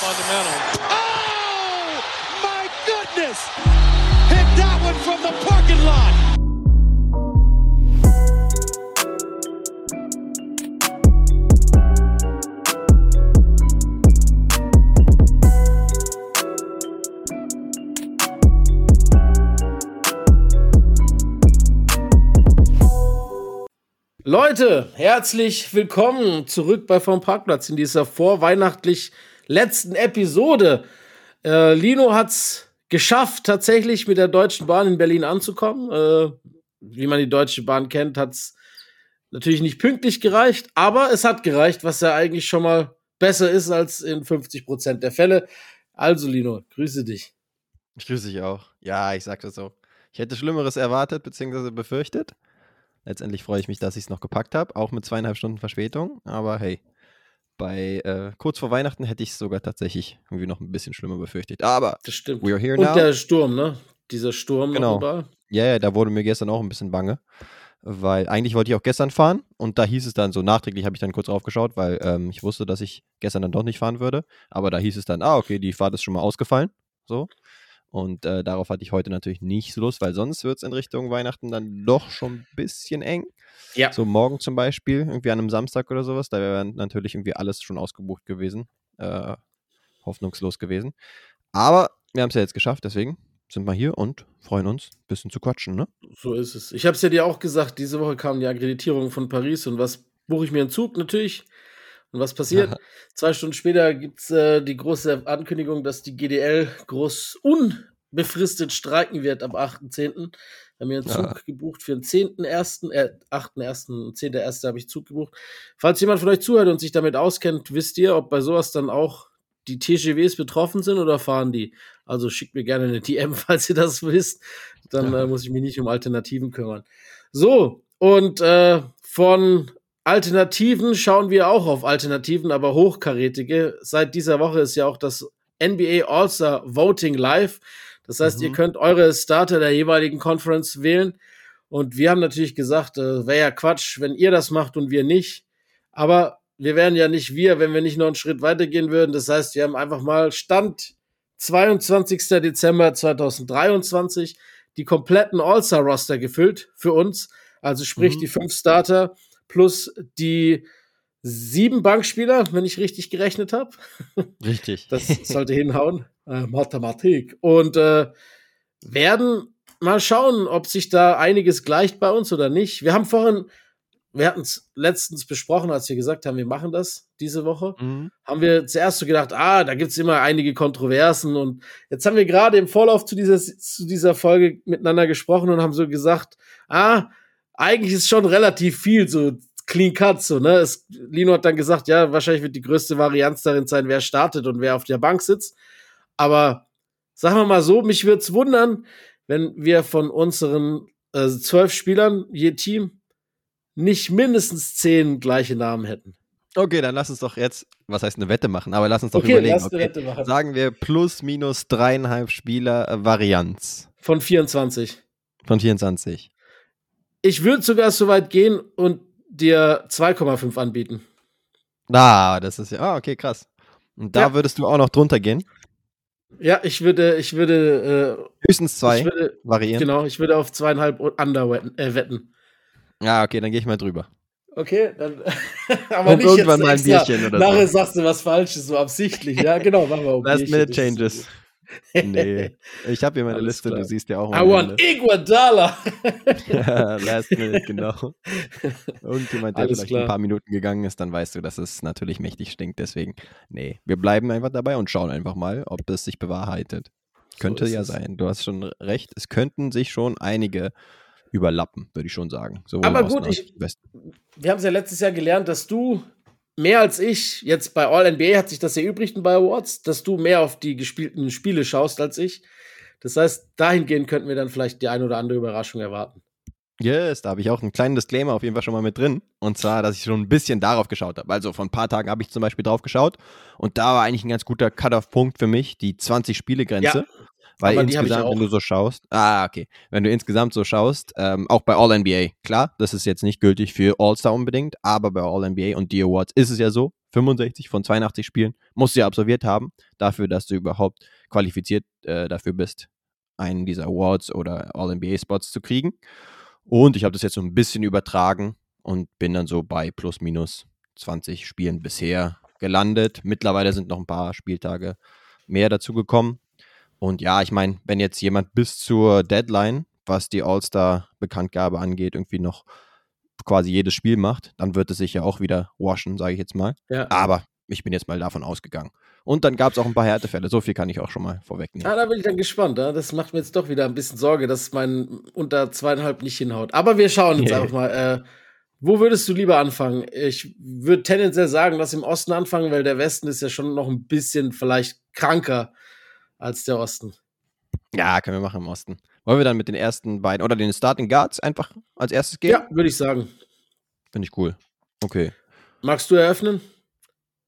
fundamental. Oh, my goodness! Hit that one from the parking lot. Leute, herzlich willkommen zurück bei Vom Parkplatz in dieser vorweihnachtlich letzten Episode. Äh, Lino hat's geschafft, tatsächlich mit der Deutschen Bahn in Berlin anzukommen. Äh, wie man die Deutsche Bahn kennt, hat's natürlich nicht pünktlich gereicht, aber es hat gereicht, was ja eigentlich schon mal besser ist als in 50 Prozent der Fälle. Also, Lino, grüße dich. Ich grüße dich auch. Ja, ich sag das so. Ich hätte Schlimmeres erwartet bzw. befürchtet. Letztendlich freue ich mich, dass ich es noch gepackt habe, auch mit zweieinhalb Stunden Verspätung. Aber hey, bei äh, kurz vor Weihnachten hätte ich es sogar tatsächlich irgendwie noch ein bisschen schlimmer befürchtet. Aber Das stimmt. we are here Und now. der Sturm, ne? Dieser Sturm Genau. überall. Ja, ja, da wurde mir gestern auch ein bisschen bange. Weil eigentlich wollte ich auch gestern fahren und da hieß es dann so, nachträglich habe ich dann kurz draufgeschaut, weil ähm, ich wusste, dass ich gestern dann doch nicht fahren würde. Aber da hieß es dann, ah, okay, die Fahrt ist schon mal ausgefallen. So. Und äh, darauf hatte ich heute natürlich nicht so Lust, weil sonst wird es in Richtung Weihnachten dann doch schon ein bisschen eng. Ja. So morgen zum Beispiel, irgendwie an einem Samstag oder sowas, da wäre natürlich irgendwie alles schon ausgebucht gewesen. Äh, hoffnungslos gewesen. Aber wir haben es ja jetzt geschafft, deswegen sind wir hier und freuen uns, ein bisschen zu quatschen, ne? So ist es. Ich habe es ja dir auch gesagt, diese Woche kam die Akkreditierung von Paris und was buche ich mir einen Zug natürlich. Und was passiert? Zwei Stunden später gibt es äh, die große Ankündigung, dass die GDL groß unbefristet streiken wird am 8.10. Wir haben mir einen Zug Ja. gebucht für den 10.1., äh, 8.1. und 10.1. habe ich Zug gebucht. Falls jemand von euch zuhört und sich damit auskennt, wisst ihr, ob bei sowas dann auch die TGWs betroffen sind oder fahren die? Also schickt mir gerne eine DM, falls ihr das wisst. Dann Ja. äh, muss ich mich nicht um Alternativen kümmern. So, und äh, von Alternativen schauen wir auch auf Alternativen, aber hochkarätige. Seit dieser Woche ist ja auch das NBA All-Star Voting live. Das heißt, Mhm. ihr könnt eure Starter der jeweiligen Conference wählen. Und wir haben natürlich gesagt, äh, wäre ja Quatsch, wenn ihr das macht und wir nicht. Aber wir wären ja nicht wir, wenn wir nicht noch einen Schritt weitergehen würden. Das heißt, wir haben einfach mal Stand 22. Dezember 2023 die kompletten All-Star-Roster gefüllt für uns. Also sprich Mhm. die fünf Starter plus die sieben Bankspieler, wenn ich richtig gerechnet habe. Richtig. Das sollte hinhauen. Äh, Mathematik. Und äh, werden mal schauen, ob sich da einiges gleicht bei uns oder nicht. Wir haben vorhin, wir hatten es letztens besprochen, als wir gesagt haben, wir machen das diese Woche Mhm. haben wir zuerst so gedacht, ah, da gibt's immer einige Kontroversen und jetzt haben wir gerade im Vorlauf zu dieser, zu dieser Folge miteinander gesprochen und haben so gesagt, ah, eigentlich ist schon relativ viel so clean cut, so, ne? Es, Lino hat dann gesagt, ja, wahrscheinlich wird die größte Varianz darin sein, wer startet und wer auf der Bank sitzt. Aber sagen wir mal so, mich würd's wundern, wenn wir von unseren äh, zwölf Spielern je Team nicht mindestens zehn gleiche Namen hätten. Okay, dann lass uns doch jetzt, was heißt eine Wette machen, aber lass uns doch Okay, überlegen. Okay. Wette machen. Sagen wir plus minus dreieinhalb Spieler äh, Varianz Von 24. von 24. Ich würde sogar so weit gehen und dir 2,5 anbieten. Ah, das ist ja, ah, okay, krass. Und da Ja. würdest du auch noch drunter gehen. Ja, ich würde, ich würde, Höchstens äh, zwei ich würde, variieren. genau, ich würde auf zweieinhalb under wetten. Äh, wetten. Ja, okay, dann gehe ich mal drüber. Okay, dann, aber Und nicht irgendwann mal ein. Bierchen oder Nachher so. sagst du was Falsches, so absichtlich. Ja, genau, machen wir um Last minute changes. Nee, ich habe hier meine Alles Liste, klar. du siehst ja auch I want Iguodala. Last minute, genau. Irgendjemand, der Alles vielleicht klar. ein paar Minuten gegangen ist, dann weißt du, dass es natürlich mächtig stinkt. Deswegen, nee, wir bleiben einfach dabei und schauen einfach mal, ob es sich bewahrheitet. Könnte ist ja es. sein. Du hast schon recht. Es könnten sich schon einige überlappen, würde ich schon sagen. Sowohl Aber gut, ich- wir haben es ja letztes Jahr gelernt, dass du mehr als ich, jetzt bei All NBA hat sich das erübrigt bei Awards, dass du mehr auf die gespielten Spiele schaust als ich. Das heißt, dahingehend könnten wir dann vielleicht die eine oder andere Überraschung erwarten. Yes, da habe ich auch einen kleinen Disclaimer auf jeden Fall schon mal mit drin. Und zwar, dass ich schon ein bisschen darauf geschaut habe. Also vor ein paar Tagen habe ich zum Beispiel drauf geschaut. Und da war eigentlich ein ganz guter Cut-Off-Punkt für mich, die 20-Spiele-Grenze. Ja, Weil aber insgesamt, wenn du so schaust, ah, okay. Wenn du insgesamt so schaust, ähm, auch bei All-NBA, klar, das ist jetzt nicht gültig für All-Star unbedingt, aber bei All-NBA und die Awards ist es ja so, 65 von 82 Spielen musst du ja absolviert haben, dafür, dass du überhaupt qualifiziert äh, dafür bist, einen dieser Awards oder All-NBA-Spots zu kriegen. Und ich habe das jetzt so ein bisschen übertragen und bin dann so bei plus minus 20 Spielen bisher gelandet. Mittlerweile sind noch ein paar Spieltage mehr dazu gekommen. Und ja, ich meine, wenn jetzt jemand bis zur Deadline, was die All-Star-Bekanntgabe angeht, irgendwie noch quasi jedes Spiel macht, dann wird es sich ja auch wieder waschen, sage ich jetzt mal. Ja. Aber ich bin jetzt mal davon ausgegangen. Und dann gab es auch ein paar Härtefälle. So viel kann ich auch schon mal vorwegnehmen. Ja, da bin ich dann gespannt. Ja? Das macht mir jetzt doch wieder ein bisschen Sorge, dass mein unter zweieinhalb nicht hinhaut. Aber wir schauen jetzt yeah. einfach mal. Äh, wo würdest du lieber anfangen? Ich würde tendenziell sagen, dass im Osten anfangen, weil der Westen ist ja schon noch ein bisschen vielleicht kranker als der Osten. Ja, können wir machen im Osten. Wollen wir dann mit den ersten beiden oder den Starting Guards einfach als erstes gehen? Ja, würde ich sagen. Finde ich cool. Okay. Magst du eröffnen?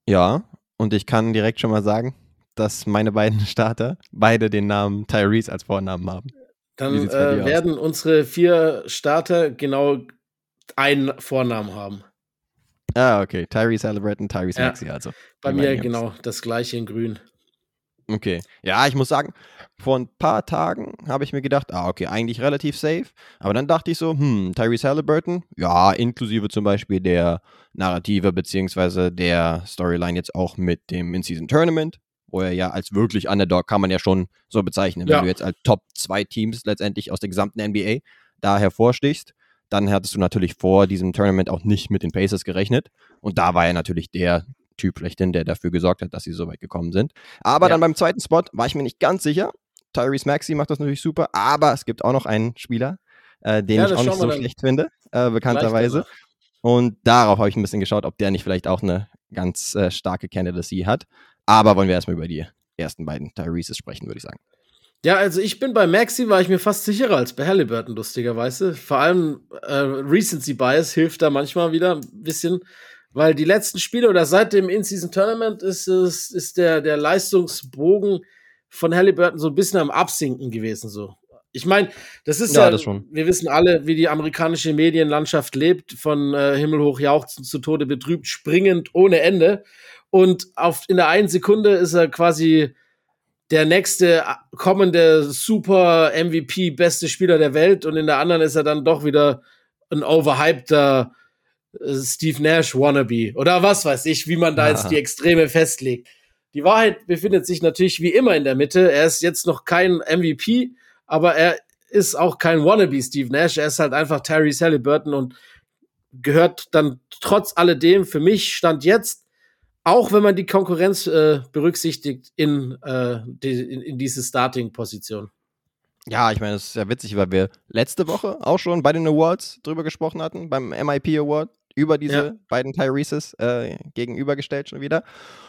Ja, und ich kann direkt schon mal sagen, dass meine beiden Starter beide den Namen Tyrese als Vornamen haben. Dann äh, werden unsere vier Starter genau einen Vornamen haben. Ah, okay. Tyrese Halliburton, Tyrese ja. Maxi also. Bei mir genau das gleiche in grün. Okay. Ja, ich muss sagen, vor ein paar Tagen habe ich mir gedacht, ah, okay, eigentlich relativ safe. Aber dann dachte ich so, hm, Tyrese Halliburton, ja, inklusive zum Beispiel der Narrative beziehungsweise der Storyline jetzt auch mit dem In-Season-Tournament, wo er ja als wirklich Underdog kann man ja schon so bezeichnen, ja. wenn du jetzt als Top 2 Teams letztendlich aus der gesamten NBA da hervorstichst, dann hattest du natürlich vor diesem Tournament auch nicht mit den Pacers gerechnet. Und da war er natürlich der Typ schlechthin, der dafür gesorgt hat, dass sie so weit gekommen sind. Aber ja. dann beim zweiten Spot war ich mir nicht ganz sicher. Tyrese Maxey macht das natürlich super, aber es gibt auch noch einen Spieler, äh, den ja, ich auch nicht so schlecht finde, äh, bekannterweise. Und darauf habe ich ein bisschen geschaut, ob der nicht vielleicht auch eine ganz äh, starke Candidacy hat. Aber wollen wir erstmal über die ersten beiden Tyreses sprechen, würde ich sagen. Ja, also ich bin bei Maxi, war ich mir fast sicherer als bei Halliburton, lustigerweise. Vor allem äh, Recency Bias hilft da manchmal wieder ein bisschen, weil die letzten Spiele oder seit dem In-Season Tournament ist es, ist der, der Leistungsbogen von Halliburton so ein bisschen am Absinken gewesen, so. Ich meine, das ist ja, ja das wir wissen alle, wie die amerikanische Medienlandschaft lebt, von äh, himmelhoch jauchzend zu Tode betrübt, springend ohne Ende. Und auf, in der einen Sekunde ist er quasi der nächste äh, kommende super MVP, beste Spieler der Welt und in der anderen ist er dann doch wieder ein overhypter Steve Nash wannabe oder was weiß ich, wie man da jetzt die Extreme festlegt. Die Wahrheit befindet sich natürlich wie immer in der Mitte. Er ist jetzt noch kein MVP, aber er ist auch kein wannabe Steve Nash. Er ist halt einfach Terry Halliburton und gehört dann trotz alledem für mich stand jetzt auch wenn man die Konkurrenz äh, berücksichtigt in, äh, die, in, in diese Starting-Position. Ja, ich meine, das ist ja witzig, weil wir letzte Woche auch schon bei den Awards drüber gesprochen hatten, beim MIP Award über diese ja. beiden Tyreses äh, gegenübergestellt schon wieder.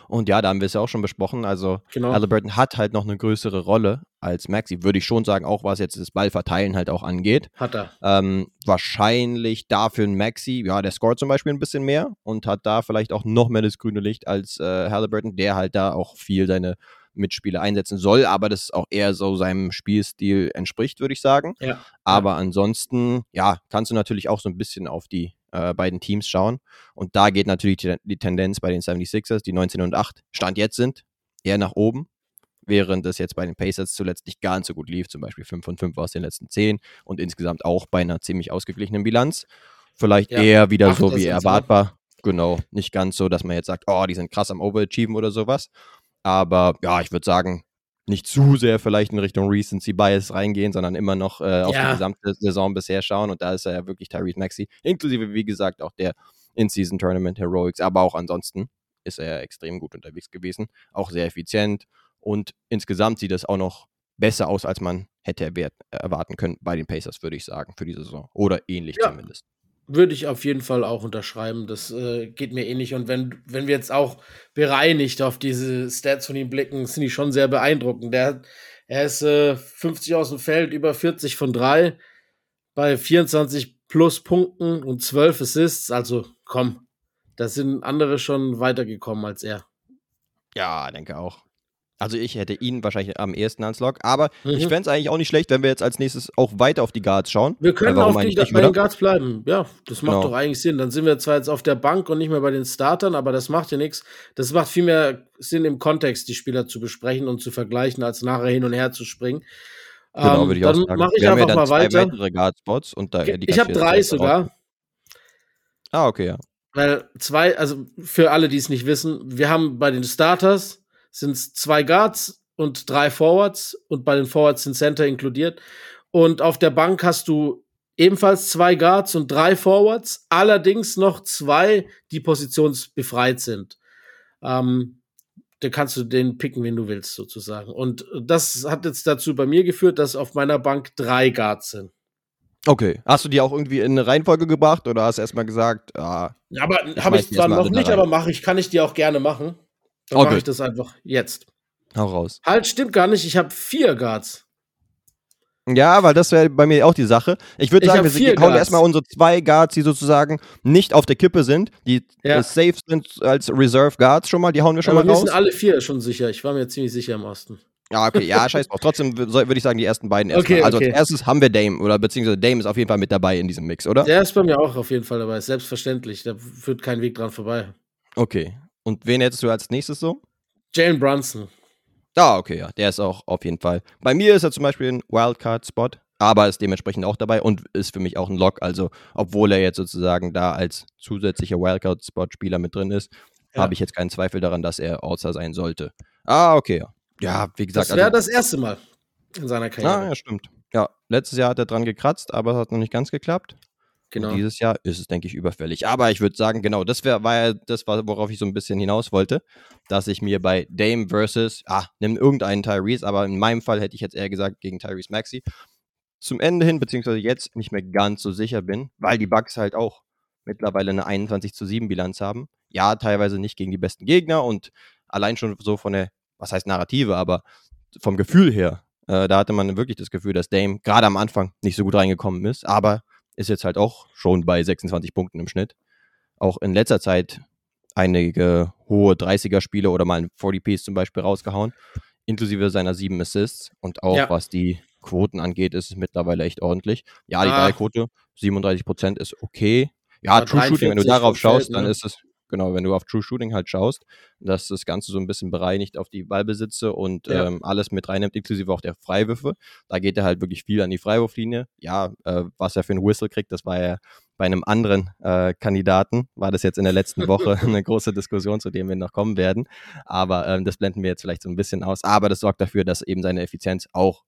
Und ja, da haben wir es ja auch schon besprochen. Also genau. Halliburton hat halt noch eine größere Rolle als Maxi, würde ich schon sagen, auch was jetzt das Ballverteilen halt auch angeht. Hat er. Ähm, wahrscheinlich dafür ein Maxi, ja, der scoret zum Beispiel ein bisschen mehr und hat da vielleicht auch noch mehr das grüne Licht als äh, Halliburton, der halt da auch viel seine Mitspieler einsetzen soll, aber das auch eher so seinem Spielstil entspricht, würde ich sagen. Ja. Aber ansonsten, ja, kannst du natürlich auch so ein bisschen auf die äh, beiden Teams schauen. Und da geht natürlich die, die, Tendenz bei den 76ers, die 19 und 8 Stand jetzt sind, eher nach oben. Während es jetzt bei den Pacers zuletzt nicht ganz so gut lief, zum Beispiel 5 von 5 aus den letzten 10 und insgesamt auch bei einer ziemlich ausgeglichenen Bilanz. Vielleicht ja, eher wieder so wie erwartbar. Genau, nicht ganz so, dass man jetzt sagt, oh, die sind krass am Overachieven oder sowas. Aber ja, ich würde sagen, nicht zu sehr vielleicht in Richtung Recency Bias reingehen, sondern immer noch äh, auf ja. die gesamte Saison bisher schauen. Und da ist er ja wirklich Tyrese Maxi, inklusive, wie gesagt, auch der In-Season Tournament Heroics. Aber auch ansonsten ist er extrem gut unterwegs gewesen, auch sehr effizient. Und insgesamt sieht es auch noch besser aus, als man hätte erwarten können bei den Pacers, würde ich sagen, für die Saison. Oder ähnlich ja. zumindest. Würde ich auf jeden Fall auch unterschreiben. Das äh, geht mir ähnlich. Und wenn, wenn wir jetzt auch bereinigt auf diese Stats von ihm blicken, sind die schon sehr beeindruckend. Der, er ist äh, 50 aus dem Feld, über 40 von 3, bei 24 plus Punkten und 12 Assists. Also komm, da sind andere schon weitergekommen als er. Ja, denke auch. Also ich hätte ihn wahrscheinlich am ehesten ans Lock, aber Mhm. ich fände es eigentlich auch nicht schlecht, wenn wir jetzt als nächstes auch weiter auf die Guards schauen. Wir können auf die, nicht, bei den? Guards bleiben. Ja, das macht Genau. doch eigentlich Sinn. Dann sind wir zwar jetzt auf der Bank und nicht mehr bei den Startern, aber das macht ja nichts. Das macht viel mehr Sinn im Kontext, die Spieler zu besprechen und zu vergleichen, als nachher hin und her zu springen. Genau, Ähm, würde ich auch dann sagen. mache ich ja einfach dann mal weiter. weitere Guard-Spots und da Ich habe drei sogar. raus- Ah, okay, ja. Weil zwei, also für alle, die es nicht wissen, wir haben bei den Starters sind es zwei Guards und drei Forwards und bei den Forwards sind Center inkludiert. Und auf der Bank hast du ebenfalls zwei Guards und drei Forwards, allerdings noch zwei, die positionsbefreit sind. Ähm, da kannst du den picken, wen du willst, sozusagen. Und das hat jetzt dazu bei mir geführt, dass auf meiner Bank drei Guards sind. Okay. Hast du die auch irgendwie in eine Reihenfolge gebracht oder hast du erstmal gesagt, ah, Ja, aber habe ich zwar noch nicht, aber mache ich, kann ich die auch gerne machen. Dann Okay. mache ich das einfach jetzt. hau raus. Halt, stimmt gar nicht. Ich habe vier Guards. Ja, weil das wäre bei mir auch die Sache. Ich würde Ich sagen, hab wir hauen erstmal unsere zwei Guards, die sozusagen nicht auf der Kippe sind, die Ja. äh, safe sind als Reserve Guards schon mal, die hauen wir schon Aber mal wir raus. sind alle vier schon sicher. Ich war mir ziemlich sicher im Osten. Ja, okay, ja, scheiß drauf. Trotzdem würde ich sagen, die ersten beiden erstmal. Okay, also okay. als erstes haben wir Dame, oder beziehungsweise Dame ist auf jeden Fall mit dabei in diesem Mix, oder? Der ist bei mir auch auf jeden Fall dabei. Selbstverständlich. Da führt kein Weg dran vorbei. Okay. Und wen hättest du als nächstes so? Jalen Brunson. Ah, okay, ja, der ist auch auf jeden Fall. Bei mir ist er zum Beispiel ein Wildcard-Spot, aber ist dementsprechend auch dabei und ist für mich auch ein Lock. Also, obwohl er jetzt sozusagen da als zusätzlicher Wildcard-Spot-Spieler mit drin ist, Ja. habe ich jetzt keinen Zweifel daran, dass er Außer sein sollte. Ah, okay, ja. Ja, wie gesagt, Das wäre also, das erste Mal in seiner ah, Karriere. ja, stimmt. Ja, letztes Jahr hat er dran gekratzt, aber es hat noch nicht ganz geklappt. Genau. Und dieses Jahr ist es, denke ich, überfällig. Aber ich würde sagen, genau, das wär, war ja das, war, worauf ich so ein bisschen hinaus wollte, dass ich mir bei Dame versus, ah, nimm irgendeinen Tyrese, aber in meinem Fall hätte ich jetzt eher gesagt gegen Tyrese Maxi, zum Ende hin, beziehungsweise jetzt nicht mehr ganz so sicher bin, weil die Bucks halt auch mittlerweile eine 21 zu 7 Bilanz haben. Ja, teilweise nicht gegen die besten Gegner und allein schon so von der, was heißt Narrative, aber vom Gefühl her, äh, da hatte man wirklich das Gefühl, dass Dame gerade am Anfang nicht so gut reingekommen ist, aber ist jetzt halt auch schon bei 26 Punkten im Schnitt. Auch in letzter Zeit einige hohe 30er-Spiele oder mal ein 40-Piece zum Beispiel rausgehauen, inklusive seiner sieben Assists. Und auch Ja. was die Quoten angeht, ist es mittlerweile echt ordentlich. Ja, die Ah. Dreierquote, 37% ist okay. Ja, True Shooting, wenn du 43 darauf schaust, dann ne? ist es, genau, wenn du auf True Shooting halt schaust, dass das Ganze so ein bisschen bereinigt auf die Ballbesitze und Ja. ähm, alles mit reinnimmt, inklusive auch der Freiwürfe. Da geht er halt wirklich viel an die Freiwurflinie. Ja, äh, was er für einen Whistle kriegt, das war ja bei einem anderen äh, Kandidaten, war das jetzt in der letzten Woche eine große Diskussion, zu dem wir noch kommen werden. Aber ähm, das blenden wir jetzt vielleicht so ein bisschen aus. Aber das sorgt dafür, dass eben seine Effizienz auch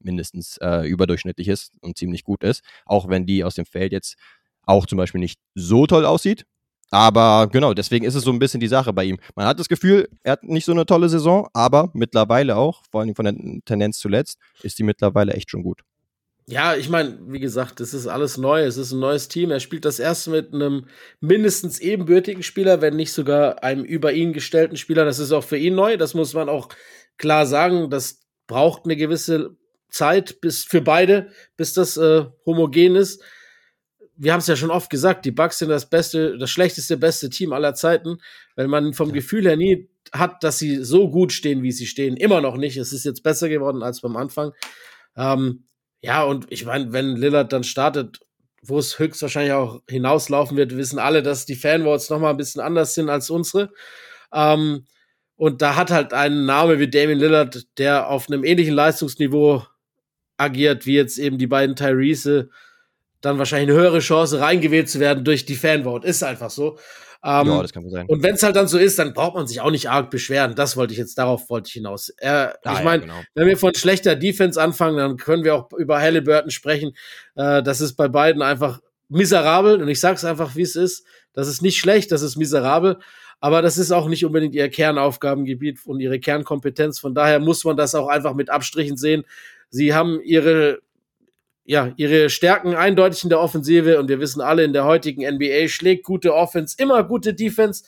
mindestens äh, überdurchschnittlich ist und ziemlich gut ist. Auch wenn die aus dem Feld jetzt auch zum Beispiel nicht so toll aussieht. Aber genau, deswegen ist es so ein bisschen die Sache bei ihm. Man hat das Gefühl, er hat nicht so eine tolle Saison, aber mittlerweile auch, vor allem von der Tendenz zuletzt, ist die mittlerweile echt schon gut. Ja, ich meine, wie gesagt, es ist alles neu, es ist ein neues Team. Er spielt das erste mit einem mindestens ebenbürtigen Spieler, wenn nicht sogar einem über ihn gestellten Spieler. Das ist auch für ihn neu, das muss man auch klar sagen. Das braucht eine gewisse Zeit bis für beide, bis das äh, homogen ist. Wir haben es ja schon oft gesagt, die Bucks sind das beste, das schlechteste, beste Team aller Zeiten, weil man vom Gefühl her nie hat, dass sie so gut stehen, wie sie stehen. Immer noch nicht. Es ist jetzt besser geworden als beim Anfang. Ähm, ja, und ich meine, wenn Lillard dann startet, wo es höchstwahrscheinlich auch hinauslaufen wird, wissen alle, dass die Fanvotes noch mal ein bisschen anders sind als unsere. Ähm, und da hat halt ein Name wie Damien Lillard, der auf einem ähnlichen Leistungsniveau agiert, wie jetzt eben die beiden Tyrese, dann wahrscheinlich eine höhere Chance, reingewählt zu werden durch die Fanvote. Ist einfach so. Ähm, ja, das kann sein. und wenn es halt dann so ist, dann braucht man sich auch nicht arg beschweren. Das wollte ich jetzt, darauf wollte ich hinaus. Äh, Ah, ich ja, meine, genau. wenn wir von schlechter Defense anfangen, dann können wir auch über Halliburton sprechen. Äh, das ist bei beiden einfach miserabel. Und ich sage es einfach, wie es ist. Das ist nicht schlecht, das ist miserabel. Aber das ist auch nicht unbedingt ihr Kernaufgabengebiet und ihre Kernkompetenz. Von daher muss man das auch einfach mit Abstrichen sehen. Sie haben ihre, ja, ihre Stärken eindeutig in der Offensive und wir wissen alle, in der heutigen NBA schlägt gute Offense immer gute Defense.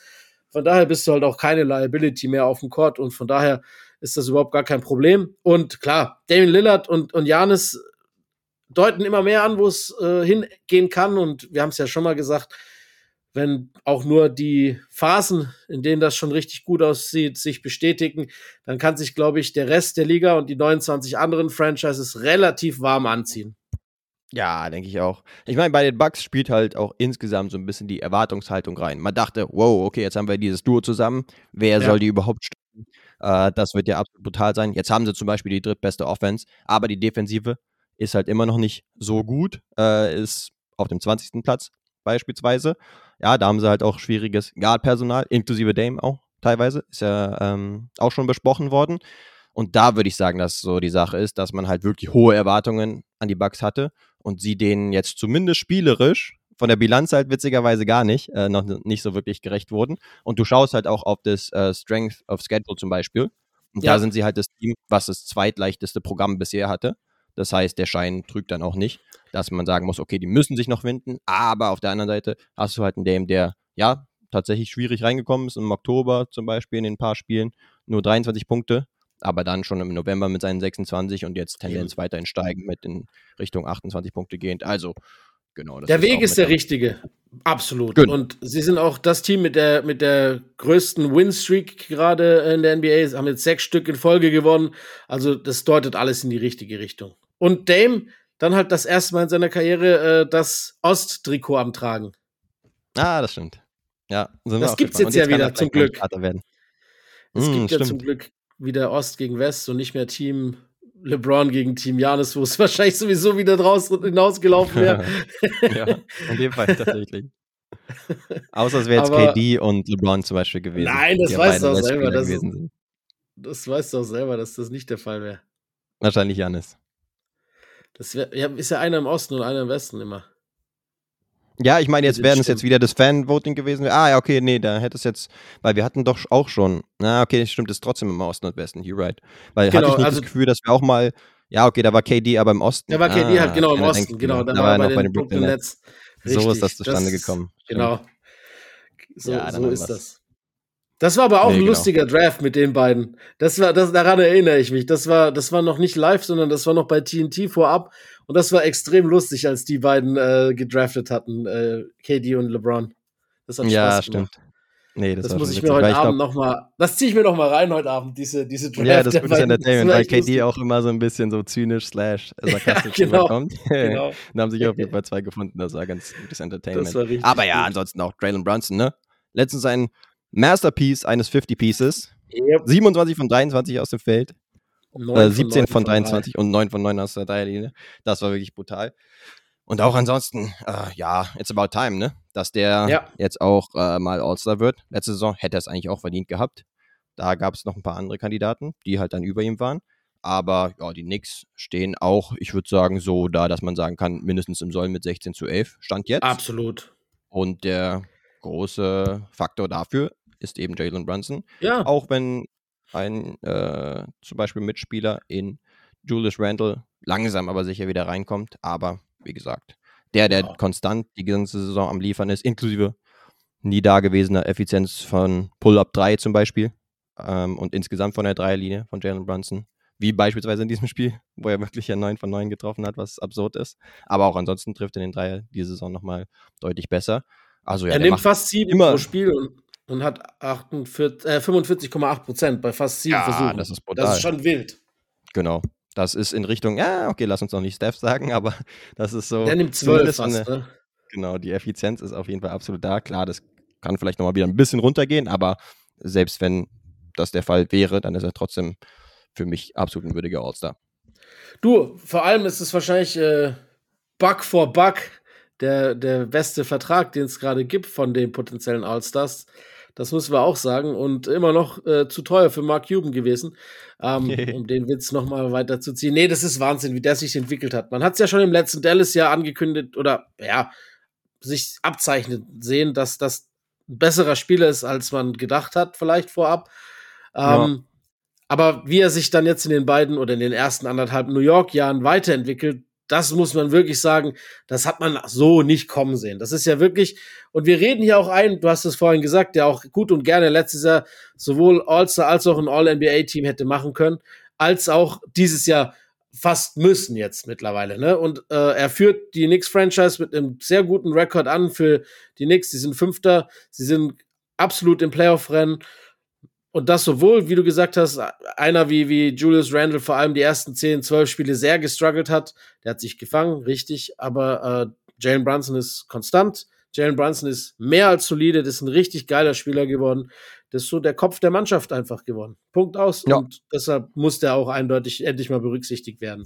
Von daher bist du halt auch keine Liability mehr auf dem Court und von daher ist das überhaupt gar kein Problem. Und klar, Damien Lillard und, und Janis deuten immer mehr an, wo es äh, hingehen kann. Und wir haben es ja schon mal gesagt, wenn auch nur die Phasen, in denen das schon richtig gut aussieht, sich bestätigen, dann kann sich, glaube ich, der Rest der Liga und die 29 anderen Franchises relativ warm anziehen. Ja, denke ich auch. Ich meine, bei den Bucks spielt halt auch insgesamt so ein bisschen die Erwartungshaltung rein. Man dachte, wow, okay, jetzt haben wir dieses Duo zusammen. Wer ja. soll die überhaupt stoppen? Äh, das wird ja absolut brutal sein. Jetzt haben sie zum Beispiel die drittbeste Offense, aber die Defensive ist halt immer noch nicht so gut. Äh, ist auf dem 20. Platz beispielsweise. Ja, da haben sie halt auch schwieriges Guard-Personal, inklusive Dame auch teilweise. Ist ja ähm, auch schon besprochen worden. Und da würde ich sagen, dass so die Sache ist, dass man halt wirklich hohe Erwartungen an die Bucks hatte und sie denen jetzt zumindest spielerisch von der Bilanz halt witzigerweise gar nicht, äh, noch nicht so wirklich gerecht wurden. Und du schaust halt auch auf das äh, Strength of Schedule zum Beispiel. Und ja. da sind sie halt das Team, was das zweitleichteste Programm bisher hatte. Das heißt, der Schein trügt dann auch nicht, dass man sagen muss, okay, die müssen sich noch winden, aber auf der anderen Seite hast du halt einen Dame, der ja tatsächlich schwierig reingekommen ist, im Oktober zum Beispiel in den paar Spielen, nur 23 Punkte, aber dann schon im November mit seinen 26 und jetzt Tendenz ja. weiterhin steigen mit in Richtung 28 Punkte gehend. Also, genau. der Weg ist der richtige. Absolut. Good. Und sie sind auch das Team mit der, mit der größten Win-Streak gerade in der NBA. Sie haben jetzt sechs Stück in Folge gewonnen. Also, das deutet alles in die richtige Richtung. Und Dame dann halt das erste Mal in seiner Karriere äh, das Ost-Trikot am Tragen. Ah, das stimmt. Ja, das gibt es jetzt, jetzt, ja wieder, zum Glück. Es mm, gibt ja zum Glück wieder Ost gegen West und nicht mehr Team LeBron gegen Team Janis, wo es wahrscheinlich sowieso wieder draus hinausgelaufen wäre. ja, in dem Fall tatsächlich. Außer es wäre jetzt Aber, KD und LeBron zum Beispiel gewesen. Nein, das weißt du auch selber. Das, das weißt du auch selber, dass das nicht der Fall wäre. Wahrscheinlich Janis. Das wär, ja, ist ja einer im Osten und einer im Westen immer. Ja, ich meine, jetzt werden es jetzt wieder das Fan-Voting gewesen. Ah, ja, okay, nee, da hätte es jetzt, weil wir hatten doch auch schon, na, okay, stimmt, ist trotzdem im Osten und Westen, you're right. Weil genau, hatte ich nicht also, das Gefühl, dass wir auch mal, ja, okay, da war KD aber im Osten. Da war KD ah, halt genau im Osten, denke, genau, da, da war er noch bei den Brooklyn Nets. Nets. So ist das zustande das, gekommen. Genau. So, ja, so ist das. Das war aber auch nee, ein genau. lustiger Draft mit den beiden. Das war, das, daran erinnere ich mich. Das war, das war noch nicht live, sondern das war noch bei TNT vorab. Und das war extrem lustig, als die beiden äh, gedraftet hatten, äh, KD und LeBron. Das hat Spaß ja, stimmt. Gemacht. Nee, das, das muss ich mir heute Abend noch mal, das ziehe ich mir noch mal rein heute Abend, diese, diese Draft. Ja, das ist gutes Entertainment, weil KD lustig. auch immer so ein bisschen so zynisch slash sarkastisch ja, genau, rüberkommt. genau. da haben sich auf jeden Fall zwei gefunden, das war ganz gutes Entertainment. Aber ja, ansonsten auch Traylon Brunson, ne? Letztens ein Masterpiece eines 50 Pieces. Yep. 27 von 23 aus dem Feld. Äh, 17 von, von 23 und 9 von 9 aus der Dreierlinie. Das war wirklich brutal. Und auch ansonsten, äh, ja, it's about time, ne? Dass der ja. jetzt auch äh, mal All-Star wird. Letzte Saison hätte er es eigentlich auch verdient gehabt. Da gab es noch ein paar andere Kandidaten, die halt dann über ihm waren. Aber ja, die Knicks stehen auch, ich würde sagen, so da, dass man sagen kann, mindestens im Soll mit 16 zu 11 stand jetzt. Absolut. Und der große Faktor dafür ist eben Jalen Brunson. Ja. Auch wenn ein äh, zum Beispiel Mitspieler in Julius Randle langsam aber sicher wieder reinkommt. Aber wie gesagt, der, der ja. konstant die ganze Saison am Liefern ist, inklusive nie dagewesener Effizienz von Pull-Up 3 zum Beispiel ähm, und insgesamt von der Dreierlinie von Jalen Brunson. Wie beispielsweise in diesem Spiel, wo er wirklich ja 9 von 9 getroffen hat, was absurd ist. Aber auch ansonsten trifft er den Dreier diese Saison nochmal deutlich besser. Also, ja, er nimmt fast sieben immer, pro Spiel und, und hat äh, 45,8 Prozent bei fast sieben ja, Versuchen. Das ist, brutal. das ist schon wild. Genau. Das ist in Richtung, ja, okay, lass uns noch nicht Steph sagen, aber das ist so. Der nimmt zwölf fast, eine, ne? Genau, die Effizienz ist auf jeden Fall absolut da. Klar, das kann vielleicht nochmal wieder ein bisschen runtergehen, aber selbst wenn das der Fall wäre, dann ist er trotzdem für mich absolut ein würdiger All-Star. Du, vor allem ist es wahrscheinlich äh, Bug for Bug der, der beste Vertrag, den es gerade gibt von den potenziellen All-Stars. Das müssen wir auch sagen. Und immer noch äh, zu teuer für Mark Cuban gewesen, ähm, um den Witz nochmal weiterzuziehen. Nee, das ist Wahnsinn, wie der sich entwickelt hat. Man hat es ja schon im letzten Dallas-Jahr angekündigt oder ja, sich abzeichnet sehen, dass das ein besserer Spieler ist, als man gedacht hat, vielleicht vorab. Ähm, ja. Aber wie er sich dann jetzt in den beiden oder in den ersten anderthalb New York-Jahren weiterentwickelt, das muss man wirklich sagen, das hat man so nicht kommen sehen. Das ist ja wirklich, und wir reden hier auch ein, du hast es vorhin gesagt, der auch gut und gerne letztes Jahr sowohl All-Star als auch ein All-NBA-Team hätte machen können, als auch dieses Jahr fast müssen jetzt mittlerweile. Ne? Und äh, er führt die Knicks-Franchise mit einem sehr guten Rekord an für die Knicks. Sie sind Fünfter, sie sind absolut im Playoff-Rennen. Und das sowohl, wie du gesagt hast, einer wie, wie Julius Randle vor allem die ersten 10, 12 Spiele sehr gestruggelt hat. Der hat sich gefangen, richtig. Aber äh, Jalen Brunson ist konstant. Jalen Brunson ist mehr als solide. Das ist ein richtig geiler Spieler geworden. Das ist so der Kopf der Mannschaft einfach geworden. Punkt aus. Ja. Und deshalb muss der auch eindeutig endlich mal berücksichtigt werden.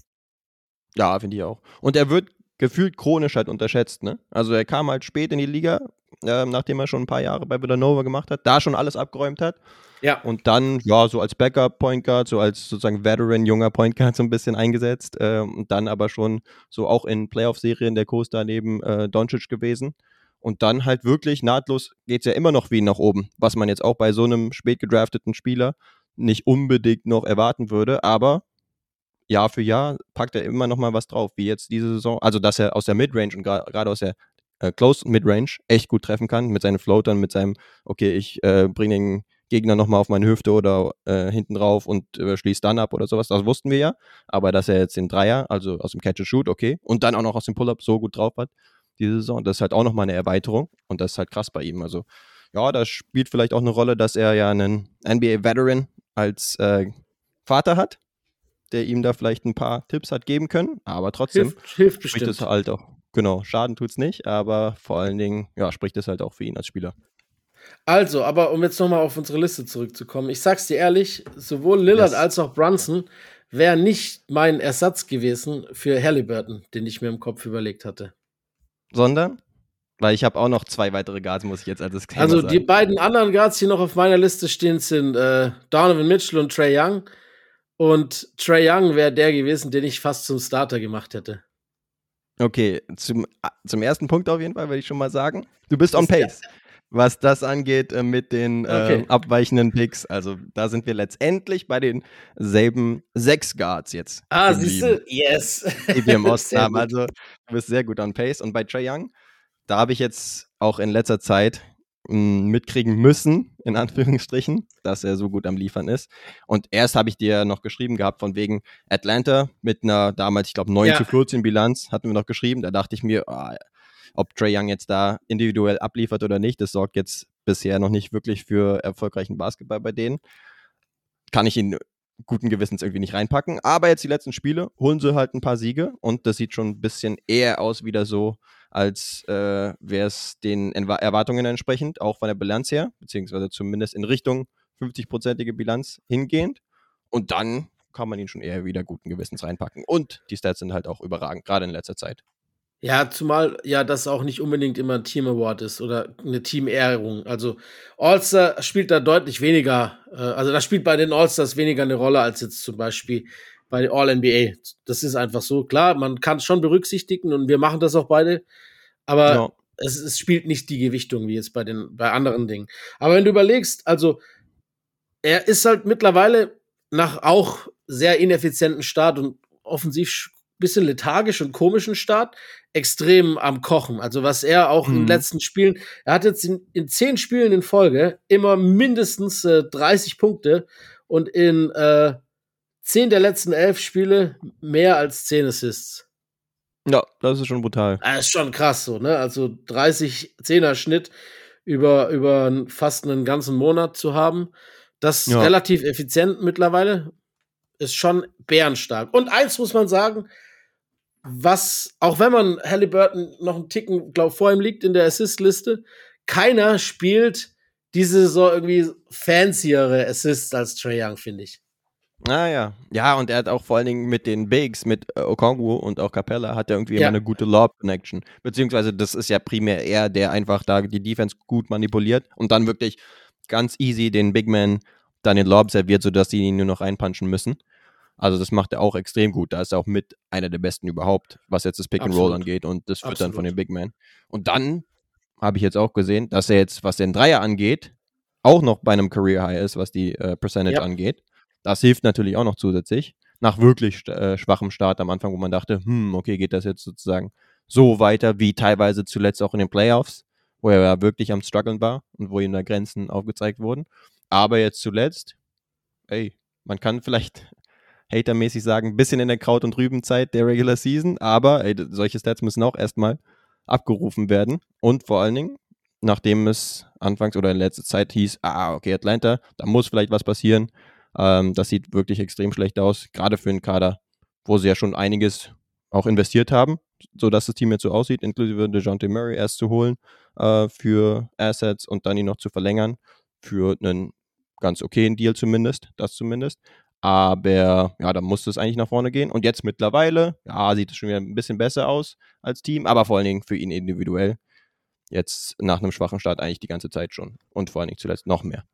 Ja, finde ich auch. Und er wird gefühlt chronisch halt unterschätzt, ne? Also er kam halt spät in die Liga, äh, nachdem er schon ein paar Jahre bei Villanova gemacht hat, da schon alles abgeräumt hat. Ja. Und dann, ja, so als Backup-Point Guard, so als sozusagen Veteran, junger Point Guard so ein bisschen eingesetzt. Äh, und dann aber schon so auch in Playoff-Serien der Coaster neben äh, Doncic gewesen. Und dann halt wirklich nahtlos geht es ja immer noch wie nach oben, was man jetzt auch bei so einem spät gedrafteten Spieler nicht unbedingt noch erwarten würde. Aber Jahr für Jahr packt er immer noch mal was drauf, wie jetzt diese Saison. Also, dass er aus der Midrange und gerade aus der äh, Close Midrange echt gut treffen kann mit seinen Floatern, mit seinem, okay, ich äh, bringe den Gegner nochmal auf meine Hüfte oder äh, hinten drauf und äh, schließt dann ab oder sowas. Das wussten wir ja. Aber dass er jetzt den Dreier, also aus dem Catch and Shoot, okay, und dann auch noch aus dem Pull-Up so gut drauf hat, diese Saison. Das ist halt auch nochmal eine Erweiterung und das ist halt krass bei ihm. Also, ja, da spielt vielleicht auch eine Rolle, dass er ja einen NBA-Veteran als äh, Vater hat, der ihm da vielleicht ein paar Tipps hat geben können, aber trotzdem hilft, hilft spricht es halt auch. Genau, Schaden tut es nicht, aber vor allen Dingen, ja, spricht es halt auch für ihn als Spieler. Also, aber um jetzt nochmal auf unsere Liste zurückzukommen, ich sag's dir ehrlich, sowohl Lillard yes. als auch Brunson wäre nicht mein Ersatz gewesen für Halliburton, den ich mir im Kopf überlegt hatte sondern weil ich habe auch noch zwei weitere Guards, muss ich jetzt als Disclaimer Also die beiden anderen Guards, die noch auf meiner Liste stehen, sind äh, Donovan Mitchell und Trey Young. Und Trey Young wäre der gewesen, den ich fast zum Starter gemacht hätte. Okay, zum, zum ersten Punkt auf jeden Fall würde ich schon mal sagen, du bist on pace was das angeht äh, mit den äh, okay. abweichenden Picks. Also da sind wir letztendlich bei denselben sechs Guards jetzt. Ah, siehst du? Yes. Die wir im Osten haben. Also du bist sehr gut on Pace. Und bei Trey Young, da habe ich jetzt auch in letzter Zeit mitkriegen müssen, in Anführungsstrichen, dass er so gut am Liefern ist. Und erst habe ich dir noch geschrieben gehabt, von wegen Atlanta mit einer damals, ich glaube, 9 ja. zu 14 Bilanz hatten wir noch geschrieben. Da dachte ich mir, oh, ob Trey Young jetzt da individuell abliefert oder nicht, das sorgt jetzt bisher noch nicht wirklich für erfolgreichen Basketball bei denen. Kann ich ihn guten Gewissens irgendwie nicht reinpacken. Aber jetzt die letzten Spiele holen sie halt ein paar Siege und das sieht schon ein bisschen eher aus wieder so, als äh, wäre es den Erwartungen entsprechend, auch von der Bilanz her, beziehungsweise zumindest in Richtung 50-prozentige Bilanz hingehend. Und dann kann man ihn schon eher wieder guten Gewissens reinpacken. Und die Stats sind halt auch überragend, gerade in letzter Zeit. Ja, zumal ja das auch nicht unbedingt immer ein Team Award ist oder eine Teamehrung. Also All-Star spielt da deutlich weniger, äh, also da spielt bei den All-Stars weniger eine Rolle als jetzt zum Beispiel bei All-NBA. Das ist einfach so. Klar, man kann es schon berücksichtigen und wir machen das auch beide, aber ja. es, es spielt nicht die Gewichtung wie jetzt bei den bei anderen Dingen. Aber wenn du überlegst, also er ist halt mittlerweile nach auch sehr ineffizienten Start und offensiv bisschen lethargisch und komischen Start extrem am Kochen. Also was er auch mhm. in den letzten Spielen, er hat jetzt in, in zehn Spielen in Folge immer mindestens äh, 30 Punkte und in äh, zehn der letzten elf Spiele mehr als zehn Assists. Ja, das ist schon brutal. Das ist schon krass so, ne? Also 30 Zehner Schnitt über, über fast einen ganzen Monat zu haben. Das ist ja. relativ effizient mittlerweile. Ist schon bärenstark. Und eins muss man sagen, was, auch wenn man Halliburton noch einen Ticken, glaube vor ihm liegt in der Assist-Liste, keiner spielt diese so irgendwie fanciere Assists als Trey Young, finde ich. Ah ja. Ja, und er hat auch vor allen Dingen mit den Bigs, mit äh, Okongwu und auch Capella, hat er irgendwie ja. immer eine gute Lob-Connection. Beziehungsweise das ist ja primär er, der einfach da die Defense gut manipuliert und dann wirklich ganz easy den Big Man dann den Lob serviert, sodass sie ihn nur noch reinpunchen müssen. Also das macht er auch extrem gut. Da ist er auch mit einer der besten überhaupt, was jetzt das Pick Absolut. and Roll angeht und das wird dann von den Big Men. Und dann habe ich jetzt auch gesehen, dass er jetzt, was den Dreier angeht, auch noch bei einem Career High ist, was die äh, Percentage ja. angeht. Das hilft natürlich auch noch zusätzlich. Nach wirklich äh, schwachem Start am Anfang, wo man dachte, hm, okay, geht das jetzt sozusagen so weiter wie teilweise zuletzt auch in den Playoffs, wo er ja wirklich am struggeln war und wo ihm da Grenzen aufgezeigt wurden. Aber jetzt zuletzt, ey, man kann vielleicht hatermäßig sagen, ein bisschen in der Kraut- und Rübenzeit der Regular Season, aber ey, solche Stats müssen auch erstmal abgerufen werden. Und vor allen Dingen, nachdem es anfangs oder in letzter Zeit hieß, ah, okay, Atlanta, da muss vielleicht was passieren. Ähm, das sieht wirklich extrem schlecht aus, gerade für einen Kader, wo sie ja schon einiges auch investiert haben, sodass das Team jetzt so aussieht, inklusive DeJounte Murray erst zu holen äh, für Assets und dann ihn noch zu verlängern für einen ganz okayen Deal zumindest, das zumindest. Aber ja, da musste es eigentlich nach vorne gehen. Und jetzt mittlerweile, ja, sieht es schon wieder ein bisschen besser aus als Team, aber vor allen Dingen für ihn individuell. Jetzt nach einem schwachen Start eigentlich die ganze Zeit schon. Und vor allen Dingen zuletzt noch mehr.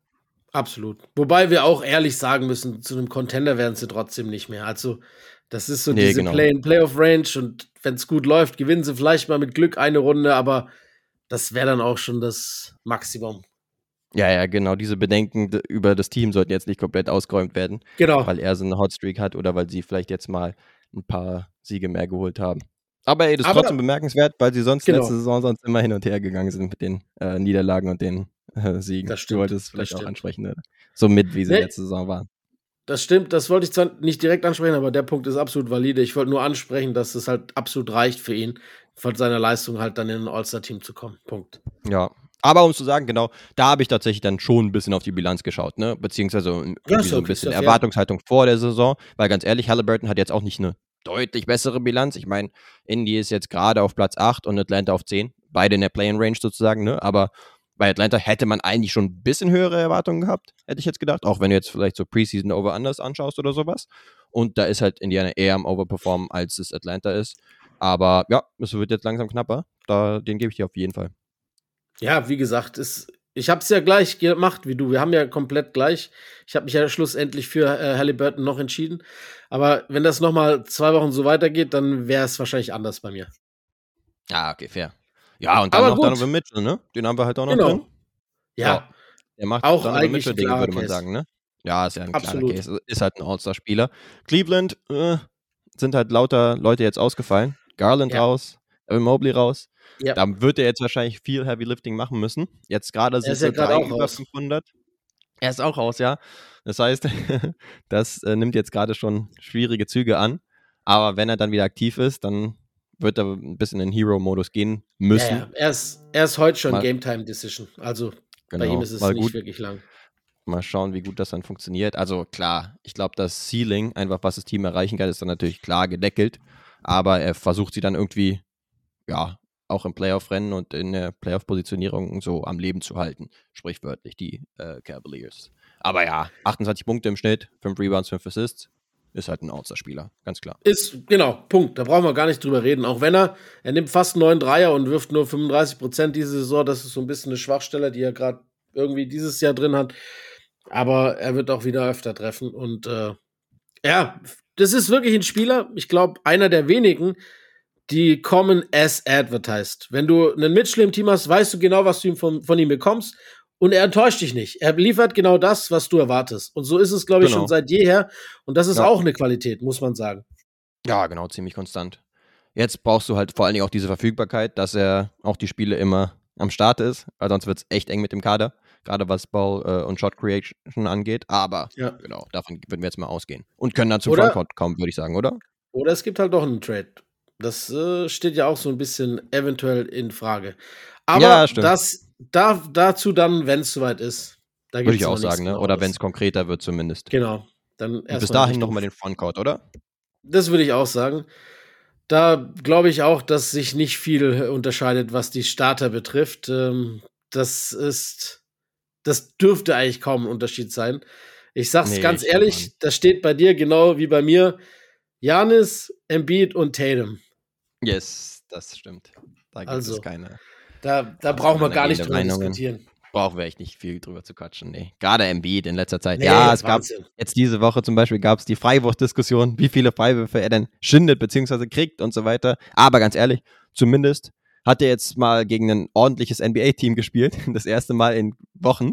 Absolut. Wobei wir auch ehrlich sagen müssen, zu einem Contender werden sie trotzdem nicht mehr. Also, das ist so Nee, diese genau. Play Playoff Range und wenn es gut läuft, gewinnen sie vielleicht mal mit Glück eine Runde, aber das wäre dann auch schon das Maximum. Ja, ja, genau. Diese Bedenken über das Team sollten jetzt nicht komplett ausgeräumt werden, Genau. weil er so eine Hotstreak hat oder weil sie vielleicht jetzt mal ein paar Siege mehr geholt haben. Aber ey, das ist trotzdem bemerkenswert, weil sie sonst Genau. letzte Saison sonst immer hin und her gegangen sind mit den äh, Niederlagen und den äh, Siegen. Das Du stimmt, wolltest es das vielleicht auch ansprechen, oder? So mit, wie sie Nee. letzte Saison waren. Das stimmt, das wollte ich zwar nicht direkt ansprechen, aber der Punkt ist absolut valide. Ich wollte nur ansprechen, dass es halt absolut reicht für ihn, von seiner Leistung halt dann in ein All-Star-Team zu kommen. Punkt. Ja. Aber um zu sagen, genau, da habe ich tatsächlich dann schon ein bisschen auf die Bilanz geschaut, ne? Beziehungsweise Ja, so ein bisschen. Erwartungshaltung vor der Saison, weil ganz ehrlich, Halliburton hat jetzt auch nicht eine deutlich bessere Bilanz. Ich meine, Indy ist jetzt gerade auf Platz 8 und Atlanta auf 10. Beide in der Play-in-Range sozusagen, ne? Aber bei Atlanta hätte man eigentlich schon ein bisschen höhere Erwartungen gehabt, hätte ich jetzt gedacht. Auch wenn du jetzt vielleicht so Preseason Over-Unders anschaust oder sowas. Und da ist halt Indiana eher am Overperformen, als es Atlanta ist. Aber ja, es wird jetzt langsam knapper. Da, den gebe ich dir auf jeden Fall. Ja, wie gesagt, ist, ich habe es ja gleich gemacht wie du. Wir haben ja komplett gleich. Ich habe mich ja schlussendlich für äh, Halliburton noch entschieden. Aber wenn das noch mal zwei Wochen so weitergeht, dann wäre es wahrscheinlich anders bei mir. Ja, okay, fair. Ja, und dann Aber noch gut. Donovan Mitchell, ne? Den haben wir halt auch noch Genau. drin. Ja, Der macht Auch Donovan Mitchell-Ding, klarer würde man Case. sagen, ne? Ja, ist ja ein Absolut. klarer Case. Ist halt ein All-Star-Spieler. Cleveland äh, sind halt lauter Leute jetzt ausgefallen. Garland Ja. raus, Mobley raus. Ja. Da wird er jetzt wahrscheinlich viel Heavy Lifting machen müssen. Jetzt gerade sind ist ja drei auch über raus. 500. Er ist auch raus, ja. Das heißt, das äh, nimmt jetzt gerade schon schwierige Züge an. Aber wenn er dann wieder aktiv ist, dann wird er ein bisschen in Hero-Modus gehen müssen. Ja, ja. Er, ist, er ist heute schon Mal- Game Time Decision. Also bei Genau. ihm ist es nicht gut, wirklich lang. Mal schauen, wie gut das dann funktioniert. Also klar, ich glaube, das Ceiling, einfach was das Team erreichen kann, ist dann natürlich klar gedeckelt. Aber er versucht sie dann irgendwie, ja, auch im Playoff-Rennen und in der Playoff-Positionierung so am Leben zu halten. Sprichwörtlich, die äh, Cavaliers. Aber ja, 28 Punkte im Schnitt, 5 Rebounds, 5 Assists. Ist halt ein Outstar-Spieler, ganz klar. Ist, genau, Punkt. Da brauchen wir gar nicht drüber reden. Auch wenn er, er nimmt fast neun Dreier und wirft nur 35 Prozent diese Saison. Das ist so ein bisschen eine Schwachstelle, die er gerade irgendwie dieses Jahr drin hat. Aber er wird auch wieder öfter treffen. Und äh, ja, das ist wirklich ein Spieler, ich glaube, einer der wenigen, die kommen as advertised. Wenn du einen Mitchell im Team hast, weißt du genau, was du ihm von, von ihm bekommst. Und er enttäuscht dich nicht. Er liefert genau das, was du erwartest. Und so ist es, glaube ich, Genau. schon seit jeher. Und das ist Ja. auch eine Qualität, muss man sagen. Ja, genau, ziemlich konstant. Jetzt brauchst du halt vor allen Dingen auch diese Verfügbarkeit, dass er auch die Spiele immer am Start ist, weil sonst wird es echt eng mit dem Kader, gerade was Ball äh, und Shot Creation angeht. Aber Ja. genau, davon würden wir jetzt mal ausgehen. Und können dann zum Oder- Frontcourt kommen, würde ich sagen, oder? Oder es gibt halt doch einen Trade. Das äh, steht ja auch so ein bisschen eventuell in Frage. Aber Ja, das da, dazu dann, wenn es soweit ist. Da Würde ich auch sagen, ne? Oder wenn es konkreter wird zumindest. Genau. Dann Und bis dahin nochmal den Frontcourt, oder? Das würde ich auch sagen. Da glaube ich auch, dass sich nicht viel unterscheidet, was die Starter betrifft. Ähm, das ist, das dürfte eigentlich kaum ein Unterschied sein. Ich sag's Nee, ganz ehrlich, das steht bei dir genau wie bei mir. Janis, Embiid und Tatum. Yes, das stimmt. Da gibt Also, es keine. Da, da Also brauchen wir gar nicht drüber diskutieren. Brauchen wir echt nicht viel drüber zu quatschen, nee. Gerade Embiid in letzter Zeit. Nee, ja, es gab Wahnsinn. Jetzt diese Woche zum Beispiel gab es die Freiwurfdiskussion, wie viele Freiwürfe er denn schindet bzw. kriegt und so weiter. Aber ganz ehrlich, zumindest hat er jetzt mal gegen ein ordentliches NBA-Team gespielt, das erste Mal in Wochen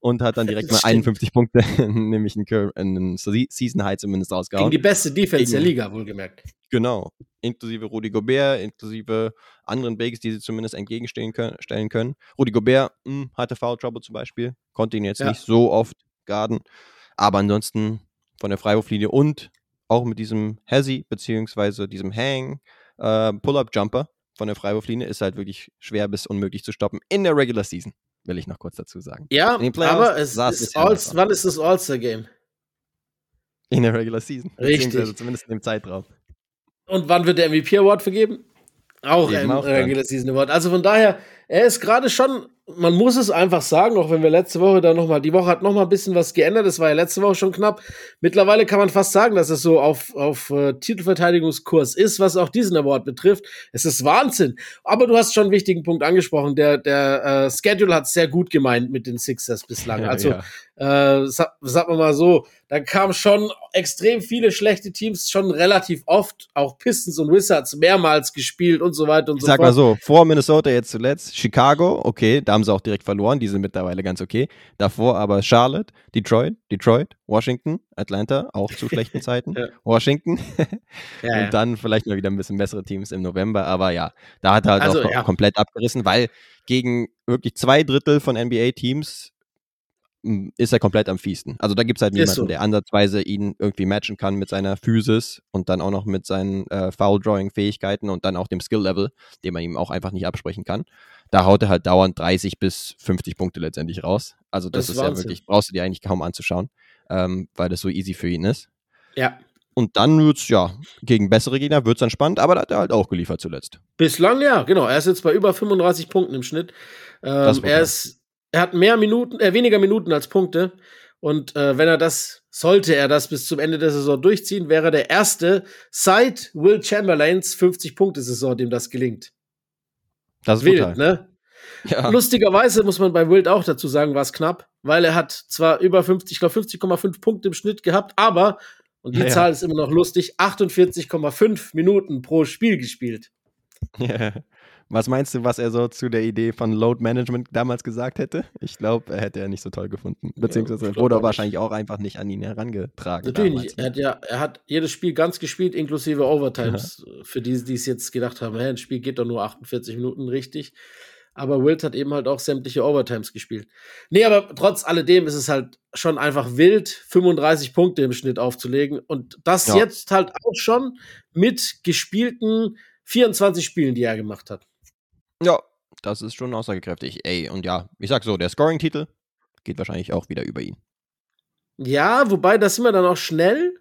und hat dann direkt mal Stimmt. 51 Punkte, nämlich einen, einen Se- Season High zumindest Gegen rausgehauen. die beste Defense der Gegen- Liga, wohlgemerkt. Genau. Inklusive Rudi Gobert, inklusive anderen Bigs, die sie zumindest entgegenstellen können. Stellen können. Rudi Gobert mh, hatte Foul Trouble zum Beispiel, konnte ihn jetzt Ja. nicht so oft garden. Aber ansonsten von der Freiwurflinie und auch mit diesem Hezzy beziehungsweise diesem Hang äh, Pull-Up-Jumper von der Freiwurflinie ist halt wirklich schwer bis unmöglich zu stoppen in der Regular Season, will ich noch kurz dazu sagen. Ja, aber es ist All, wann ist das All-Star-Game? In der Regular Season. Richtig. Beziehungsweise zumindest in dem Zeitraum. Und wann wird der MVP-Award vergeben? Auch Eben auch dann. Regular Season Award. Also von daher, er ist gerade schon, man muss es einfach sagen, auch wenn wir letzte Woche da nochmal, die Woche hat nochmal ein bisschen was geändert, das war ja letzte Woche schon knapp. Mittlerweile kann man fast sagen, dass es so auf, auf äh, Titelverteidigungskurs ist, was auch diesen Award betrifft. Es ist Wahnsinn. Aber du hast schon einen wichtigen Punkt angesprochen. Der, der äh, Schedule hat sehr gut gemeint mit den Sixers bislang. Also Ja. äh, sag, sag mal so, da kamen schon extrem viele schlechte Teams schon relativ oft, auch Pistons und Wizards mehrmals gespielt und so weiter und Ich so sag fort. mal so, vor Minnesota jetzt zuletzt, Chicago, okay, da haben sie auch direkt verloren, die sind mittlerweile ganz okay. Davor aber Charlotte, Detroit, Detroit, Washington, Atlanta, auch zu schlechten Zeiten, Ja. Washington Ja, und dann vielleicht mal wieder ein bisschen bessere Teams im November, aber ja, da hat er halt Also, auch ja. komplett abgerissen, weil gegen wirklich zwei Drittel von NBA-Teams m, ist er komplett am fiesten. Also da gibt es halt niemanden, so. der ansatzweise ihn irgendwie matchen kann mit seiner Physis und dann auch noch mit seinen äh, Foul-Drawing-Fähigkeiten und dann auch dem Skill-Level, den man ihm auch einfach nicht absprechen kann. Da haut er halt dauernd 30 bis 50 Punkte letztendlich raus. Also das, Das ist ist ja wirklich, brauchst du dir eigentlich kaum anzuschauen, ähm, weil das so easy für ihn ist. ja. Und dann wird's, ja, gegen bessere Gegner wird's dann spannend, aber da hat er halt auch geliefert zuletzt. Bislang ja, genau. Er ist jetzt bei über 35 Punkten im Schnitt. Ähm, er ist, er hat mehr Minuten, äh, weniger Minuten als Punkte. Und äh, wenn er das, sollte er das bis zum Ende der Saison durchziehen, wäre er der erste seit Will Chamberlains 50-Punkte-Saison, dem das gelingt. Das ist Wild, brutal. ne? Ja. Lustigerweise muss man bei Wild auch dazu sagen, war es knapp, weil er hat zwar über 50, ich glaube 50,5 Punkte im Schnitt gehabt, aber, und die Ja, ja. Zahl ist immer noch lustig, 48,5 Minuten pro Spiel gespielt. Ja. Was meinst du, was er so zu der Idee von Load Management damals gesagt hätte? Ich glaube, er hätte er nicht so toll gefunden. Beziehungsweise wurde auch wahrscheinlich auch einfach nicht an ihn herangetragen. Natürlich damals, nicht. Er hat ja, er hat jedes Spiel ganz gespielt, inklusive Overtimes. Für die, die es jetzt gedacht haben, hä, ein Spiel geht doch nur 48 Minuten richtig. Aber Wild hat eben halt auch sämtliche Overtimes gespielt. Nee, aber trotz alledem ist es halt schon einfach wild, 35 Punkte im Schnitt aufzulegen. Und das Ja. jetzt halt auch schon mit gespielten 24 Spielen, die er gemacht hat. Ja, das ist schon aussagekräftig. Ey, und ja, ich sag so, der Scoring-Titel geht wahrscheinlich auch wieder über ihn. Ja, wobei, da sind wir dann auch schnell,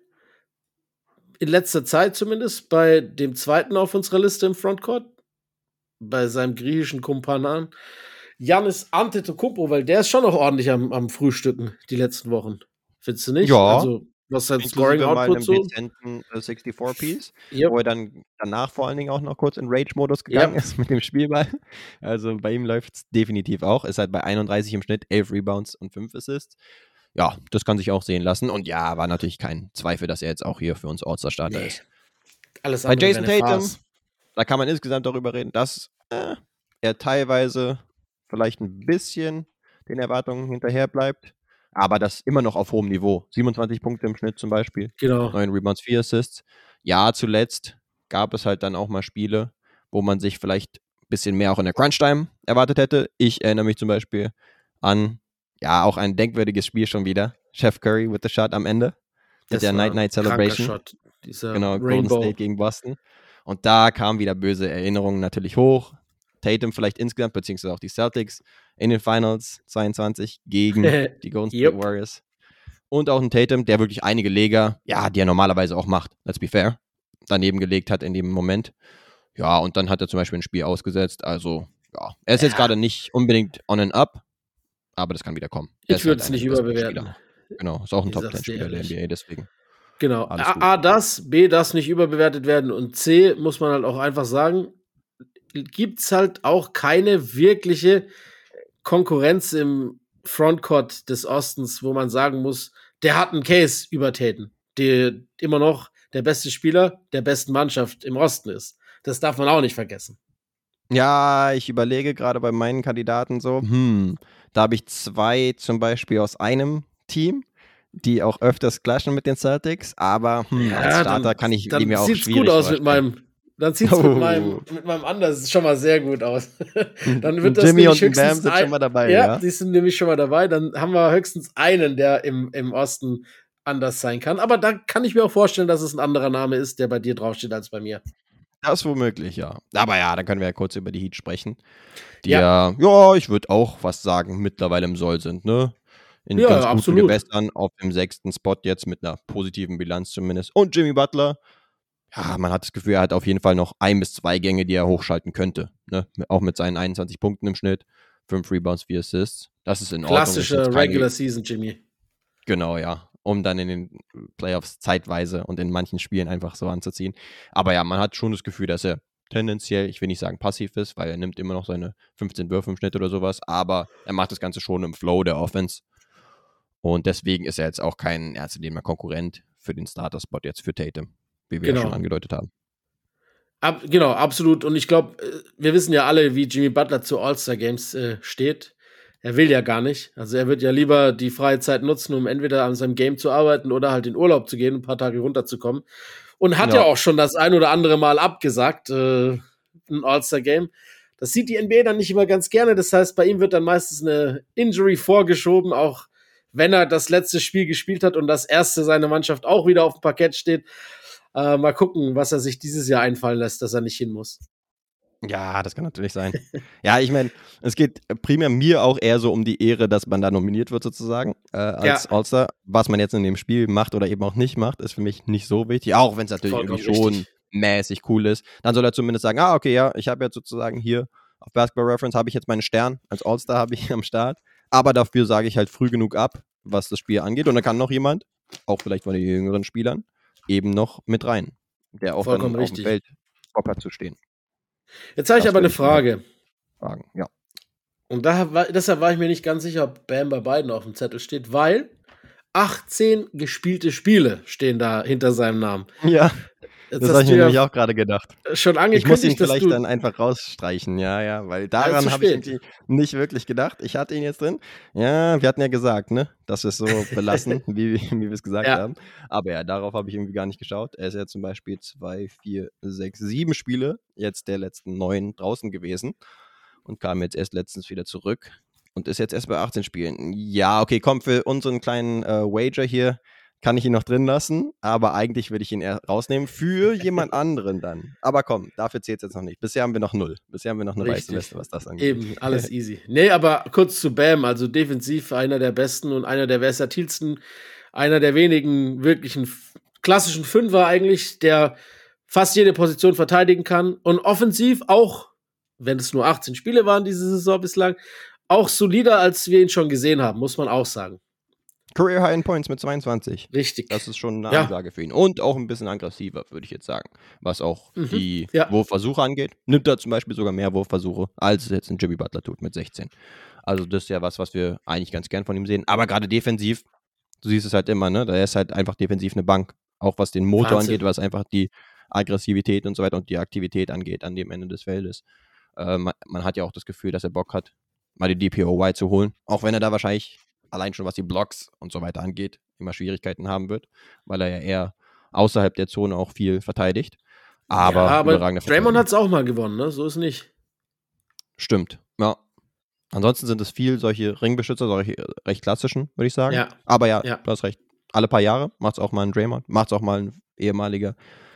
in letzter Zeit zumindest, bei dem zweiten auf unserer Liste im Frontcourt, bei seinem griechischen Kumpanan, Janis Antetokounmpo, weil der ist schon noch ordentlich am, am Frühstücken die letzten Wochen. Findest du nicht? Ja. Also, was sein Scoring-Output einem so? dezenten äh, 64-Piece, Ja. wo er dann danach vor allen Dingen auch noch kurz in Rage-Modus gegangen Ja. ist mit dem Spielball. Also bei ihm läuft es definitiv auch. Ist halt bei 31 im Schnitt, 11 Rebounds und 5 Assists. Ja, das kann sich auch sehen lassen. Und ja, war natürlich kein Zweifel, dass er jetzt auch hier für uns All-Star-Starter Nee. ist. Alles Bei Jason Tatum, Farce. da kann man insgesamt darüber reden, dass äh, er teilweise vielleicht ein bisschen den Erwartungen hinterher bleibt, aber das immer noch auf hohem Niveau. 27 Punkte im Schnitt zum Beispiel, Genau. 9 Rebounds, 4 Assists. Ja, zuletzt gab es halt dann auch mal Spiele, wo man sich vielleicht ein bisschen mehr auch in der Crunch-Time erwartet hätte. Ich erinnere mich zum Beispiel an, ja, auch ein denkwürdiges Spiel schon wieder. Chef Curry with the shot am Ende. Mit Das der Night Night Celebration. Shot, Genau, Golden Rainbow. State gegen Boston. Und da kamen wieder böse Erinnerungen natürlich hoch. Tatum vielleicht insgesamt, beziehungsweise auch die Celtics in den Finals 22 gegen die Golden State Yep. Warriors. Und auch ein Tatum, der wirklich einige Leger, ja, die er normalerweise auch macht, let's be fair, daneben gelegt hat in dem Moment. Ja, und dann hat er zum Beispiel ein Spiel ausgesetzt. Also, ja, er ist jetzt Ja. gerade nicht unbedingt on and up, aber das kann wieder kommen. Er Ich ist würde halt es nicht überbewerten. Genau, ist auch ein Ich sag's dir Top-10-Spieler der. NBA, deswegen. Genau. A, A, das, B, das nicht überbewertet werden und C, muss man halt auch einfach sagen, gibt es halt auch keine wirkliche Konkurrenz im Frontcourt des Ostens, wo man sagen muss, der hat einen Case über Tatum, der immer noch der beste Spieler der besten Mannschaft im Osten ist. Das darf man auch nicht vergessen. Ja, ich überlege gerade bei meinen Kandidaten so, hm, da habe ich zwei zum Beispiel aus einem Team, die auch öfters clashen mit den Celtics, aber hm, als Starter kann ich die mir auch schwierig gut aus mit vorstellen. meinem dann sieht's Oh. mit meinem mit meinem anders schon mal sehr gut aus. dann wird das Jimmy und Bam sind ein- schon mal dabei, ja, ja. die sind nämlich schon mal dabei. Dann haben wir höchstens einen, der im, im Osten anders sein kann. Aber da kann ich mir auch vorstellen, dass es ein anderer Name ist, der bei dir draufsteht als bei mir. Das womöglich, ja. Aber ja, dann können wir ja kurz über die Heat sprechen. Die ja, ja, ja ich würde auch was sagen, mittlerweile im Soll sind, ne? In Ja, ganz guten absolut. Gewässern auf dem sechsten Spot jetzt mit einer positiven Bilanz zumindest. Und Jimmy Butler, ja, man hat das Gefühl, er hat auf jeden Fall noch ein bis zwei Gänge, die er hochschalten könnte. Ne? Auch mit seinen 21 Punkten im Schnitt, fünf Rebounds, vier Assists. Das ist in Ordnung. Klassische jetzt kein- Regular Season, Jimmy. Genau, ja. Um dann in den Playoffs zeitweise und in manchen Spielen einfach so anzuziehen. Aber ja, man hat schon das Gefühl, dass er tendenziell, ich will nicht sagen passiv ist, weil er nimmt immer noch seine 15 Würfe im Schnitt oder sowas, aber er macht das Ganze schon im Flow der Offense. Und deswegen ist er jetzt auch kein ernstzunehmender Konkurrent für den Starter-Spot jetzt für Tatum, wie wir ja Genau. schon angedeutet haben. Ab, genau, absolut. Und ich glaube, wir wissen ja alle, wie Jimmy Butler zu All-Star-Games äh, steht. Er will ja gar nicht. Also er wird ja lieber die freie Zeit nutzen, um entweder an seinem Game zu arbeiten oder halt in Urlaub zu gehen, ein paar Tage runterzukommen. Und hat ja, Ja. auch schon das ein oder andere Mal abgesagt, äh, ein All-Star-Game. Das sieht die NBA dann nicht immer ganz gerne. Das heißt, bei ihm wird dann meistens eine Injury vorgeschoben, auch wenn er das letzte Spiel gespielt hat und das erste seine Mannschaft auch wieder auf dem Parkett steht. Äh, mal gucken, was er sich dieses Jahr einfallen lässt, dass er nicht hin muss. Ja, das kann natürlich sein. ja, ich meine, es geht primär mir auch eher so um die Ehre, dass man da nominiert wird sozusagen äh, als Ja. All-Star. Was man jetzt in dem Spiel macht oder eben auch nicht macht, ist für mich nicht so wichtig. Auch wenn es natürlich irgendwie schon richtig. mäßig cool ist. Dann soll er zumindest sagen, ah, okay, ja, ich habe jetzt sozusagen hier auf Basketball Reference habe ich jetzt meinen Stern. Als All-Star habe ich am Start. Aber dafür sage ich halt früh genug ab, was das Spiel angeht. Und dann kann noch jemand, auch vielleicht von den jüngeren Spielern, eben noch mit rein. Der auch Vollkommen dann auf dem richtig. Feld Bock hat zu stehen. Jetzt habe ich aber eine. Frage. Fragen. Ja. Und da deshalb war ich mir nicht ganz sicher, ob Bam bei beiden auf dem Zettel steht, weil 18 gespielte Spiele stehen da hinter seinem Namen. Ja, Das hast habe ich mir nämlich auch gerade gedacht. schon Ich muss ihn angekündigt, vielleicht du. dann einfach rausstreichen, ja, ja, weil daran habe ich nicht wirklich gedacht. Ich hatte ihn jetzt drin. Ja, wir hatten ja gesagt, ne, dass wir es so belassen, wie, wie wir es gesagt Ja. haben. Aber ja, darauf habe ich irgendwie gar nicht geschaut. Er ist ja zum Beispiel zwei, vier, sechs, sieben Spiele jetzt der letzten neun draußen gewesen und kam jetzt erst letztens wieder zurück und ist jetzt erst bei 18 Spielen. Ja, okay, komm, für unseren kleinen äh, Wager hier kann ich ihn noch drin lassen, aber eigentlich würde ich ihn eher rausnehmen für jemand anderen dann. Aber komm, dafür zählt es jetzt noch nicht. Bisher haben wir noch null. Bisher haben wir noch eine weiße Richtig. Weste, was das angeht. Eben, alles easy. Nee, aber kurz zu Bam, also defensiv einer der besten und einer der versatilsten, einer der wenigen wirklichen klassischen Fünfer eigentlich, der fast jede Position verteidigen kann und offensiv auch, wenn es nur 18 Spiele waren diese Saison bislang, auch solider, als wir ihn schon gesehen haben, muss man auch sagen. Career High in Points mit 22. Richtig. Das ist schon eine Ja. Ansage für ihn. Und auch ein bisschen aggressiver, würde ich jetzt sagen. Was auch Mhm. die Ja. Wurfversuche angeht. Nimmt er zum Beispiel sogar mehr Wurfversuche, als es jetzt ein Jimmy Butler tut mit 16. Also das ist ja was, was wir eigentlich ganz gern von ihm sehen. Aber gerade defensiv, du siehst es halt immer, ne? Da ist halt einfach defensiv eine Bank. Auch was den Motor Wahnsinn. angeht, was einfach die Aggressivität und so weiter und die Aktivität angeht an dem Ende des Feldes. Äh, man, man hat ja auch das Gefühl, dass er Bock hat, mal die DPOY zu holen. Auch wenn er da wahrscheinlich allein schon was die Blocks und so weiter angeht, immer Schwierigkeiten haben wird, weil er ja eher außerhalb der Zone auch viel verteidigt. Aber, ja, aber Draymond hat es auch mal gewonnen, ne? So ist nicht. Stimmt, ja. Ansonsten sind es viel solche Ringbeschützer, solche recht klassischen, würde ich sagen. Ja. Aber ja, Ja. du hast recht. Alle paar Jahre macht es auch mal ein Draymond, macht es auch mal ein ehemaliger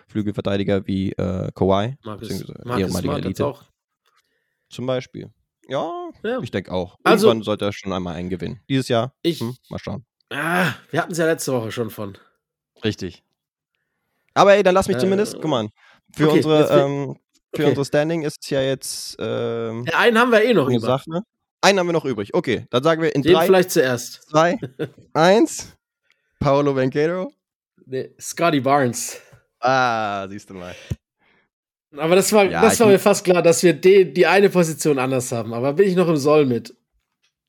Flügelverteidiger wie äh, Kawhi, Marcus, Marcus ehemaliger Smart Elite auch. zum Beispiel. Ja, Ja. ich denke auch. Also- Irgendwann sollte er schon einmal einen gewinnen. Dieses Jahr, Ich, hm, mal schauen. ah, wir hatten es ja letzte Woche schon von. Richtig. Aber ey, dann lass mich Äh, zumindest, guck mal, für okay, unsere, jetzt ähm, für okay. unsere Standing ist es ja jetzt ähm, Ja, einen haben wir eh noch über. Sache. Einen haben wir noch übrig. Okay, dann sagen wir in Den drei, vielleicht zuerst. zwei, eins. Paolo Banquero. Nee, Scotty Barnes. Ah, siehst du mal. Aber das war, Ja, das war mir fast klar, dass wir die, die eine Position anders haben. Aber bin ich noch im Soll mit.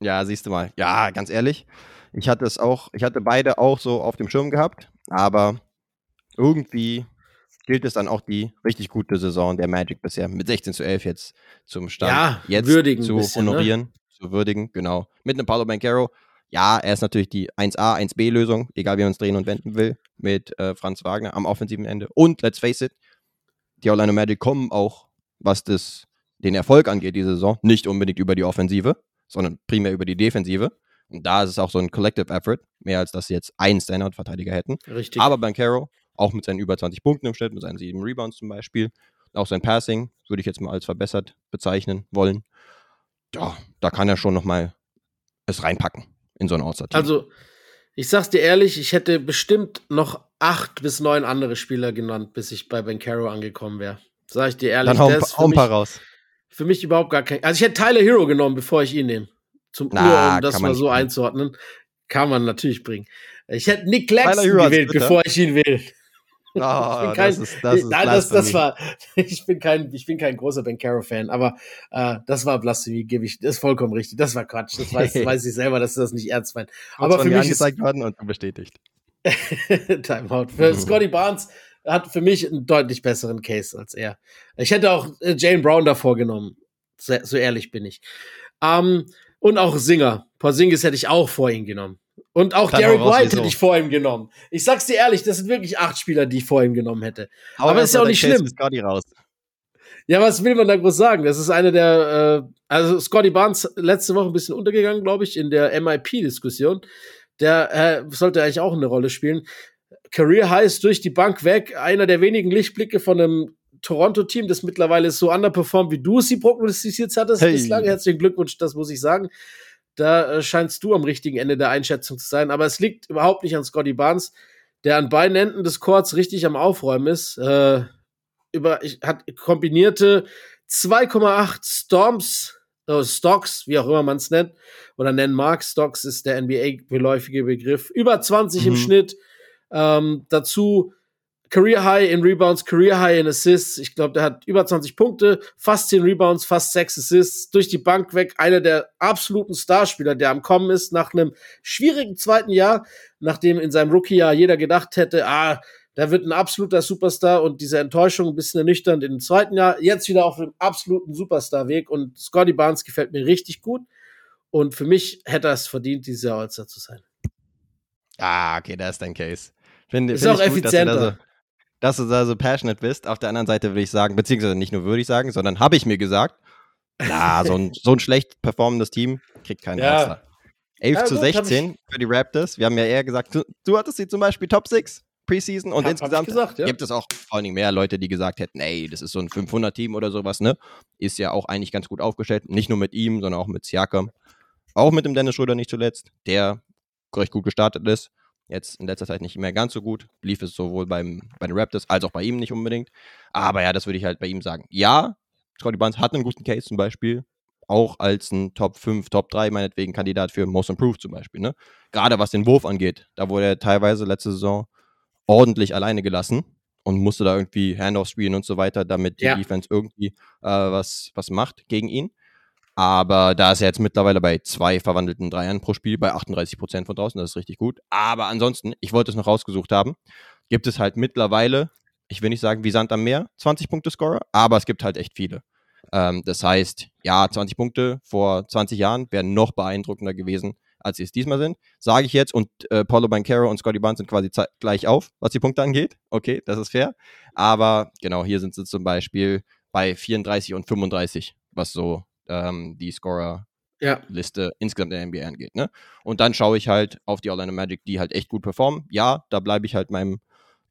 Ja, siehst du mal. Ja, ganz ehrlich, ich hatte es auch, ich hatte beide auch so auf dem Schirm gehabt, aber irgendwie gilt es dann auch die richtig gute Saison der Magic bisher mit 16 zu 11 jetzt zum Stand Ja, jetzt würdigen zu bisschen, ne? honorieren, zu würdigen, genau. Mit einem Paulo Banquero, ja, er ist natürlich die 1A, 1B-Lösung, egal wie man es drehen und wenden will, mit äh, Franz Wagner am offensiven Ende. Und let's face it, die Orlando Magic kommen auch, was das, den Erfolg angeht, diese Saison, nicht unbedingt über die Offensive, sondern primär über die Defensive. Und da ist es auch so ein Collective Effort, mehr als dass sie jetzt einen Standout-Verteidiger hätten. Richtig. Aber Bankero, auch mit seinen über 20 Punkten im Schnitt, mit seinen sieben Rebounds zum Beispiel, auch sein Passing, würde ich jetzt mal als verbessert bezeichnen wollen. Ja, da kann er schon nochmal es reinpacken in so ein All-Star-Team. Also, ich sag's dir ehrlich, ich hätte bestimmt noch acht bis neun andere Spieler genannt, bis ich bei Bankero angekommen wäre. Sag ich dir ehrlich. Dann hau, hau ein für paar mich- raus. Für mich überhaupt gar kein. Also ich hätte Tyler Hero genommen, bevor ich ihn nehme. Zum Na, nur, um das mal so bringen. einzuordnen. Kann man natürlich bringen. Ich hätte Nick Claxton gewählt, bevor ich ihn will. Ah, bin kein- das ist, das ist Nein, das, das Blasphemie. war. Ich bin kein, ich bin kein großer Bankero-Fan, aber äh, das war Blasphemie, gebe ich. Das ist vollkommen richtig. Das war Quatsch. Das weiß, weiß ich selber, dass du das nicht ernst meinst. Aber für mich ist worden und bestätigt. Timeout. Für Mhm. Scotty Barnes hat für mich einen deutlich besseren Case als er. Ich hätte auch äh, Jane Brown davor genommen. So, ehrlich bin ich. Ähm, und auch Singer. Porzingis hätte ich auch vor ihm genommen. Und auch Derek White hätte ich vor ihm genommen. Ich sag's dir ehrlich, das sind wirklich acht Spieler, die ich vor ihm genommen hätte. Aber erst ist ja auch nicht Case schlimm. Scotty raus. Ja, was will man da groß sagen? Das ist eine der, äh, also Scotty Barnes letzte Woche ein bisschen untergegangen, glaube ich, in der MIP-Diskussion. Der äh, sollte eigentlich auch eine Rolle spielen. Career Highs durch die Bank weg. Einer der wenigen Lichtblicke von einem Toronto-Team, das mittlerweile so underperformt, wie du es sie prognostiziert hattest Hey. bislang. Herzlichen Glückwunsch, das muss ich sagen. Da äh, scheinst du am richtigen Ende der Einschätzung zu sein. Aber es liegt überhaupt nicht an Scotty Barnes, der an beiden Enden des Courts richtig am Aufräumen ist. Äh, über, ich, hat kombinierte 2,8 Storms, Stocks, wie auch immer man es nennt, oder nennen mag. Stocks ist der NBA-beläufige Begriff. Über 20 im Mhm. Schnitt. Ähm, dazu Career High in Rebounds, Career High in Assists. Ich glaube, der hat über 20 Punkte, fast 10 Rebounds, fast 6 Assists. Durch die Bank weg. Einer der absoluten Starspieler, der am Kommen ist nach einem schwierigen zweiten Jahr, nachdem in seinem Rookie-Jahr jeder gedacht hätte, ah, da wird ein absoluter Superstar und diese Enttäuschung ein bisschen ernüchternd im zweiten Jahr. Jetzt wieder auf einem absoluten Superstar-Weg und Scotty Barnes gefällt mir richtig gut. Und für mich hätte er es verdient, dieses Jahr All-Star zu sein. Ah, okay, da ist dein Case. Finde, Ist finde auch ich gut, dass du, da effizienter. so, dass du da so passionate bist. Auf der anderen Seite würde ich sagen, beziehungsweise nicht nur würde ich sagen, sondern habe ich mir gesagt, na, so ein, so ein schlecht performendes Team kriegt keinen Ja. All-Star. 11 Ja, zu gut, hab 16 für die Raptors. Wir haben ja eher gesagt, du, du hattest sie zum Beispiel Top 6 Preseason und Hab- insgesamt gesagt, ja. gibt es auch vor allen Dingen mehr Leute, die gesagt hätten, ey, das ist so ein 500-Team oder sowas, ne? Ist ja auch eigentlich ganz gut aufgestellt. Nicht nur mit ihm, sondern auch mit Siakam. Auch mit dem Dennis Schröder nicht zuletzt, der recht gut gestartet ist. Jetzt in letzter Zeit nicht mehr ganz so gut. Lief es sowohl beim, bei den Raptors als auch bei ihm nicht unbedingt. Aber ja, das würde ich halt bei ihm sagen. Ja, Scotty Barnes hat einen guten Case zum Beispiel. Auch als ein Top 5, Top 3, meinetwegen Kandidat für Most Improved zum Beispiel. Ne? Gerade was den Wurf angeht. Da wurde er teilweise letzte Saison ordentlich alleine gelassen und musste da irgendwie Handoffs spielen und so weiter, damit die Ja. Defense irgendwie äh, was, was macht gegen ihn. Aber da ist er jetzt mittlerweile bei zwei verwandelten Dreiern pro Spiel, bei 38 Prozent von draußen, das ist richtig gut. Aber ansonsten, ich wollte es noch rausgesucht haben, gibt es halt mittlerweile, ich will nicht sagen wie Sand am Meer, 20 Punkte Scorer, aber es gibt halt echt viele. Ähm, das heißt, ja, 20 Punkte vor 20 Jahren wären noch beeindruckender gewesen, als sie es diesmal sind. Sage ich jetzt und äh, Paulo Banquero und Scotty Barnes sind quasi gleich auf, was die Punkte angeht. Okay, das ist fair. Aber genau, hier sind sie zum Beispiel bei 34 und 35, was so ähm, die Scorer-Liste Ja, insgesamt in der NBA angeht. Ne? Und dann schaue ich halt auf die Orlando Magic, die halt echt gut performen. Ja, da bleibe ich halt meinem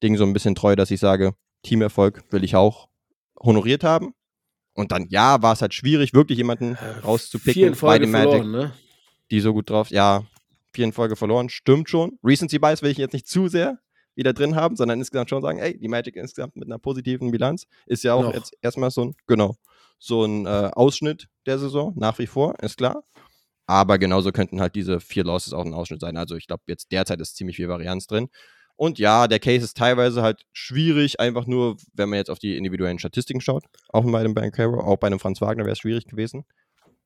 Ding so ein bisschen treu, dass ich sage, Teamerfolg will ich auch honoriert haben. Und dann, ja, war es halt schwierig, wirklich jemanden vier rauszupicken bei den Magic, verloren, ne? Die so gut drauf, ja, vier in Folge verloren, stimmt schon. Recency Bias will ich jetzt nicht zu sehr wieder drin haben, sondern insgesamt schon sagen, ey, die Magic insgesamt mit einer positiven Bilanz ist ja auch Noch. jetzt erstmal so ein, genau, so ein äh, Ausschnitt der Saison, nach wie vor, ist klar. Aber genauso könnten halt diese vier Losses auch ein Ausschnitt sein. Also ich glaube, jetzt derzeit ist ziemlich viel Varianz drin. Und ja, der Case ist teilweise halt schwierig, einfach nur, wenn man jetzt auf die individuellen Statistiken schaut. Auch bei einem Bankero, auch bei einem Franz Wagner wäre es schwierig gewesen.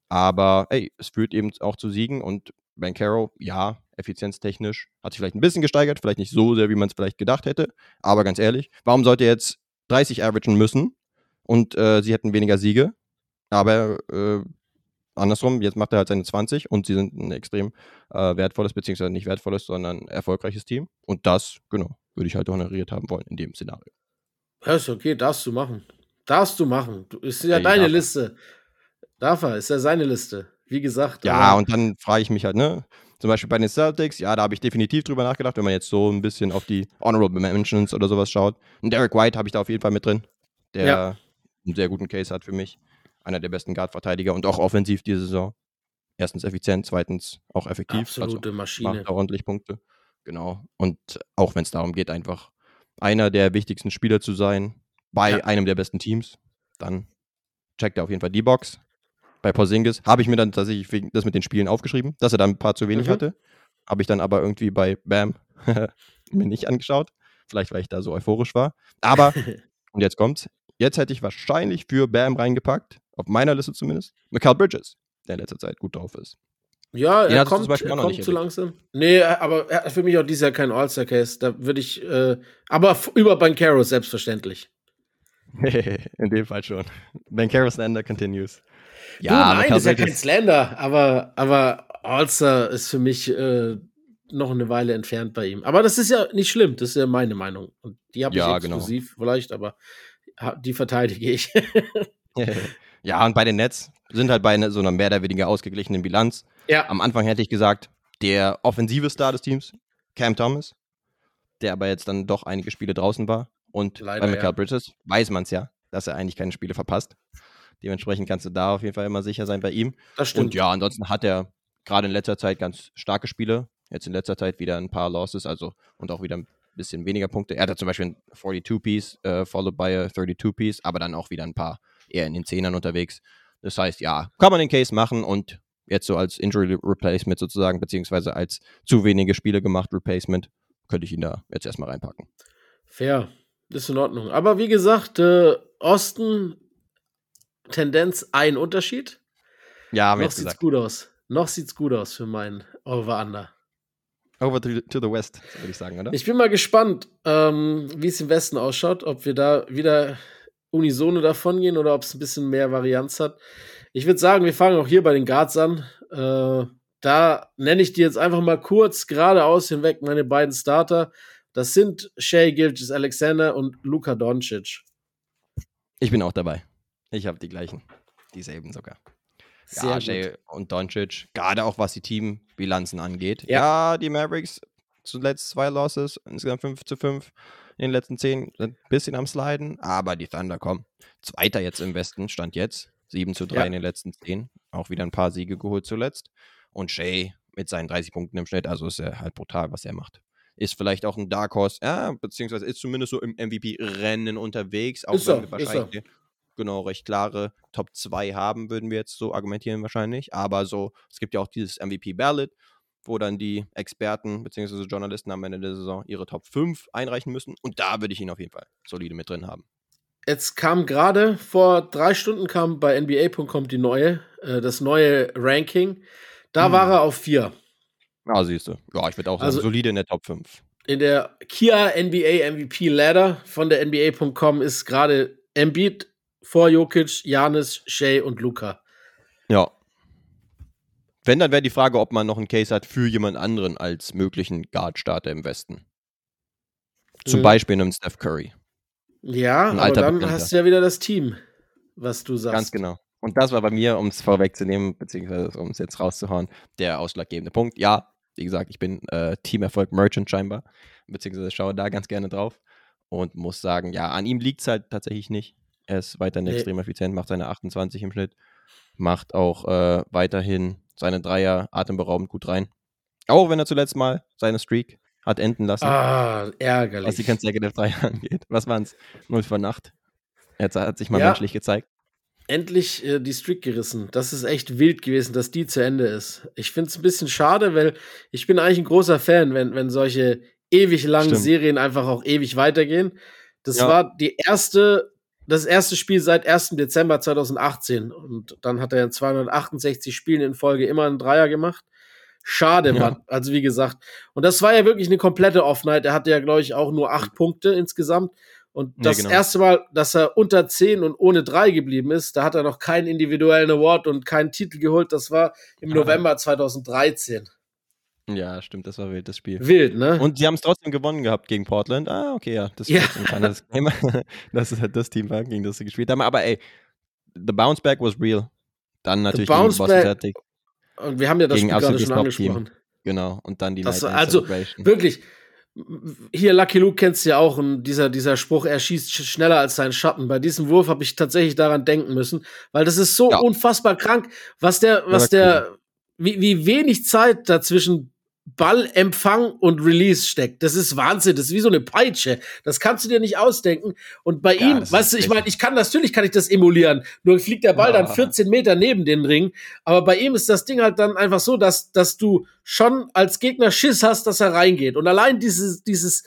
Aber ey, es führt eben auch zu Siegen und Bankero, ja, effizienztechnisch, hat sich vielleicht ein bisschen gesteigert, vielleicht nicht so sehr, wie man es vielleicht gedacht hätte. Aber ganz ehrlich, warum sollte er jetzt 30 averagen müssen und äh, sie hätten weniger Siege? Aber äh, andersrum, jetzt macht er halt seine 20 und sie sind ein extrem äh, wertvolles, beziehungsweise nicht wertvolles, sondern erfolgreiches Team. Und das, genau, würde ich halt honoriert haben wollen in dem Szenario. Ja, ist okay, darfst du machen. Darfst du machen. Du, ist ja Ey, deine. Liste. Darf er, ist ja seine Liste. Wie gesagt. Ja, und dann frage ich mich halt, ne? Zum Beispiel bei den Celtics, ja, da habe ich definitiv drüber nachgedacht, wenn man jetzt so ein bisschen auf die Honorable Mentions oder sowas schaut. Und Derek White habe ich da auf jeden Fall mit drin, der Ja. einen sehr guten Case hat für mich. Einer der besten Guard-Verteidiger und auch offensiv diese Saison. Erstens effizient, zweitens auch effektiv. Absolute also Maschine. macht ordentlich Punkte. Genau. Und auch wenn es darum geht, einfach einer der wichtigsten Spieler zu sein bei Ja. einem der besten Teams, dann checkt er auf jeden Fall die Box. Bei Porzingis habe ich mir dann tatsächlich wegen- das mit den Spielen aufgeschrieben, dass er dann ein paar zu wenig Mhm. hatte. Habe ich dann aber irgendwie bei Bam mir nicht angeschaut. Vielleicht, weil ich da so euphorisch war. Aber, und jetzt kommt's, jetzt hätte ich wahrscheinlich für Bam reingepackt, auf meiner Liste zumindest, Michael Bridges, der in letzter Zeit gut drauf ist. Ja, Den er kommt, er kommt nicht zu langsam. Nee, aber er hat für mich auch dieses Jahr kein All-Star-Case. Da würde ich, äh, aber über Bankero selbstverständlich. in dem Fall schon. Ben Slander continues. Du, nein, Mikal ist ja kein Slender, aber, aber All-Star ist für mich äh, noch eine Weile entfernt bei ihm. Aber das ist ja nicht schlimm, das ist ja meine Meinung. Und die habe Ja, ich genau. exklusiv vielleicht, aber die verteidige ich. ja, und bei den Nets sind halt bei so einer mehr oder weniger ausgeglichenen Bilanz. ja, Am Anfang hätte ich gesagt, der offensive Star des Teams, Cam Thomas, der aber jetzt dann doch einige Spiele draußen war. Und Leider, bei Michael ja. Bridges weiß man es ja, dass er eigentlich keine Spiele verpasst. Dementsprechend kannst du da auf jeden Fall immer sicher sein bei ihm. das stimmt. Und ja, ansonsten hat er gerade in letzter Zeit ganz starke Spiele. Jetzt in letzter Zeit wieder ein paar Losses, also und auch wieder ein bisschen weniger Punkte. Er hatte zum Beispiel ein 42-Piece, äh, followed by a 32-Piece, aber dann auch wieder ein paar eher in den Zehnern unterwegs. Das heißt, ja, kann man den Case machen und jetzt so als Injury Replacement sozusagen, beziehungsweise als zu wenige Spiele gemacht Replacement, könnte ich ihn da jetzt erstmal reinpacken. Fair. Ist in Ordnung. Aber wie gesagt, äh, Osten, Tendenz ein Unterschied. Ja, haben Noch sieht's gesagt. gut aus. Noch sieht's gut aus für meinen Over-Under. Over to, to the West, würde ich sagen, oder? Ich bin mal gespannt, ähm, wie es im Westen ausschaut, ob wir da wieder unisono davon gehen oder ob es ein bisschen mehr Varianz hat. Ich würde sagen, wir fangen auch hier bei den Guards an. Äh, da nenne ich dir jetzt einfach mal kurz geradeaus hinweg meine beiden Starter. Das sind Shea Gilgis Alexander und Luka Doncic. Ich bin auch dabei. Ich habe die gleichen. Dieselben sogar. Sehr ja, und Doncic, gerade auch was die Teambilanzen angeht. Ja. Ja. die Mavericks zuletzt zwei Losses, insgesamt 5 zu 5 in den letzten 10, sind ein bisschen am Sliden, aber die Thunder kommen. Zweiter jetzt im Westen, stand jetzt. 7 zu 3 Ja. in den letzten 10. Auch wieder ein paar Siege geholt zuletzt. Und Shea mit seinen 30 Punkten im Schnitt, also ist er halt brutal, was er macht. Ist vielleicht auch ein Dark Horse, ja, beziehungsweise ist zumindest so im MVP-Rennen unterwegs, auch Ist wenn ist wahrscheinlich genau recht klare Top 2 haben, würden wir jetzt so argumentieren wahrscheinlich. Aber so, es gibt ja auch dieses MVP-Ballot, wo dann die Experten bzw. Journalisten am Ende der Saison ihre Top 5 einreichen müssen. Und da würde ich ihn auf jeden Fall solide mit drin haben. Jetzt kam gerade vor drei Stunden kam bei NBA.com die neue, äh, das neue Ranking. Da Hm. war er auf vier. Ah, siehst du. Ja, ich würde auch sagen, Also- solide in der Top 5. In der Kia NBA MVP Ladder von der NBA.com ist gerade Embiid vor Jokic, Janis, Shea und Luca. Ja. Wenn, dann wäre die Frage, ob man noch einen Case hat für jemand anderen als möglichen Guard-Starter im Westen. Zum Mhm. Beispiel einem Steph Curry. Ja, Ein aber dann Bekannter. hast du ja wieder das Team, was du sagst. Ganz genau. Und das war bei mir, um es vorwegzunehmen, beziehungsweise um es jetzt rauszuhauen, der ausschlaggebende Punkt. Ja, wie gesagt, ich bin äh, Teamerfolg Merchant scheinbar, beziehungsweise schaue da ganz gerne drauf und muss sagen, ja, an ihm liegt es halt tatsächlich nicht. Er ist weiterhin Nee. extrem effizient, macht seine 28 im Schnitt, macht auch äh, weiterhin seine Dreier atemberaubend gut rein. Auch wenn er zuletzt mal seine Streak hat enden lassen, Ah, was ärgerlich. die Consecutive Dreier angeht. Was waren es? 0 von 8. Jetzt hat sich mal Ja. menschlich gezeigt. Endlich äh, die Streak gerissen. Das ist echt wild gewesen, dass die zu Ende ist. Ich finde es ein bisschen schade, weil ich bin eigentlich ein großer Fan, wenn, wenn solche ewig langen Stimmt. Serien einfach auch ewig weitergehen. Das Ja. war die erste, das erste Spiel seit 1. Dezember 2018. Und dann hat er in 268 Spielen in Folge immer einen Dreier gemacht. Schade, Ja. Mann. Also wie gesagt. Und das war ja wirklich eine komplette Off-Night. Er hatte ja, glaube ich, auch nur acht Punkte insgesamt. Und das genau. erste Mal, dass er unter 10 und ohne 3 geblieben ist, da hat er noch keinen individuellen Award und keinen Titel geholt. Das war im. November 2013. Ja, stimmt, das war wild, das Spiel. Wild, ne? Und sie haben es trotzdem gewonnen gehabt gegen Portland. Ah, okay, ja. Das Ja. jetzt ein kleines Game. Das ist halt das Team, war, gegen das sie gespielt haben. Aber ey, the bounce back was real. Dann natürlich gegen Boston Celtics. Und wir haben ja das Gegen Spiel gerade schon angesprochen. Genau. Und dann die Das, Night also wirklich, hier Lucky Luke kennst du ja auch, und dieser, dieser Spruch, er schießt sch- schneller als sein Schatten. Bei diesem Wurf habe ich tatsächlich daran denken müssen, weil das ist so Ja. unfassbar krank, was der, was der, wie, wie wenig Zeit dazwischen Ballempfang und Release steckt. Das ist Wahnsinn. Das ist wie so eine Peitsche. Das kannst du dir nicht ausdenken. Und bei Ja, ihm, weißt du, ich meine, ich kann natürlich kann ich das emulieren. Nur fliegt der Ball dann Ja. 14 Meter neben den Ring. Aber bei ihm ist das Ding halt dann einfach so, dass, dass du schon als Gegner Schiss hast, dass er reingeht. Und allein dieses, dieses,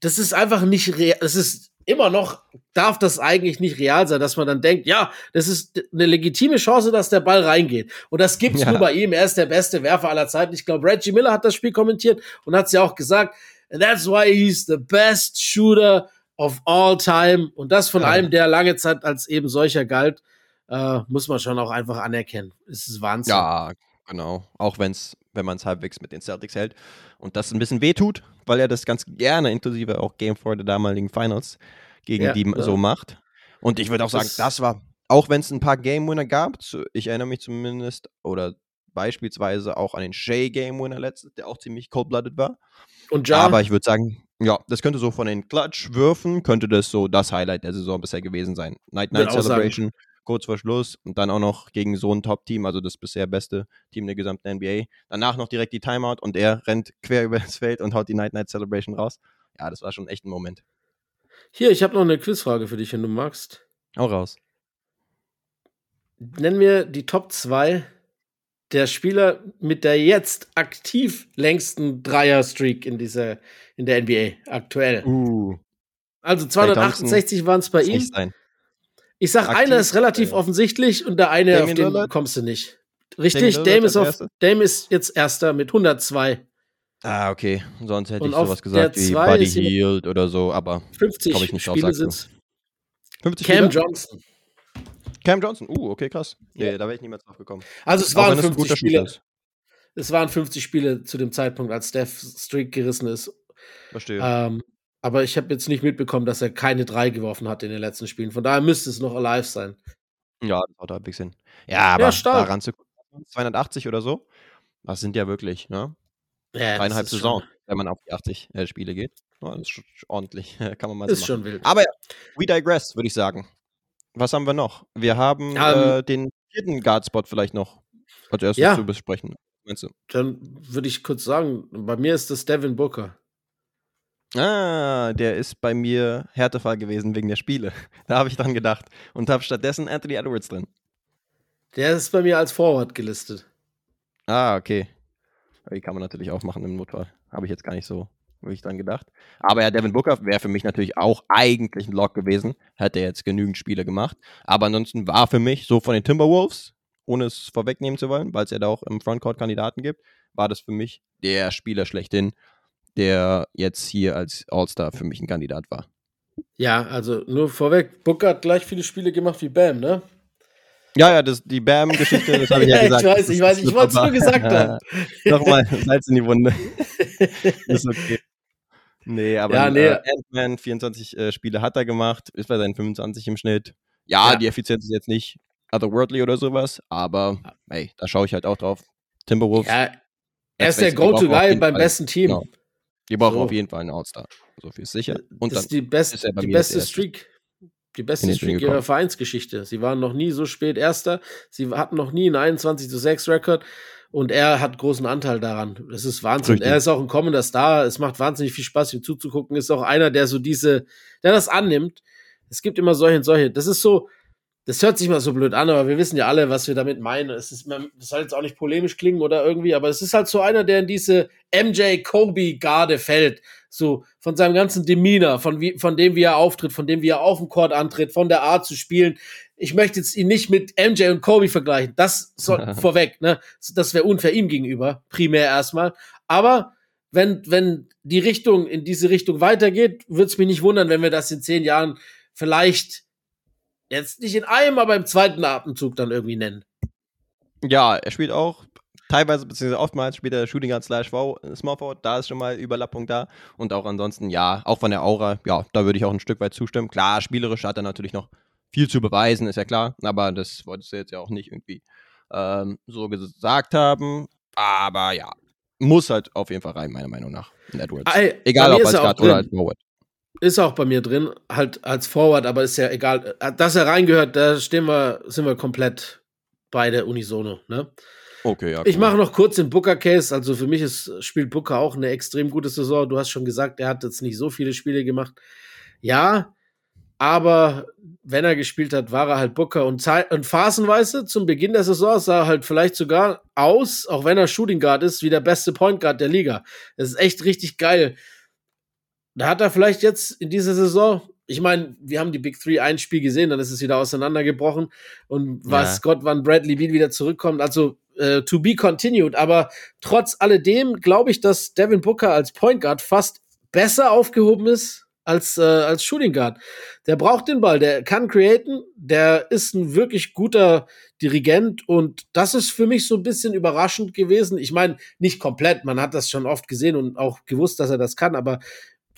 das ist einfach nicht real. Das ist immer noch, darf das eigentlich nicht real sein, dass man dann denkt, ja, das ist eine legitime Chance, dass der Ball reingeht. Und das gibt's Ja. nur bei ihm. Er ist der beste Werfer aller Zeiten. Ich glaube, Reggie Miller hat das Spiel kommentiert und hat ja auch gesagt, and that's why he's the best shooter of all time. Und das von Ja. einem, der lange Zeit als eben solcher galt, äh, muss man schon auch einfach anerkennen. Es ist Wahnsinn. Ja, genau. Auch wenn's, wenn man es halbwegs mit den Celtics hält und das ein bisschen wehtut, weil er das ganz gerne, inklusive auch Game 4 der damaligen Finals, gegen Ja, die ja. so macht. Und ich würde auch sagen, Das- das war, auch wenn es ein paar Game Winner gab, zu, ich erinnere mich zumindest, oder beispielsweise auch an den Shea Game Winner letztes, der auch ziemlich cold-blooded war. Und ja, Aber ich würde sagen, ja, das könnte so von den Clutch-Würfen, könnte das so das Highlight der Saison bisher gewesen sein. Night Night auch sagen. Kurz vor Schluss und dann auch noch gegen so ein Top-Team, also das bisher beste Team der gesamten NBA. Danach noch direkt die Timeout und er rennt quer über das Feld und haut die Night Night Celebration raus. Ja, das war schon echt ein Moment. hier, ich habe noch eine Quizfrage für dich, wenn du magst. Hau raus. Nennen wir die Top 2 der Spieler mit der jetzt aktiv längsten Dreier-Streak in dieser, in der NBA aktuell. Uh, Also 268 waren es bei ihm. nicht sein. Ich sag, Aktiv, einer ist relativ äh, offensichtlich und der eine, auf Damian den Lillard? kommst du nicht. Richtig, Dame ist, auf? Dame ist jetzt Erster mit 102. Ah, okay. Sonst hätte Und ich auf sowas gesagt wie Buddy Hield oder so, aber 50 Komm ich nicht drauf, Spiele. 50 Cam Spieler? Johnson. Cam Johnson. Uh, okay, krass. Ja. Nee, da wäre ich niemals drauf gekommen. Also es Auch waren wenn es ein 50 guter Spiele. Spieler ist. Es waren 50 Spiele zu dem Zeitpunkt, als Steph Streak gerissen ist. Verstehe. Ähm, aber ich habe jetzt nicht mitbekommen, dass er keine drei geworfen hat in den letzten Spielen. Von daher müsste es noch alive sein. Ja, das haut halbwegs hin. Ja, aber stark. daran zu 280 oder so, das sind ja wirklich, ne? Ja, Dreieinhalb ist Saison, Schon, wenn man auf die 80 äh, Spiele geht. Ja, das ist ordentlich, kann man mal ist so machen. schon wild. Aber ja, we digress, würde ich sagen. Was haben wir noch? Wir haben Ähm, äh, den vierten Guard-Spot vielleicht noch als erstes Ja. zu besprechen. Meinst du? Dann würde ich kurz sagen, bei mir ist das Devin Booker. Ah, der ist bei mir Härtefall gewesen wegen der Spiele. Da habe ich dran gedacht. Und habe stattdessen Anthony Edwards drin. Der ist bei mir als Forward gelistet. Ah, okay. Die kann man natürlich auch machen im Notfall. Habe ich jetzt gar nicht so wirklich dran gedacht. Aber ja, Devin Booker wäre für mich natürlich auch eigentlich ein Lock gewesen. Hätte er jetzt genügend Spiele gemacht. Aber ansonsten war für mich so von den Timberwolves, ohne es vorwegnehmen zu wollen, weil es ja da auch im Frontcourt Kandidaten gibt, war das für mich der Spieler schlechthin, der jetzt hier als All-Star für mich ein Kandidat war. Ja, also nur vorweg, Booker hat gleich viele Spiele gemacht wie Bam, ne? Ja, ja, das, die Bam-Geschichte, das habe ich ja Ja, ich gesagt. weiß, ich weiß, ich wollte es nur gesagt haben. Nochmal Salz in die Wunde. ist okay. Nee, aber Ja, nee. Äh, Ant-Man, 24 äh, Spiele hat er gemacht, ist bei seinen 25 im Schnitt. Ja, Ja. die Effizienz ist jetzt nicht otherworldly oder sowas, aber hey, da schaue ich halt auch drauf. Timberwolves, Ja, er ist der Go-To-Guy beim Fall- besten Team. Genau. Die brauchen so. auf jeden Fall einen All-Star. So viel ist sicher. Und das ist die, best, ist die beste. Streak. Die beste Streak ihrer. Vereinsgeschichte. Sie waren noch nie so spät Erster. Sie hatten noch nie einen 21 zu 6 Rekord. Und er hat großen Anteil daran. Das ist Wahnsinn. Richtig. Er ist auch ein kommender Star. Es macht wahnsinnig viel Spaß, ihm zuzugucken. Ist auch einer, der so diese, der das annimmt. Es gibt immer solche und solche. Das ist so, das hört sich mal so blöd an, aber wir wissen ja alle, was wir damit meinen. Es ist, das soll jetzt auch nicht polemisch klingen oder irgendwie, aber es ist halt so einer, der in diese MJ Kobe Garde fällt. So von seinem ganzen Demeanor, von, wie, von dem, wie er auftritt, von dem, wie er auf dem Court antritt, von der Art zu spielen. Ich möchte jetzt ihn nicht mit MJ und Kobe vergleichen. Das soll vorweg, ne? Das wäre unfair ihm gegenüber, primär erstmal. Aber wenn, wenn die Richtung in diese Richtung weitergeht, würde es mich nicht wundern, wenn wir das in zehn Jahren vielleicht jetzt nicht in einem, aber im zweiten Atemzug dann irgendwie nennen. Ja, er spielt auch teilweise, beziehungsweise oftmals spielt er Shooting Guard slash V, äh, Small Forward, da ist schon mal Überlappung da. Und auch ansonsten, ja, auch von der Aura, ja, da würde ich auch ein Stück weit zustimmen. Klar, spielerisch hat er natürlich noch viel zu beweisen, ist ja klar, aber das wolltest du jetzt ja auch nicht irgendwie ähm, so gesagt haben. Aber ja, muss halt auf jeden Fall rein, meiner Meinung nach, in Edwards. Egal ob als Guard oder als Forward. Ist auch bei mir drin, halt als Forward, aber ist ja egal. Dass er reingehört, da stehen wir, sind wir komplett beide unisono. Ne? Okay, ja. Ich mache noch kurz den Booker-Case. Also für mich ist, spielt Booker auch eine extrem gute Saison. Du hast schon gesagt, er hat jetzt nicht so viele Spiele gemacht. Ja, aber wenn er gespielt hat, war er halt Booker und, und phasenweise zum Beginn der Saison sah er halt vielleicht sogar aus, auch wenn er Shooting Guard ist, wie der beste Point Guard der Liga. Das ist echt richtig geil. Da hat er vielleicht jetzt in dieser Saison, ich meine, wir haben die Big Three ein Spiel gesehen, dann ist es wieder auseinandergebrochen und weiß Ja. Gott, wann Bradley Beal wieder zurückkommt. Also äh, to be continued. Aber trotz alledem glaube ich, dass Devin Booker als Point Guard fast besser aufgehoben ist als, äh, als Shooting Guard. Der braucht den Ball, der kann createn, der ist ein wirklich guter Dirigent und das ist für mich so ein bisschen überraschend gewesen. Ich meine, nicht komplett, man hat das schon oft gesehen und auch gewusst, dass er das kann, aber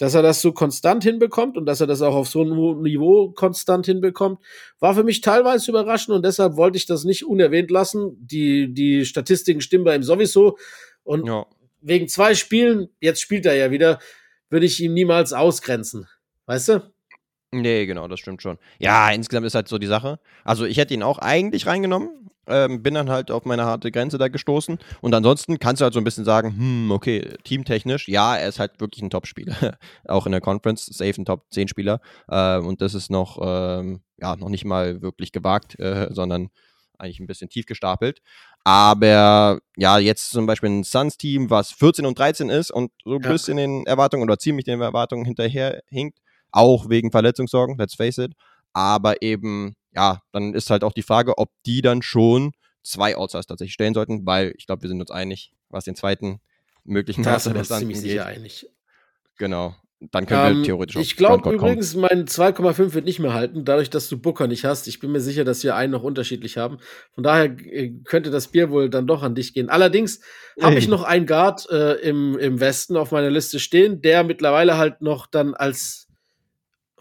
dass er das so konstant hinbekommt und dass er das auch auf so einem hohen Niveau konstant hinbekommt, war für mich teilweise überraschend und deshalb wollte ich das nicht unerwähnt lassen. Die, die Statistiken stimmen bei ihm sowieso und Ja. wegen zwei Spielen, jetzt spielt er ja wieder, würde ich ihn niemals ausgrenzen. Weißt du? Nee, genau, das stimmt schon. Ja, insgesamt ist halt so die Sache. Also ich hätte ihn auch eigentlich reingenommen, ähm, bin dann halt auf meine harte Grenze da gestoßen. Und ansonsten kannst du halt so ein bisschen sagen, hm, okay, teamtechnisch, ja, er ist halt wirklich ein Top-Spieler. auch in der Conference, safe ein Top-10-Spieler. Äh, und das ist noch, ähm, ja, noch nicht mal wirklich gewagt, äh, sondern eigentlich ein bisschen tief gestapelt. Aber ja, jetzt zum Beispiel ein Suns-Team, was 14 und 13 ist und so ein Ja. bisschen den Erwartungen oder ziemlich den Erwartungen hinterher hinkt, auch wegen Verletzungssorgen, let's face it. Aber eben, ja, dann ist halt auch die Frage, ob die dann schon zwei Allstars tatsächlich stellen sollten, weil ich glaube, wir sind uns einig, was den zweiten möglichen Da sind wir uns ziemlich sicher angeht. einig. Genau. Dann können Ähm, wir theoretisch ich auf glaube kommen. übrigens, mein 2,5 wird nicht mehr halten, dadurch, dass du Booker nicht hast. Ich bin mir sicher, dass wir einen noch unterschiedlich haben. Von daher äh, könnte das Bier wohl dann doch an dich gehen. Allerdings habe ich Hey. noch einen Guard äh, im, im Westen auf meiner Liste stehen, der mittlerweile halt noch dann als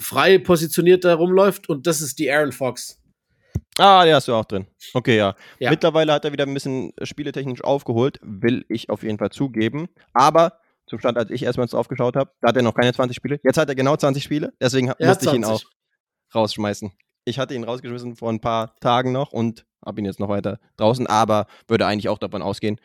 frei positionierter rumläuft und das ist die Aaron Fox. Ah, der hast du auch drin. Okay, ja. Ja. Mittlerweile hat er wieder ein bisschen spieletechnisch aufgeholt, will ich auf jeden Fall zugeben. Aber zum Stand, als ich erstmals drauf geschaut habe, da hat er noch keine 20 Spiele. Jetzt hat er genau 20 Spiele, deswegen Er musste ich ihn auch 20. rausschmeißen. Ich hatte ihn rausgeschmissen vor ein paar Tagen noch und habe ihn jetzt noch weiter draußen, aber würde eigentlich auch davon ausgehen,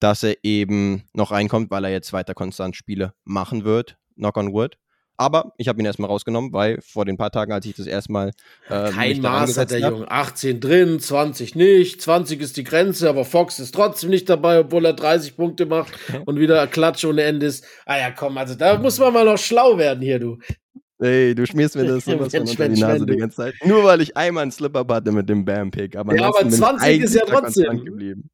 dass er eben noch reinkommt, weil er jetzt weiter konstant Spiele machen wird. Knock on wood. Aber ich habe ihn erstmal rausgenommen, weil vor den paar Tagen, als ich das erstmal äh, Kein Maß hat der hab- Junge. 18 drin, 20 nicht. 20 ist die Grenze, aber Fox ist trotzdem nicht dabei, obwohl er 30 Punkte macht und wieder Klatsch ohne Ende ist. Ah ja, komm, also da muss man mal noch schlau werden hier, du. Ey, du schmierst mir das sowas von unter die Nase die ganze Zeit. Nur weil ich einmal einen Slip-Up hatte mit dem Bam-Pick. Aber, Ja, aber ansonsten bin ich 20 ist ja trotzdem.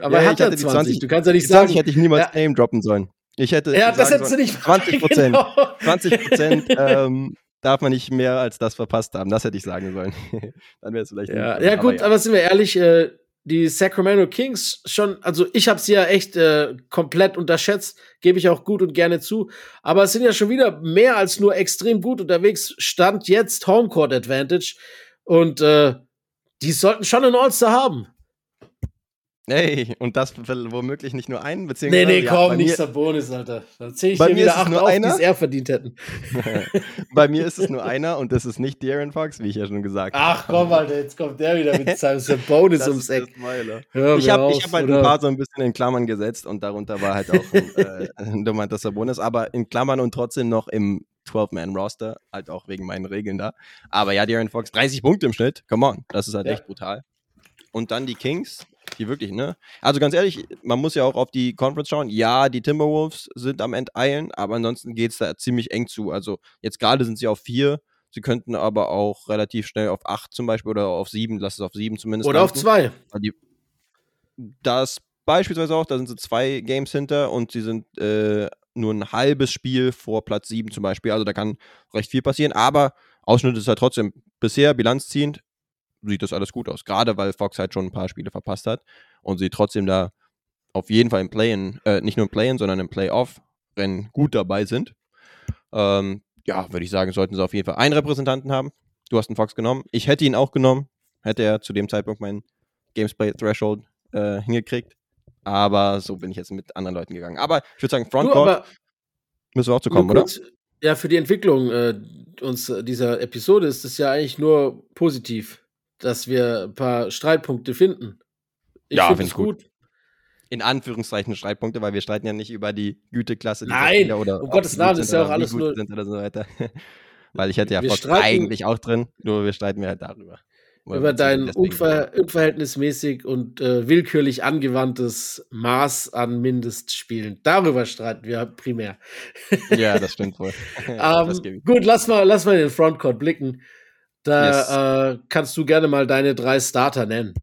Aber Ja, er ich hat ja hatte die 20. 20. Du kannst ja nicht Die 20 sagen. hätte ich niemals Ja. Name droppen sollen. Ich hätte Ja, das hättest du nicht 20 Prozent. Genau. 20 Prozent ähm, darf man nicht mehr als das verpasst haben. Das hätte ich sagen sollen. Dann wäre es vielleicht. Ja, ja gut, ja. aber sind wir ehrlich, äh, die Sacramento Kings schon, also ich habe sie ja echt äh, komplett unterschätzt, gebe ich auch gut und gerne zu. Aber es sind ja schon wieder mehr als nur extrem gut unterwegs. Stand jetzt Homecourt Advantage und äh, die sollten schon einen All-Star haben. Hey, und das womöglich nicht nur einen, Nee, beziehungsweise. nee, ja, komm, bei nicht Sabonis, Alter. Dann zähle ich Bei mir wieder acht auf, die einer. es eher verdient hätten. Bei mir ist es nur einer und das ist nicht Darren Fox, wie ich ja schon gesagt habe. Ach komm, Alter, jetzt kommt der wieder mit seinem Sabonis ums Eck. Ich habe hab halt oder? ein paar so ein bisschen in Klammern gesetzt und darunter war halt auch ein, äh, ein Domantas Sabonis, aber in Klammern und trotzdem noch im 12-Man-Roster, halt auch wegen meinen Regeln da. Aber ja, Darren Fox, 30 Punkte im Schnitt, come on, das ist halt Ja. echt brutal. Und dann die Kings, die wirklich, ne? Also ganz ehrlich, man muss ja auch auf die Conference schauen. Ja, die Timberwolves sind am Enteilen, aber ansonsten geht es da ziemlich eng zu. Also jetzt gerade sind sie auf vier, sie könnten aber auch relativ schnell auf acht zum Beispiel oder auf sieben, lass es auf sieben zumindest. Oder auf landen. zwei. Weil die, das beispielsweise auch, da sind sie zwei Games hinter und sie sind äh, nur ein halbes Spiel vor Platz 7 zum Beispiel. Also da kann recht viel passieren, aber Ausschnitt ist halt trotzdem bisher bilanzziehend, sieht das alles gut aus. Gerade weil Fox halt schon ein paar Spiele verpasst hat und sie trotzdem da auf jeden Fall im Play-In, äh, nicht nur im Play-In, sondern im Playoff-Rennen gut dabei sind. Ähm, ja, würde ich sagen, sollten sie auf jeden Fall einen Repräsentanten haben. Du hast einen Fox genommen. Ich hätte ihn auch genommen. Hätte er zu dem Zeitpunkt meinen Gamesplay Threshold äh, hingekriegt. Aber so bin ich jetzt mit anderen Leuten gegangen. Aber ich würde sagen, Frontcourt müssen wir auch zu kommen, oder? ja, für die Entwicklung äh, uns äh, dieser Episode ist es ja eigentlich nur positiv, dass wir ein paar Streitpunkte finden. Ich Ja, finde find es ich gut. gut. In Anführungszeichen Streitpunkte, weil wir streiten ja nicht über die Güteklasse dieser Nein, oder um Gottes Namen, ist ja auch alles gut nur- oder so weiter. weil ich hätte ja Fox streiten- eigentlich auch drin, nur wir streiten wir halt darüber. Über beziehungsweise dein unver unverhältnismäßig und äh, willkürlich angewandtes Maß an Mindestspielen. Darüber streiten wir primär. Ja, das stimmt wohl. das Ähm, ich. gut, lass mal, lass mal in den Frontcourt blicken. Da äh, kannst du gerne mal deine drei Starter nennen.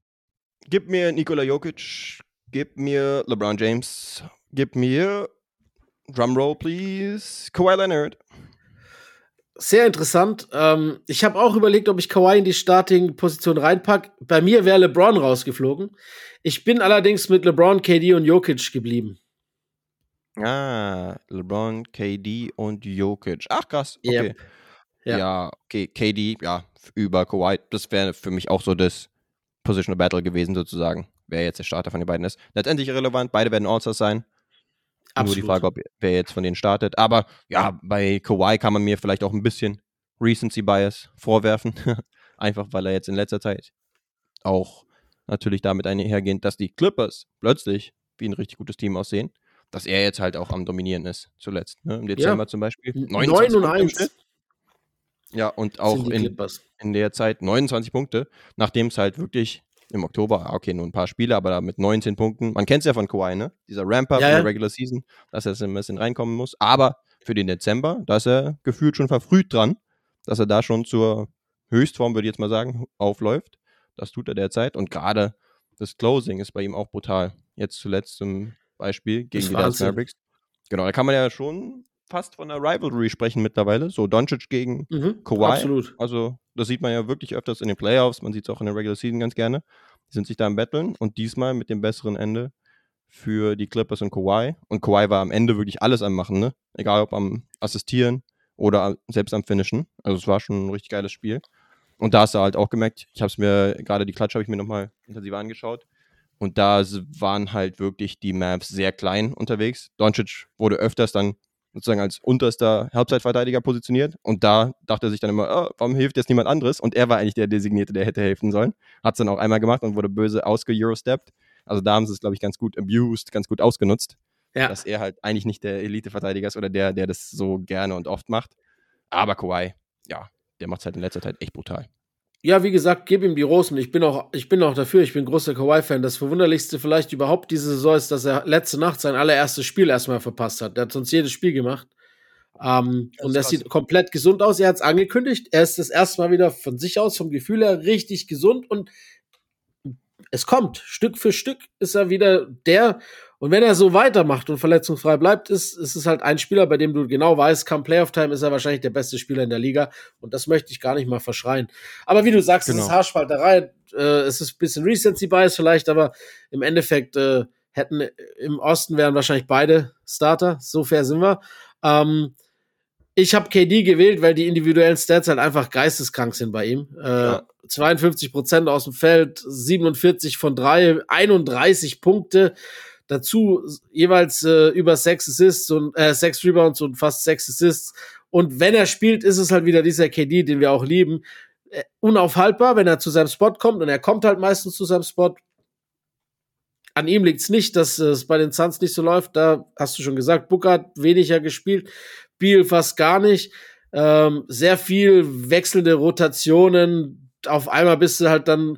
Gib mir Nikola Jokic, gib mir LeBron James, gib mir Drumroll, please, Kawhi Leonard. Sehr interessant. Ähm, ich habe auch überlegt, ob ich Kawhi in die Starting-Position reinpack. Bei mir wäre LeBron rausgeflogen. Ich bin allerdings mit LeBron, KD und Jokic geblieben. Ah, LeBron, KD und Jokic. Ach, krass. Okay. Yep. Ja. Ja. okay, KD, ja, über Kawhi. Das wäre für mich auch so das Positional Battle gewesen, sozusagen. Wer jetzt der Starter von den beiden ist. Letztendlich irrelevant, beide werden All-Stars sein. Nur die Frage, ob wer jetzt von denen startet. Aber ja, bei Kawhi kann man mir vielleicht auch ein bisschen Recency Bias vorwerfen. Einfach weil er jetzt in letzter Zeit auch natürlich damit einhergehend, dass die Clippers plötzlich wie ein richtig gutes Team aussehen, dass er jetzt halt auch am Dominieren ist, zuletzt. Ne? Im Dezember zum Beispiel. 9 und Punkte im 1 Schnitt. Ja, und auch in, in der Zeit 29 Punkte, nachdem es halt wirklich im Oktober, ah, okay, nur ein paar Spiele, aber da mit 19 Punkten. Man kennt es ja von Kawhi, ne? Dieser Ramp-Up Ja, in der Regular Season, dass er ein bisschen reinkommen muss. Aber für den Dezember, da ist er gefühlt schon verfrüht dran, dass er da schon zur Höchstform, würde ich jetzt mal sagen, aufläuft. Das tut er derzeit. Und gerade das Closing ist bei ihm auch brutal. Jetzt zuletzt zum Beispiel gegen die Dallas. Mavericks. Genau, da kann man ja schon fast von einer Rivalry sprechen mittlerweile. So Doncic gegen Mhm, Kawhi. Absolut. Also, das sieht man ja wirklich öfters in den Playoffs, man sieht es auch in der Regular Season ganz gerne. Die sind sich da am Betteln und diesmal mit dem besseren Ende für die Clippers und Kawhi. Und Kawhi war am Ende wirklich alles am Machen, ne? Egal ob am Assistieren oder selbst am Finishen. Also, es war schon ein richtig geiles Spiel. Und da hast du halt auch gemerkt, ich habe es mir, gerade die Klatsch habe ich mir nochmal intensiver angeschaut. Und da waren halt wirklich die Mavs sehr klein unterwegs. Doncic wurde öfters dann sozusagen als unterster Halbzeitverteidiger positioniert. Und da dachte er sich dann immer, oh, warum hilft jetzt niemand anderes? Und er war eigentlich der Designierte, der hätte helfen sollen. Hat es dann auch einmal gemacht und wurde böse ausge-Eurosteppt. Also da haben sie es, glaube ich, ganz gut abused, ganz gut ausgenutzt. Ja. Dass er halt eigentlich nicht der Elite-Verteidiger ist oder der, der das so gerne und oft macht. Aber Kawhi, ja, der macht es halt in letzter Zeit echt brutal. Ja, wie gesagt, gib ihm die Rosen. Ich bin auch, ich bin auch dafür. Ich bin großer Kawhi-Fan. Das Verwunderlichste vielleicht überhaupt diese Saison ist, dass er letzte Nacht sein allererstes Spiel erstmal verpasst hat. Der hat sonst jedes Spiel gemacht. Ähm, Das und er krass. sieht komplett gesund aus. Er hat es angekündigt. Er ist das erste Mal wieder von sich aus, vom Gefühl her, richtig gesund und es kommt. Stück für Stück ist er wieder der. Und wenn er so weitermacht und verletzungsfrei bleibt, ist, ist es halt ein Spieler, bei dem du genau weißt, kam Playoff-Time ist er wahrscheinlich der beste Spieler in der Liga. Und das möchte ich gar nicht mal verschreien. Aber wie du sagst, es Genau. ist Haarspalterei. Äh, es ist ein bisschen Recency Bias vielleicht, aber im Endeffekt äh, hätten im Osten wären wahrscheinlich beide Starter. So fair sind wir. Ähm, ich habe KD gewählt, weil die individuellen Stats halt einfach geisteskrank sind bei ihm. Äh, Ja. 52 Prozent aus dem Feld, 47 von drei, 31 Punkte. Dazu jeweils äh, über sechs Assists und äh, sechs Rebounds und fast sechs Assists. Und wenn er spielt, ist es halt wieder dieser KD, den wir auch lieben. Äh, unaufhaltbar, wenn er zu seinem Spot kommt und er kommt halt meistens zu seinem Spot. An ihm liegt's nicht, dass es bei den Suns nicht so läuft. Da hast du schon gesagt, Booker hat weniger gespielt, Beal fast gar nicht. Ähm, sehr viel wechselnde Rotationen. Auf einmal bist du halt dann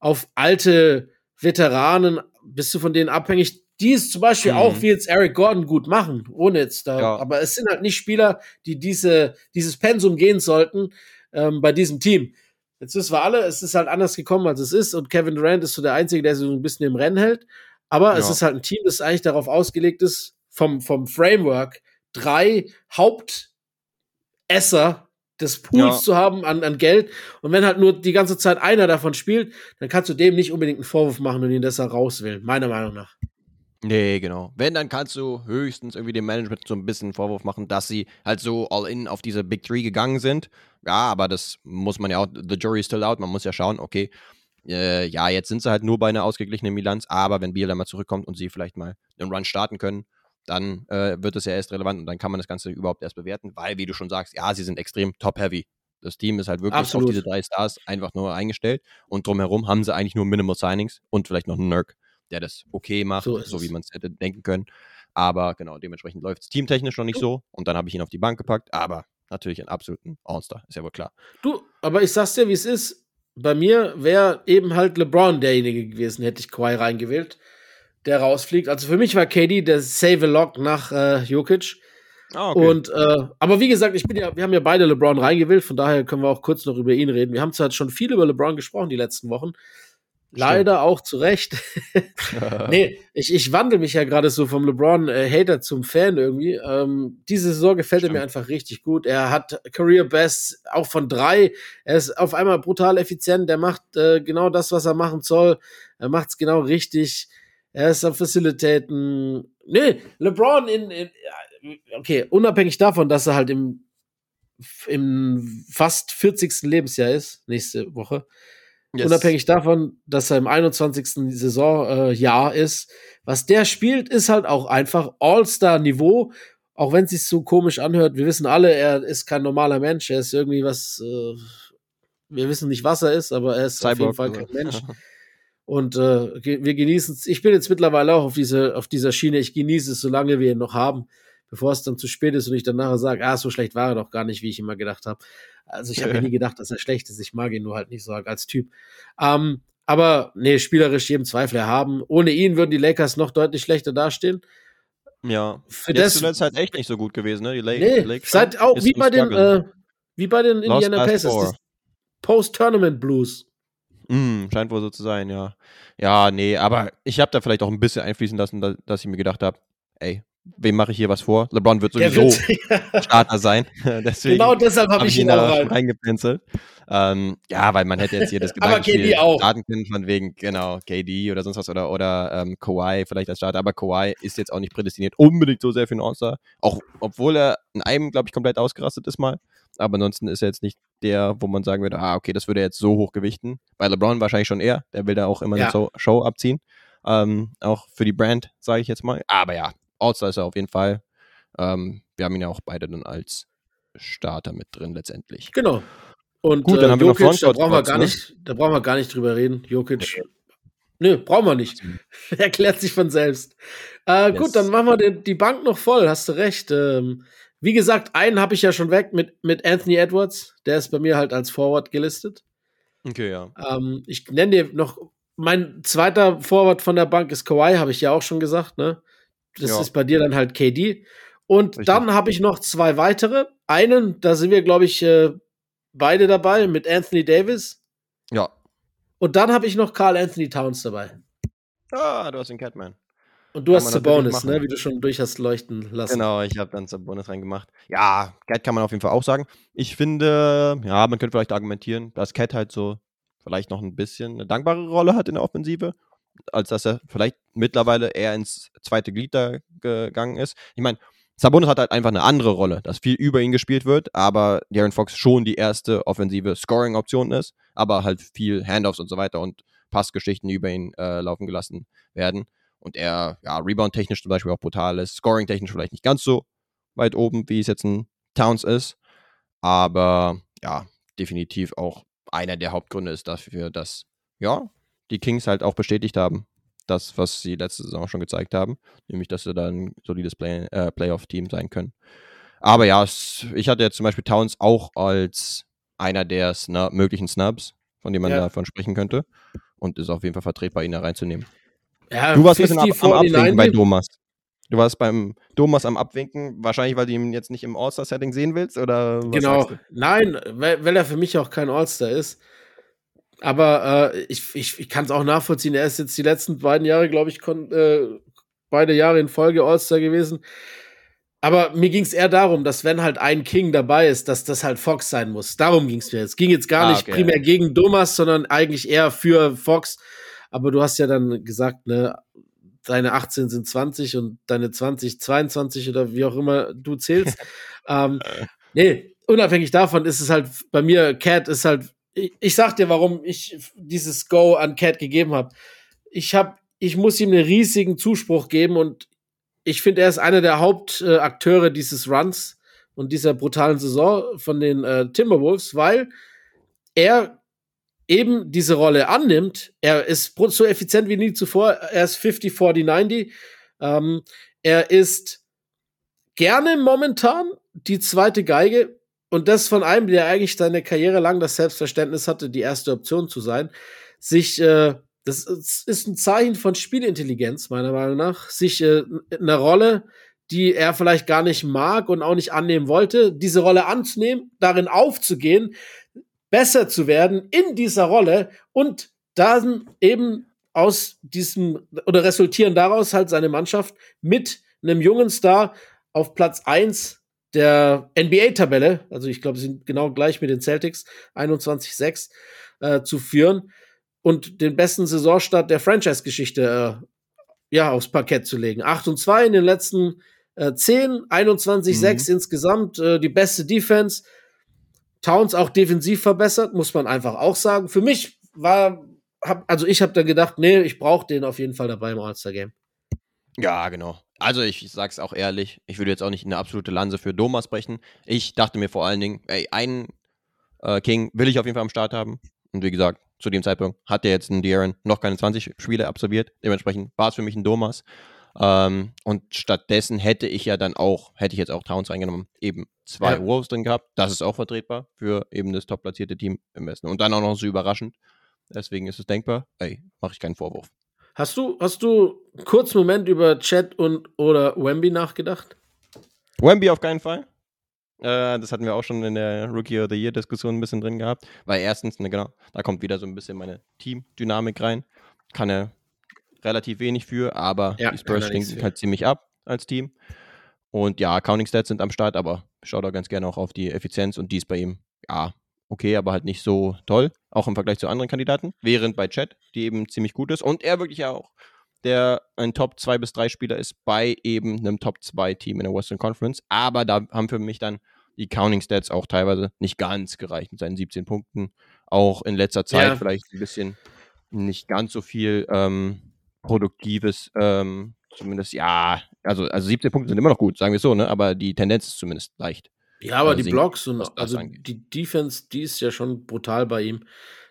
auf alte Veteranen, bist du von denen abhängig, die es zum Beispiel Mhm. auch wie jetzt Eric Gordon gut machen, ohne jetzt da. Ja. Aber es sind halt nicht Spieler, die diese, dieses Pensum gehen sollten ähm, bei diesem Team. Jetzt wissen wir alle, es ist halt anders gekommen, als es ist. Und Kevin Durant ist so der Einzige, der sich so ein bisschen im Rennen hält. Aber es Ja. ist halt ein Team, das eigentlich darauf ausgelegt ist, vom, vom Framework drei Hauptesser des Pools Ja. zu haben an, an Geld. Und wenn halt nur die ganze Zeit einer davon spielt, dann kannst du dem nicht unbedingt einen Vorwurf machen und ihn deshalb rauswählen, meiner Meinung nach. Nee, genau. Wenn, dann kannst du höchstens irgendwie dem Management so ein bisschen Vorwurf machen, dass sie halt so all in auf diese Big Three gegangen sind. Ja, aber das muss man ja auch, the jury is still out, man muss ja schauen, okay, äh, ja, jetzt sind sie halt nur bei einer ausgeglichenen Bilanz, aber wenn Biel dann mal zurückkommt und sie vielleicht mal einen Run starten können, dann äh, wird es ja erst relevant und dann kann man das Ganze überhaupt erst bewerten, weil, wie du schon sagst, ja, sie sind extrem top-heavy. Das Team ist halt wirklich Absolut. auf diese drei Stars einfach nur eingestellt und drumherum haben sie eigentlich nur Minimal Signings und vielleicht noch einen Nurk, der das okay macht, So so, wie man es hätte denken können. Aber genau, dementsprechend läuft es teamtechnisch noch nicht so und dann habe ich ihn auf die Bank gepackt, aber natürlich einen absoluten All-Star, ist ja wohl klar. Du, aber ich sag's dir, wie es ist. Bei mir wäre eben halt LeBron derjenige gewesen, hätte ich Kawhi reingewählt, der rausfliegt. Also für mich war KD der Save a Lock nach äh, Jokic. Ah, Und äh, aber wie gesagt, ich bin ja, wir haben ja beide LeBron reingewählt, von daher können wir auch kurz noch über ihn reden. Wir haben zwar schon viel über LeBron gesprochen die letzten Wochen. Leider auch zu Recht. nee, ich, ich wandle mich ja gerade so vom LeBron-Hater zum Fan irgendwie. Ähm, diese Saison gefällt er mir Stimmt. einfach richtig gut. Er hat Career Best auch von drei. Er ist auf einmal brutal effizient. Der macht äh, genau das, was er machen soll. Er macht es genau richtig. Er ist am Facilitaten. Nee, LeBron in, in okay, unabhängig davon, dass er halt im, im fast 40. Lebensjahr ist, nächste Woche, Yes. unabhängig davon, dass er im 21. Saisonjahr äh, ist, was der spielt, ist halt auch einfach All-Star-Niveau, auch wenn es sich so komisch anhört. Wir wissen alle, er ist kein normaler Mensch, er ist irgendwie was, äh, wir wissen nicht, was er ist, aber er ist auf jeden Cyborg, Fall kein Mensch. Und äh, wir genießen es. Ich bin jetzt mittlerweile auch auf, diese, auf dieser Schiene. Ich genieße es, solange wir ihn noch haben, bevor es dann zu spät ist und ich dann nachher sage, ah, so schlecht war er doch gar nicht, wie ich immer gedacht habe. Also ich habe ja nie gedacht, dass er schlecht ist. Ich mag ihn nur halt nicht so als Typ. Ähm, aber nee, spielerisch jedem Zweifel erhaben. Ohne ihn würden die Lakers noch deutlich schlechter dastehen. Ja. Für Jetzt das, zuletzt halt echt nicht so gut gewesen, ne? Die Lake, nee, Lakers seit auch wie bei den, äh, wie bei den Indiana Pacers. Post-Tournament Blues. Mm, scheint wohl so zu sein, ja. Ja, nee, aber ich habe da vielleicht auch ein bisschen einfließen lassen, da, dass ich mir gedacht habe, ey, wem mache ich hier was vor? LeBron wird sowieso wird, Starter sein. Deswegen genau deshalb habe ich ihn da rein. reingepinselt. Ähm, ja, weil man hätte jetzt hier das Gedankenspiel starten können von wegen, genau, KD oder sonst was oder, oder ähm, Kawhi vielleicht als Starter, aber Kawhi ist jetzt auch nicht prädestiniert unbedingt so sehr für einen All-Star, auch obwohl er in einem, glaube ich, komplett ausgerastet ist mal, aber ansonsten ist er jetzt nicht der, wo man sagen würde, ah, okay, das würde er jetzt so hoch gewichten. Bei LeBron wahrscheinlich schon eher, der will da auch immer Ja. eine so Show abziehen, ähm, auch für die Brand, sage ich jetzt mal, aber ja, All-Star ist er auf jeden Fall. Ähm, wir haben ihn ja auch beide dann als Starter mit drin letztendlich. Genau. Und Gut, äh, dann haben wir noch Jokic, da brauchen wir gar ne? nicht, da brauchen wir gar nicht drüber reden. Jokic. Nö, brauchen wir nicht. Erklärt sich von selbst. Äh, Yes. Gut, dann machen wir die, die Bank noch voll, hast du recht. Ähm, wie gesagt, einen habe ich ja schon weg mit, mit Anthony Edwards. Der ist bei mir halt als Forward gelistet. Okay, ja. Ähm, ich nenne dir noch, mein zweiter Forward von der Bank ist Kawhi, habe ich ja auch schon gesagt, ne? Das Ja. ist bei dir dann halt KD. Und Richtig. dann habe ich noch zwei weitere. Einen, da sind wir, glaube ich, äh, beide dabei mit Anthony Davis. Ja. Und dann habe ich noch Carl Anthony Towns dabei. Ah, du hast den Catman. Und du Kann hast Sabonis, ne? Wie du schon durch hast leuchten lassen. Genau, ich habe dann Sabonis reingemacht. Ja, Cat kann man auf jeden Fall auch sagen. Ich finde, ja, man könnte vielleicht argumentieren, dass Cat halt so vielleicht noch ein bisschen eine dankbare Rolle hat in der Offensive, als dass er vielleicht mittlerweile eher ins zweite Glied da gegangen ist. Ich meine, Sabonis hat halt einfach eine andere Rolle, dass viel über ihn gespielt wird, aber Darren Fox schon die erste offensive Scoring-Option ist, aber halt viel Handoffs und so weiter und Passgeschichten über ihn äh, laufen gelassen werden. Und er, ja, Rebound-technisch zum Beispiel auch brutal ist, Scoring-technisch vielleicht nicht ganz so weit oben, wie es jetzt ein Towns ist, aber ja, definitiv auch einer der Hauptgründe ist dafür, dass, ja, die Kings halt auch bestätigt haben, das, was sie letzte Saison schon gezeigt haben, nämlich, dass sie dann ein solides Play äh, Playoff-Team sein können. Aber ja, es, ich hatte jetzt zum Beispiel Towns auch als einer der Snu möglichen Snubs, von dem man Ja. davon sprechen könnte. Und ist auf jeden Fall vertretbar, ihn da reinzunehmen. Ja, Du warst ein bisschen ab, 50, am Abwinken 49, bei Thomas. Du warst beim Thomas am Abwinken, wahrscheinlich, weil du ihn jetzt nicht im All-Star-Setting sehen willst, oder was Genau. Nein, weil, weil er für mich auch kein All-Star ist. Aber äh, ich, ich, ich kann es auch nachvollziehen. Er ist jetzt die letzten beiden Jahre, glaube ich, kon, äh, beide Jahre in Folge All-Star gewesen. Aber mir ging es eher darum, dass wenn halt ein King dabei ist, dass das halt Fox sein muss. Darum ging es mir. Es ging jetzt gar Ah, nicht okay. primär gegen Thomas, sondern eigentlich eher für Fox. Aber du hast ja dann gesagt, ne, deine 18 sind 20 und deine 20 22 oder wie auch immer du zählst. ähm, nee, unabhängig davon ist es halt bei mir, Cat ist halt ich, ich sag dir, warum ich dieses Go an Cat gegeben habe. Ich habe, ich muss ihm einen riesigen Zuspruch geben und ich finde, er ist einer der Hauptakteure äh, dieses Runs und dieser brutalen Saison von den äh, Timberwolves, weil er eben diese Rolle annimmt. Er ist so effizient wie nie zuvor. Er ist 50, 40, 90. Ähm, er ist gerne momentan die zweite Geige und das von einem, der eigentlich seine Karriere lang das Selbstverständnis hatte, die erste Option zu sein, sich äh, das ist ein Zeichen von Spielintelligenz, meiner Meinung nach, sich äh, eine Rolle, die er vielleicht gar nicht mag und auch nicht annehmen wollte, diese Rolle anzunehmen, darin aufzugehen, besser zu werden in dieser Rolle und dann eben aus diesem oder resultieren daraus halt seine Mannschaft mit einem jungen Star auf Platz eins der NBA-Tabelle, also ich glaube, sie sind genau gleich mit den Celtics, 21-6, äh, zu führen und den besten Saisonstart der Franchise-Geschichte äh, ja, aufs Parkett zu legen. 8 und 2 in den letzten äh, 10, 21-6 mhm. insgesamt, äh, die beste Defense. Towns auch defensiv verbessert, muss man einfach auch sagen. Für mich war, hab, also ich habe da gedacht, nee, ich brauche den auf jeden Fall dabei im All-Star-Game. Ja, genau. Also ich sag's auch ehrlich, ich würde jetzt auch nicht eine absolute Lanze für Domas brechen. Ich dachte mir vor allen Dingen, ey, einen äh, King will ich auf jeden Fall am Start haben. Und wie gesagt, zu dem Zeitpunkt hat der jetzt ein De'Aaron noch keine 20 Spiele absolviert. Dementsprechend war es für mich ein Domas. Ähm, und stattdessen hätte ich ja dann auch, hätte ich jetzt auch Towns reingenommen, eben zwei ja. Wolves drin gehabt. Das ist auch vertretbar für eben das top platzierte Team im Westen. Und dann auch noch so überraschend. Deswegen ist es denkbar. Ey, mache ich keinen Vorwurf. Hast du, hast du einen kurzen Moment über Chat und oder Wemby nachgedacht? Wemby auf keinen Fall. Äh, das hatten wir auch schon in der Rookie of the Year Diskussion ein bisschen drin gehabt. Weil erstens, ne, genau, da kommt wieder so ein bisschen meine Team-Dynamik rein. Kann er relativ wenig für, aber ja, die Spurs stinken halt ziemlich ab als Team. Und ja, Counting Stats sind am Start, aber schaut auch ganz gerne auch auf die Effizienz und die ist bei ihm, ja, okay, aber halt nicht so toll, auch im Vergleich zu anderen Kandidaten. Während bei Chat, die eben ziemlich gut ist und er wirklich auch der ein Top 2 bis 3 Spieler ist bei eben einem Top 2 Team in der Western Conference. Aber da haben für mich dann die Counting Stats auch teilweise nicht ganz gereicht mit seinen 17 Punkten. Auch in letzter Zeit ja. vielleicht ein bisschen nicht ganz so viel ähm, Produktives, ähm, zumindest, ja, also, also 17 Punkte sind immer noch gut, sagen wir es so, ne? Aber die Tendenz ist zumindest leicht. Ja, aber also die Blocks und also die Defense, die ist ja schon brutal bei ihm.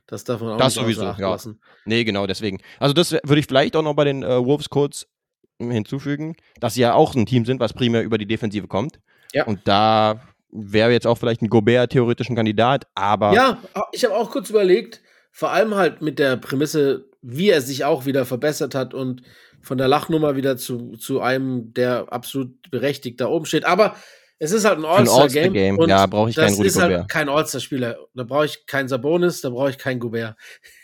Das darf man auch das nicht sowieso, ja. lassen. Nee, genau, deswegen. Also das würde ich vielleicht auch noch bei den äh, Wolves kurz hinzufügen, dass sie ja auch ein Team sind, was primär über die Defensive kommt. Ja. Und da wäre jetzt auch vielleicht ein Gobert theoretisch ein Kandidat, aber. Ja, ich habe auch kurz überlegt, vor allem halt mit der Prämisse, wie er sich auch wieder verbessert hat und von der Lachnummer wieder zu, zu einem, der absolut berechtigt da oben steht. Aber es ist halt ein All-Star-Game. All ja, brauche ich keinen Rudi Gobert. Das ist halt kein All-Star-Spieler. Da brauche ich keinen Sabonis, da brauche ich keinen Gobert.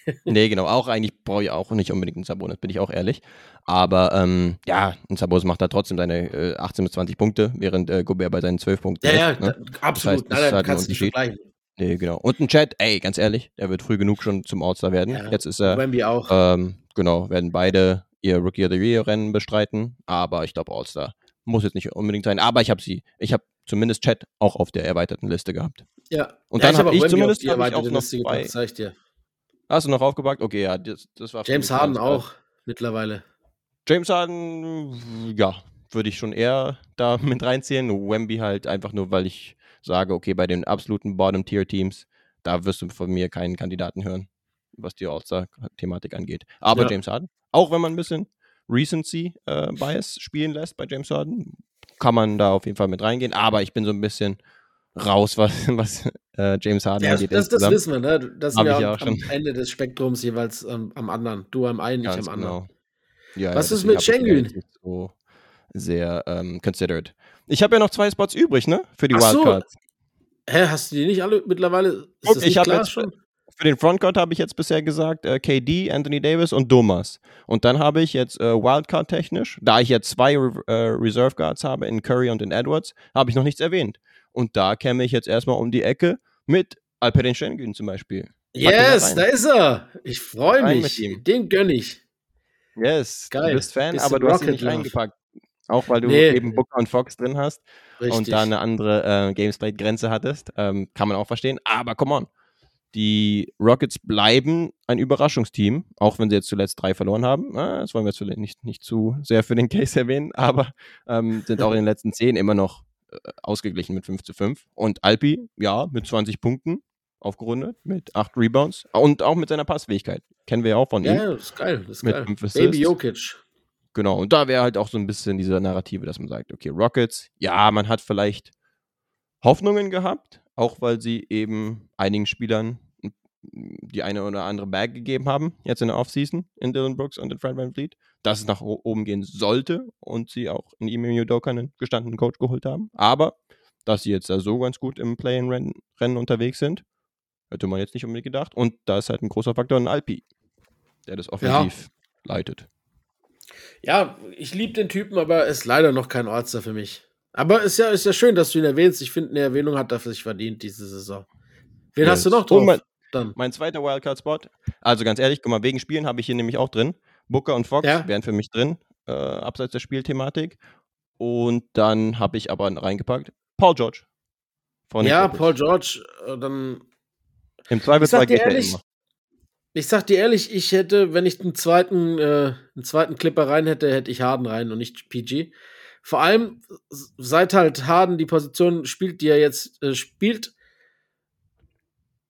nee, genau. Auch eigentlich brauche ich auch nicht unbedingt einen Sabonis, bin ich auch ehrlich. Aber ähm, ja, ein Sabonis macht da trotzdem seine äh, 18 bis 20 Punkte, während äh, Gobert bei seinen 12 Punkten Ja, ist, ja, ne? absolut. Das heißt, Nein, halt kannst du nicht vergleichen. Nee, genau. Und ein Chat, ey, ganz ehrlich, der wird früh genug schon zum All-Star werden. Ja, Jetzt ist er. Wemby auch. Ähm, genau, werden beide ihr Rookie of the Year Rennen bestreiten. Aber ich glaube, All-Star muss jetzt nicht unbedingt sein. Aber ich habe sie, ich habe zumindest Chat auch auf der erweiterten Liste gehabt. Ja. Und ja, dann habe hab ich zumindest die ich noch Liste zwei. Gepackt, zeig ich dir. Hast du noch aufgepackt? Okay, ja, das, das war. James Harden auch mittlerweile. James Harden, ja, würde ich schon eher da mit reinziehen. Wemby halt einfach nur, weil ich sage, okay, bei den absoluten Bottom-Tier-Teams, da wirst du von mir keinen Kandidaten hören, was die All-Star-Thematik angeht. Aber ja. James Harden, auch wenn man ein bisschen Recency-Bias äh, spielen lässt bei James Harden, kann man da auf jeden Fall mit reingehen. Aber ich bin so ein bisschen raus, was, was äh, James Harden ja, angeht. Das, das wissen wir, ne? Das sind wir am, am Ende des Spektrums jeweils ähm, am anderen. Du am einen, nicht am anderen. Genau. Ja, was ja, ist mit Schengen? So sehr ähm, considered. Ich habe ja noch zwei Spots übrig, ne? Für die Ach Wildcards. So. Hä, hast du die nicht alle mittlerweile? Ist Guck, ich habe jetzt schon. Für den Frontcourt habe ich jetzt bisher gesagt äh, KD, Anthony Davis und Thomas. Und dann habe ich jetzt äh, Wildcard technisch, da ich jetzt zwei Re äh, Reserve Guards habe in Curry und in Edwards, habe ich noch nichts erwähnt. Und da käme ich jetzt erstmal um die Ecke mit Alperen Schengen zum Beispiel. Yes, da ist er. Ich freue mich. Den gönne ich. Yes, Geil. du bist Fan, Bisschen aber du Rocket hast ihn nicht eingepackt. Auch weil du nee. eben Booker und Fox drin hast Richtig. und da eine andere äh, Gamesplay-Grenze hattest. Ähm, kann man auch verstehen. Aber come on Die Rockets bleiben ein Überraschungsteam, auch wenn sie jetzt zuletzt drei verloren haben. Ah, das wollen wir jetzt vielleicht nicht, nicht zu sehr für den Case erwähnen, aber ähm, sind auch in den letzten zehn immer noch äh, ausgeglichen mit 5 zu 5. Und Alpi, ja, mit 20 Punkten aufgerundet, mit 8 Rebounds und auch mit seiner Passfähigkeit. Kennen wir ja auch von ihm. ja, das ist geil. Das ist Mit geil. Baby. Jokic. Genau, und da wäre halt auch so ein bisschen diese Narrative, dass man sagt, okay, Rockets, ja, man hat vielleicht Hoffnungen gehabt, auch weil sie eben einigen Spielern die eine oder andere Bag gegeben haben, jetzt in der Offseason, in Dylan Brooks und in Fred Van Fleet, dass es nach oben gehen sollte und sie auch in Ime Udoka einen gestandenen Coach geholt haben. Aber, dass sie jetzt da so ganz gut im Play-in-Rennen unterwegs sind, hätte man jetzt nicht unbedingt gedacht. Und da ist halt ein großer Faktor ein Alpi, der das offensiv leitet. Ja, ich liebe den Typen, aber ist leider noch kein All-Star für mich. Aber ist ja, ist ja schön, dass du ihn erwähnst. Ich finde, eine Erwähnung hat er für sich verdient diese Saison. Wen Ja, hast du noch drauf? Dann? Mein zweiter Wildcard-Spot, also ganz ehrlich, guck mal, wegen Spielen habe ich hier nämlich auch drin. Booker und Fox Ja. wären für mich drin, äh, abseits der Spielthematik. Und dann habe ich aber reingepackt Paul George. Ja. Paul George, äh, dann Im Zweifelsfall geht er ehrlich, immer. ich sag dir ehrlich, ich hätte, wenn ich einen zweiten, äh, einen zweiten Clipper rein hätte, hätte ich Harden rein und nicht PG. Vor allem, seit halt Harden die Position spielt, die er jetzt äh, spielt,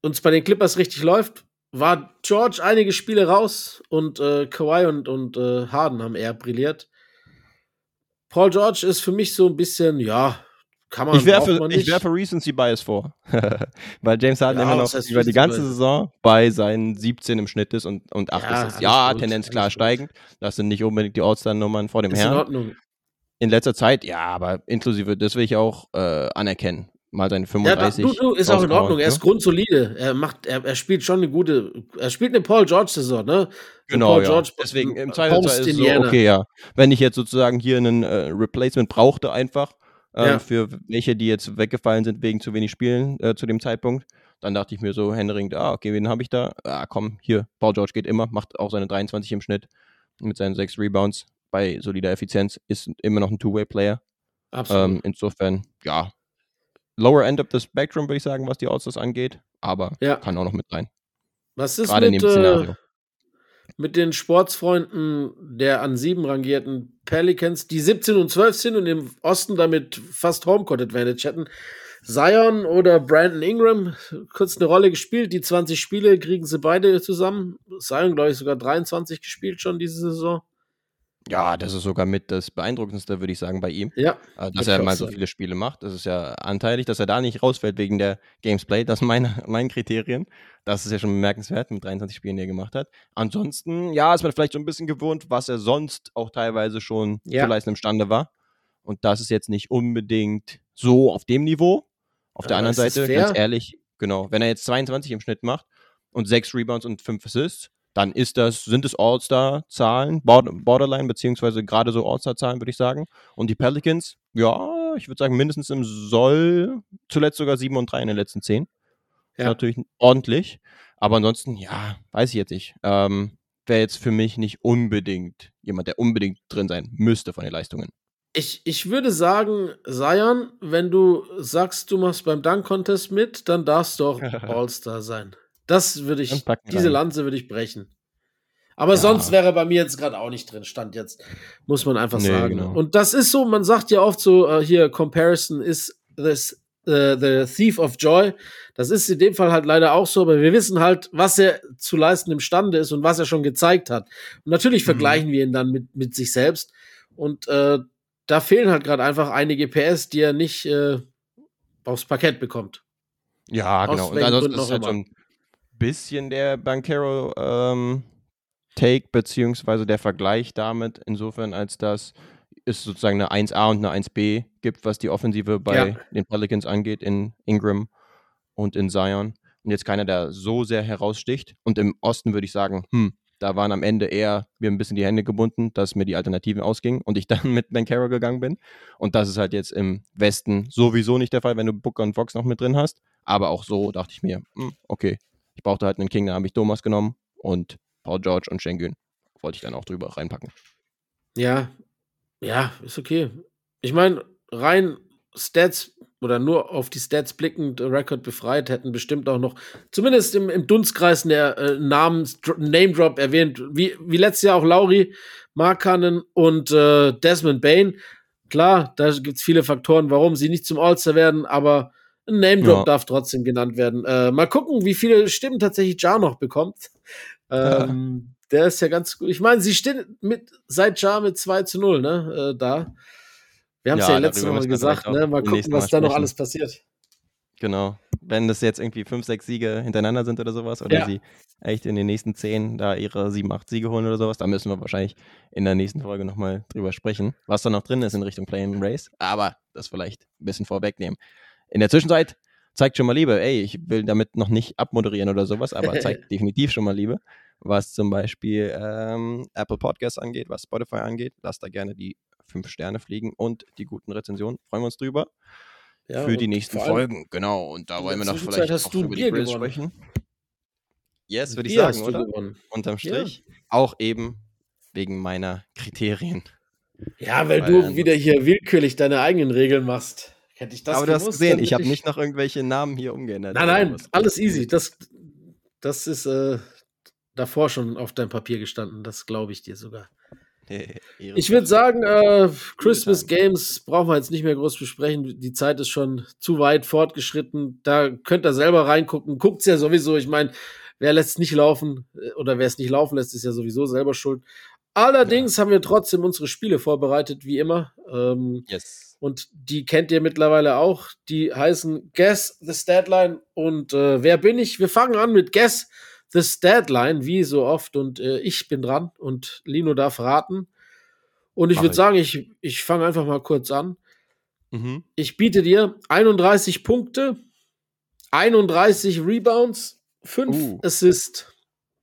und es bei den Clippers richtig läuft, war George einige Spiele raus und äh, Kawhi und, und äh, Harden haben eher brilliert. Paul George ist für mich so ein bisschen, ja, kann man, Ich werfe, man ich nicht. werfe Recency Bias vor. Weil James Harden Ja, immer noch über die ganze Bias? Saison bei seinen 17 im Schnitt ist und, und 8 Ja, Assists. alles Ja, gut, Tendenz klar steigend. Das sind nicht unbedingt die All-Star-Nummern vor dem ist in Herrn. Ordnung. In letzter Zeit, ja, aber inklusive, das will ich auch äh, anerkennen. Mal seine Ja, da, 35. du, du, ist auch in Ordnung. Er ne? ist grundsolide. Er macht, er, er spielt schon eine gute, er spielt eine Paul George Saison, ne? Genau, Paul ja. George, Deswegen im Post Zweifelsfall ist es so, okay, ja. Wenn ich jetzt sozusagen hier einen äh, Replacement brauchte einfach, ähm, Ja. für welche, die jetzt weggefallen sind wegen zu wenig Spielen äh, zu dem Zeitpunkt, dann dachte ich mir so händeringend, ah, okay, wen habe ich da? Ah, komm, hier, Paul George geht immer, macht auch seine 23 im Schnitt mit seinen 6 Rebounds bei solider Effizienz, ist immer noch ein Two-Way-Player. Absolut. Ähm, insofern, ja, lower end of the spectrum, würde ich sagen, was die Allstars angeht, aber Ja. kann auch noch mit rein. Was ist Gerade in mit, dem äh, Szenario. mit den Sportsfreunden der an sieben rangierten Pelicans, die 17 und 12 sind und im Osten damit fast Homecourt Advantage hätten? Zion oder Brandon Ingram kurz eine Rolle gespielt. Die 20 Spiele kriegen sie beide zusammen. Zion, glaube ich, sogar 23 gespielt schon diese Saison. Ja, das ist sogar mit das Beeindruckendste, würde ich sagen, bei ihm. Ja, Äh, dass er mal so viele Spiele macht. Das ist ja anteilig, dass er da nicht rausfällt wegen der Gamesplay. Das sind meine, meine Kriterien. Das ist ja schon bemerkenswert mit 23 Spielen, die er gemacht hat. Ansonsten, ja, ist man vielleicht so ein bisschen gewohnt, was er sonst auch teilweise schon Ja. zu leisten imstande war. Und das ist jetzt nicht unbedingt so auf dem Niveau. Auf der Aber anderen Seite, ganz ehrlich, genau, wenn er jetzt 22 im Schnitt macht und 6 Rebounds und 5 Assists, dann ist das, sind es All-Star-Zahlen, Bord- Borderline, beziehungsweise gerade so All-Star-Zahlen, würde ich sagen. Und die Pelicans, ja, ich würde sagen, mindestens im Soll, zuletzt sogar 7 und 3 in den letzten 10. Ist Ja. natürlich ordentlich. Aber ansonsten, ja, weiß ich jetzt nicht. Ähm, Wäre jetzt für mich nicht unbedingt jemand, der unbedingt drin sein müsste von den Leistungen. Ich, ich würde sagen, Zion, wenn du sagst, du machst beim Dunk-Contest mit, dann darfst du auch All-Star sein. Das würde ich, diese rein. Lanze würde ich brechen. Aber Ja. sonst wäre er bei mir jetzt gerade auch nicht drin, stand jetzt, muss man einfach Nee, sagen. genau. Und das ist so, man sagt ja oft so, äh, hier, Comparison is this, äh, the thief of joy. Das ist in dem Fall halt leider auch so, aber wir wissen halt, was er zu leisten imstande ist und was er schon gezeigt hat. Und natürlich Mhm. vergleichen wir ihn dann mit, mit sich selbst. Und äh, da fehlen halt gerade einfach einige PS, die er nicht äh, aufs Parkett bekommt. Ja, Aus genau. Und ansonsten ist halt so ein bisschen der Bankero ähm, Take, beziehungsweise der Vergleich damit, insofern, als dass es sozusagen eine 1A und eine 1B gibt, was die Offensive bei Ja. den Pelicans angeht, in Ingram und in Zion. Und jetzt keiner, der so sehr heraussticht. Und im Osten würde ich sagen, hm, da waren am Ende eher mir ein bisschen die Hände gebunden, dass mir die Alternativen ausgingen und ich dann mit Bankero gegangen bin. Und das ist halt jetzt im Westen sowieso nicht der Fall, wenn du Booker und Fox noch mit drin hast. Aber auch so dachte ich mir, hm, okay, ich brauchte halt einen King, da habe ich Thomas genommen und Paul George und Schengen wollte ich dann auch drüber reinpacken. Ja, ja, ist okay. Ich meine, rein Stats oder nur auf die Stats blickend Rekord befreit, hätten bestimmt auch noch, zumindest im, im Dunstkreis der äh, Namens, Name Drop erwähnt, wie, wie letztes Jahr auch Lauri, Markanen und äh, Desmond Bain. Klar, da gibt es viele Faktoren, warum sie nicht zum All-Star werden, aber ein Name Drop ja. darf trotzdem genannt werden. Äh, mal gucken, wie viele Stimmen tatsächlich Jar noch bekommt. Ähm, der ist ja ganz gut. Ich meine, sie stehen mit seit Jar mit 2 zu 0, ne? Äh, da. Wir haben es ja, ja letzte Woche gesagt, ne? Mal gucken, was da noch alles passiert. Genau. Wenn das jetzt irgendwie 5, 6 Siege hintereinander sind oder sowas, oder ja. sie echt in den nächsten 10 da ihre 7, 8 Siege holen oder sowas, da müssen wir wahrscheinlich in der nächsten Folge nochmal drüber sprechen, was da noch drin ist in Richtung Play and Race. Aber das vielleicht ein bisschen vorwegnehmen. In der Zwischenzeit zeigt schon mal Liebe. Ey, ich will damit noch nicht abmoderieren oder sowas, aber zeigt definitiv schon mal Liebe, was zum Beispiel ähm, Apple Podcasts angeht, was Spotify angeht. Lasst da gerne die fünf Sterne fliegen und die guten Rezensionen. Freuen wir uns drüber. Ja, für die nächsten Folgen, genau. Und da wollen wir noch vielleicht auch über die Grills sprechen. Yes, würde ich sagen, oder? Gewonnen. Unterm Strich. Ja. Auch eben wegen meiner Kriterien. Ja, weil, weil du wieder hier willkürlich deine eigenen Regeln machst. Hätte ich das Aber gewusst, du hast gesehen, ich habe nicht noch irgendwelche Namen hier umgeändert. Nein, nein, alles easy. Das, das ist äh, davor schon auf deinem Papier gestanden. Das glaube ich dir sogar. ich würde sagen, äh, Christmas Games brauchen wir jetzt nicht mehr groß besprechen. Die Zeit ist schon zu weit fortgeschritten. Da könnt ihr selber reingucken. Guckt es ja sowieso. Ich meine, wer lässt es nicht laufen äh, oder wer es nicht laufen lässt, ist ja sowieso selber schuld. Allerdings ja. haben wir trotzdem unsere Spiele vorbereitet, wie immer. Ähm, yes. Und die kennt ihr mittlerweile auch. Die heißen Guess the Statline und äh, Wer bin ich? Wir fangen an mit Guess the Statline, wie so oft. Und äh, ich bin dran und Lino darf raten. Und ich würde sagen, ich, ich fange einfach mal kurz an. Mhm. Ich biete dir 31 Punkte, 31 Rebounds, 5 uh. Assists.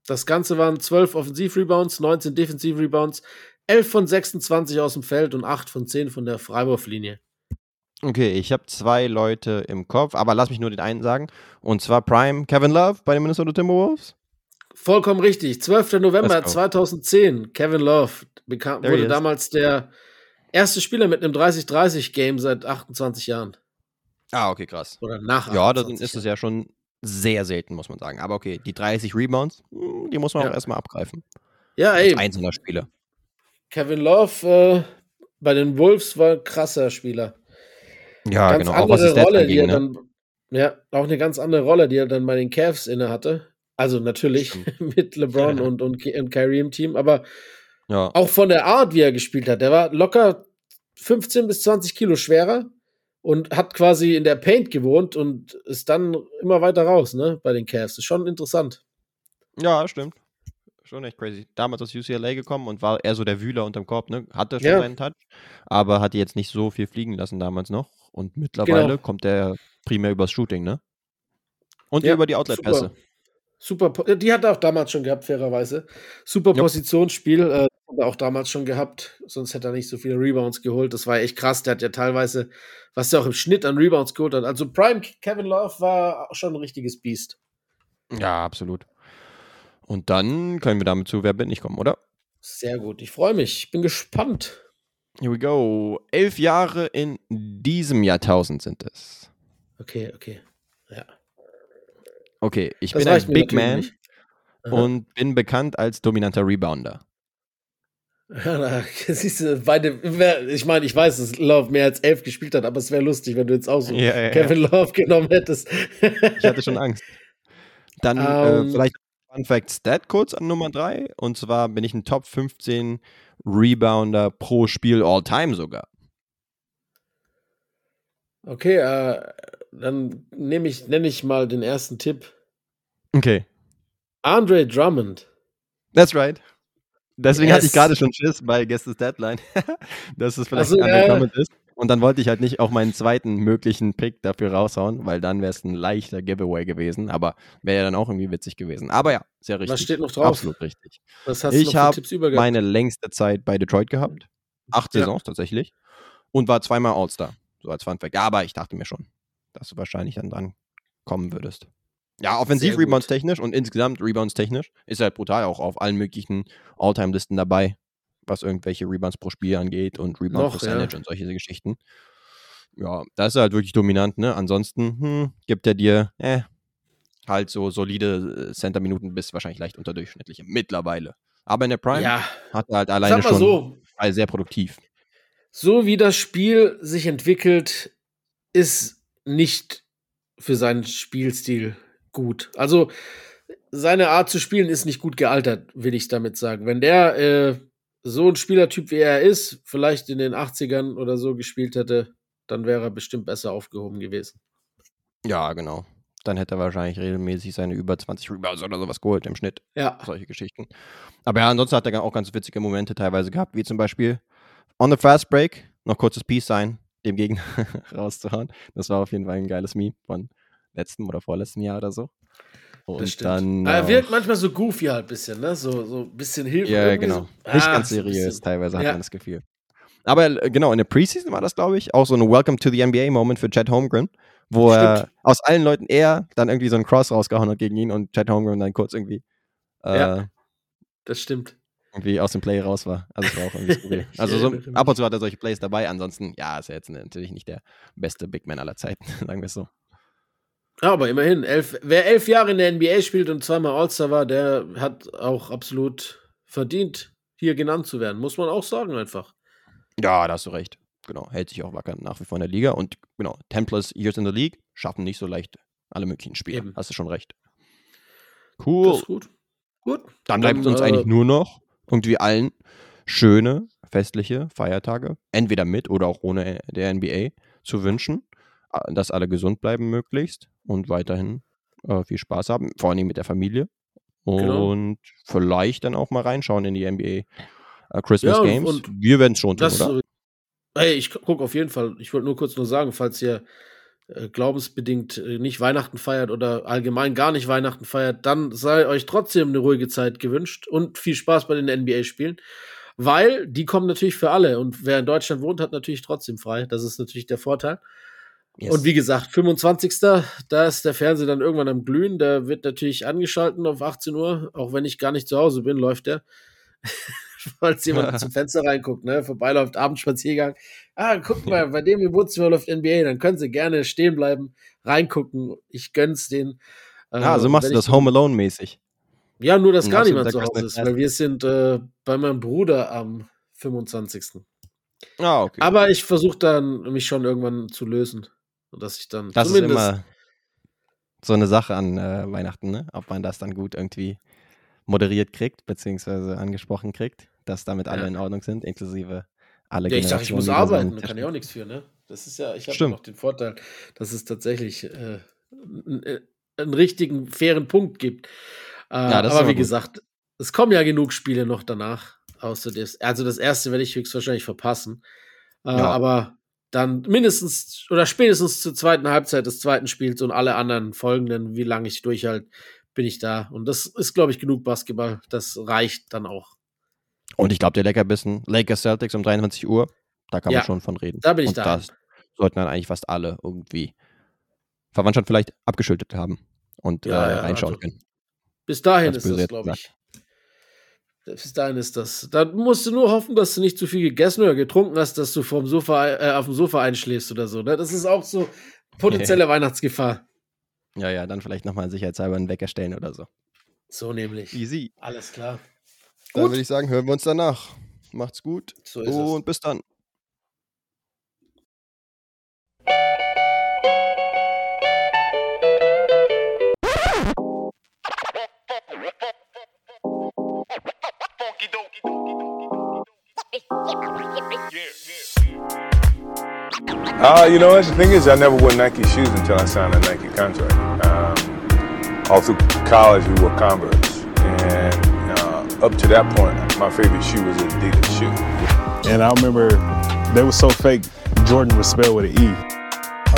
Das Ganze waren 12 Offensiv-Rebounds, 19 Defensiv-Rebounds, 11 von 26 aus dem Feld und 8 von 10 von der Freiwurflinie. Okay, ich habe zwei Leute im Kopf, aber lass mich nur den einen sagen. Und zwar Prime Kevin Love bei den Minnesota Timberwolves. Vollkommen richtig. 12. November 2010. Kevin Love bekam, wurde damals der erste Spieler mit einem 30-30-Game seit 28 Jahren. Ah, okay, krass. Oder nach Ja, dann ist es ja schon sehr selten, muss man sagen. Aber okay, die 30 Rebounds, hm, die muss man ja. auch erstmal abgreifen. Ja, ey. Einzelner Spieler. Kevin Love äh, bei den Wolves war ein krasser Spieler. Ja, ganz genau. Andere auch was Rolle, die er ne? dann, ja, auch eine ganz andere Rolle, die er dann bei den Cavs inne hatte. Also natürlich mit LeBron ja. und, und, und Kyrie im Team, aber ja. auch von der Art, wie er gespielt hat. Der war locker 15 bis 20 Kilo schwerer und hat quasi in der Paint gewohnt und ist dann immer weiter raus, ne, bei den Cavs. Ist schon interessant. Ja, stimmt. Schon echt crazy. Damals aus UCLA gekommen und war eher so der Wühler unterm Korb, ne? Hatte schon ja. seinen Touch, aber hatte jetzt nicht so viel fliegen lassen damals noch. Und mittlerweile genau. kommt der primär übers Shooting, ne? Und ja, über die Outlet-Pässe. Super. super. Die hat er auch damals schon gehabt, fairerweise. Super ja. Positionsspiel. Äh, hat er auch damals schon gehabt, sonst hätte er nicht so viele Rebounds geholt. Das war echt krass. Der hat ja teilweise, was er auch im Schnitt an Rebounds geholt hat. Also Prime Kevin Love war schon ein richtiges Biest. Ja, absolut. Und dann können wir damit zu Wer bin ich kommen, oder? Sehr gut. Ich freue mich. Ich bin gespannt. Here we go. Elf Jahre in diesem Jahrtausend sind es. Okay, okay. Ja. Okay, ich das bin ein Big Man und bin bekannt als dominanter Rebounder. Ja, siehst du, beide, ich meine, ich weiß, dass Love mehr als elf gespielt hat, aber es wäre lustig, wenn du jetzt auch so ja, ja, Kevin Love genommen hättest. ich hatte schon Angst. Dann um, äh, ähm. vielleicht Fun Fact Stat kurz an Nummer drei. Und zwar bin ich ein Top 15 Rebounder pro Spiel all time sogar. Okay, äh, dann nehme ich, nenne ich mal den ersten Tipp. Okay. Andre Drummond. That's right. Deswegen yes. hatte ich gerade schon Schiss bei Guesses Deadline, dass es vielleicht also, Andre Drummond ist. Und dann wollte ich halt nicht auch meinen zweiten möglichen Pick dafür raushauen, weil dann wäre es ein leichter Giveaway gewesen. Aber wäre ja dann auch irgendwie witzig gewesen. Aber ja, sehr richtig. Was steht noch drauf? Absolut richtig. Was hast ich habe meine längste Zeit bei Detroit gehabt. Acht ja. Saisons tatsächlich. Und war zweimal All-Star. So als Fun Fact. Ja, aber ich dachte mir schon, dass du wahrscheinlich dann dran kommen würdest. Ja, offensiv Rebounds technisch und insgesamt Rebounds technisch ist halt brutal auch auf allen möglichen All-Time-Listen dabei was irgendwelche Rebounds pro Spiel angeht und Rebound Noch, Percentage ja. und solche Geschichten. Ja, da ist er halt wirklich dominant, ne? Ansonsten hm, gibt er dir, äh, halt so solide äh, Center-Minuten bis wahrscheinlich leicht unterdurchschnittliche mittlerweile. Aber in der Prime Ja, hat er halt alleine schon so, sehr produktiv. so wie das Spiel sich entwickelt, ist nicht für seinen Spielstil gut. Also seine Art zu spielen ist nicht gut gealtert, will ich damit sagen. Wenn der äh, so ein Spielertyp wie er ist, vielleicht in den 80ern oder so gespielt hätte, dann wäre er bestimmt besser aufgehoben gewesen. Ja, genau. Dann hätte er wahrscheinlich regelmäßig seine über 20 Rebounds oder sowas geholt im Schnitt. Ja, Solche Geschichten. Aber ja, ansonsten hat er auch ganz witzige Momente teilweise gehabt, wie zum Beispiel on the fast break, noch kurzes Peace sein, dem Gegner rauszuhauen. Das war auf jeden Fall ein geiles Meme von letztem oder vorletzten Jahr oder so. Und das stimmt. dann. er äh, wirkt manchmal so goofy halt ein bisschen, ne? So, so ein bisschen Hilfe. Ja, genau. So. Nicht Ah, ganz so ein seriös, teilweise hat Ja. man das Gefühl. Aber äh, genau, in der Preseason war das, glaube ich, auch so ein Welcome to the NBA-Moment für Chad Holmgren, wo er Stimmt. aus allen Leuten eher dann irgendwie so einen Cross rausgehauen hat gegen ihn und Chad Holmgren dann kurz irgendwie, äh, Ja. Das stimmt. irgendwie aus dem Play raus war. Also es war auch irgendwie skurril. Also so, ab und zu hat er solche Plays dabei, ansonsten, ja, ist er jetzt natürlich nicht der beste Big Man aller Zeiten, sagen wir es so. Ja, aber immerhin, elf, wer elf Jahre in der NBA spielt und zweimal All-Star war, der hat auch absolut verdient, hier genannt zu werden. Muss man auch sagen einfach. Ja, da hast du recht. Genau, hält sich auch wacker nach wie vor in der Liga und genau, 10 plus Years in the League schaffen nicht so leicht alle möglichen Spiele. Eben. Hast du schon recht. Das Cool. ist gut. Gut. Dann bleibt uns äh, eigentlich nur noch irgendwie allen schöne festliche Feiertage, entweder mit oder auch ohne der NBA, zu wünschen, dass alle gesund bleiben möglichst und weiterhin äh, viel Spaß haben, vor allem mit der Familie. Genau. Und vielleicht dann auch mal reinschauen in die NBA äh, Christmas Ja, Games. und Wir werden es schon tun, oder? Ey, ich gucke auf jeden Fall. Ich wollte nur kurz nur sagen, falls ihr äh, glaubensbedingt äh, nicht Weihnachten feiert oder allgemein gar nicht Weihnachten feiert, dann sei euch trotzdem eine ruhige Zeit gewünscht und viel Spaß bei den NBA-Spielen, weil die kommen natürlich für alle und wer in Deutschland wohnt, hat natürlich trotzdem frei. Das ist natürlich der Vorteil. Yes. Und wie gesagt, 25. Da ist der Fernseher dann irgendwann am Glühen. Der wird natürlich angeschalten auf 18 Uhr. Auch wenn ich gar nicht zu Hause bin, läuft der. Falls jemand zum Fenster reinguckt, ne, vorbeiläuft, Abendspaziergang. Ah, guck mal, bei dem im Wohnzimmer läuft NBA, dann können sie gerne stehen bleiben, reingucken. Ich gönn's denen. ah, Äh, so machst wenn du das Home Alone mäßig. Ja, nur, dass gar niemand zu Hause ist, weil wir sind äh, bei meinem Bruder am 25. Ah, okay. Aber ich versuche dann, mich schon irgendwann zu lösen. Und dass ich dann das ist zumindest immer so eine Sache an äh, Weihnachten, ne? Ob man das dann gut irgendwie moderiert kriegt, beziehungsweise angesprochen kriegt, dass damit alle Ja. in Ordnung sind, inklusive alle Ja, ich sag, ich muss arbeiten, da kann ich auch nichts für, ne? Das ist ja, ich habe noch den Vorteil, dass es tatsächlich äh, einen richtigen, fairen Punkt gibt. Äh, Ja, ist aber wie gut. gesagt, es kommen ja genug Spiele noch danach. Außer das, also das erste werde ich höchstwahrscheinlich verpassen. Äh, Ja. Aber dann mindestens oder spätestens zur zweiten Halbzeit des zweiten Spiels und alle anderen folgenden, wie lange ich durchhalte, bin ich da. Und das ist, glaube ich, genug Basketball. Das reicht dann auch. Und ich glaube, der Leckerbissen, Lakers Celtics um 23 Uhr, da kann Ja, man schon von reden. da bin ich Und da. das sollten dann eigentlich fast alle irgendwie Verwandtschaft vielleicht abgeschüttet haben und Ja, äh, ja, reinschauen also- können. Bis dahin Ganz ist das, jetzt glaube ich. Bis dahin ist das. Da musst du nur hoffen, dass du nicht zu viel gegessen oder getrunken hast, dass du vom Sofa, äh, auf dem Sofa einschläfst oder so. Ne? Das ist auch so potenzielle Weihnachtsgefahr. Ja, ja, dann vielleicht nochmal sicherheitshalber einen Wecker stellen oder so. So nämlich. Easy. Alles klar. Dann Gut. würde ich sagen, hören wir uns danach. Macht's gut So ist es. und bis dann. Uh, you know? The thing is, I never wore Nike shoes until I signed a Nike contract. Um, all through college, we wore Converse. And uh, up to that point, my favorite shoe was Adidas shoe. And I remember they were so fake. Jordan was spelled with an E.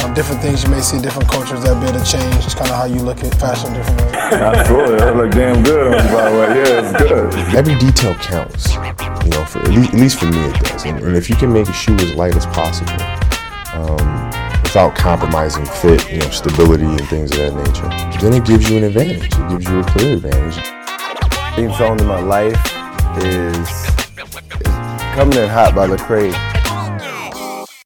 Um, different things you may see, different cultures that be able to change. It's kind of how you look at fashion differently. Absolutely. That look damn good on you, by the way. Yeah, it's good. every detail counts. You know, for at least, at least for me it does. And, and if you can make a shoe as light as possible, um, without compromising fit, you know, stability and things of that nature, then it gives you an advantage. It gives you a clear advantage. theme song in my life is, is Coming in Hot by the Lecrae.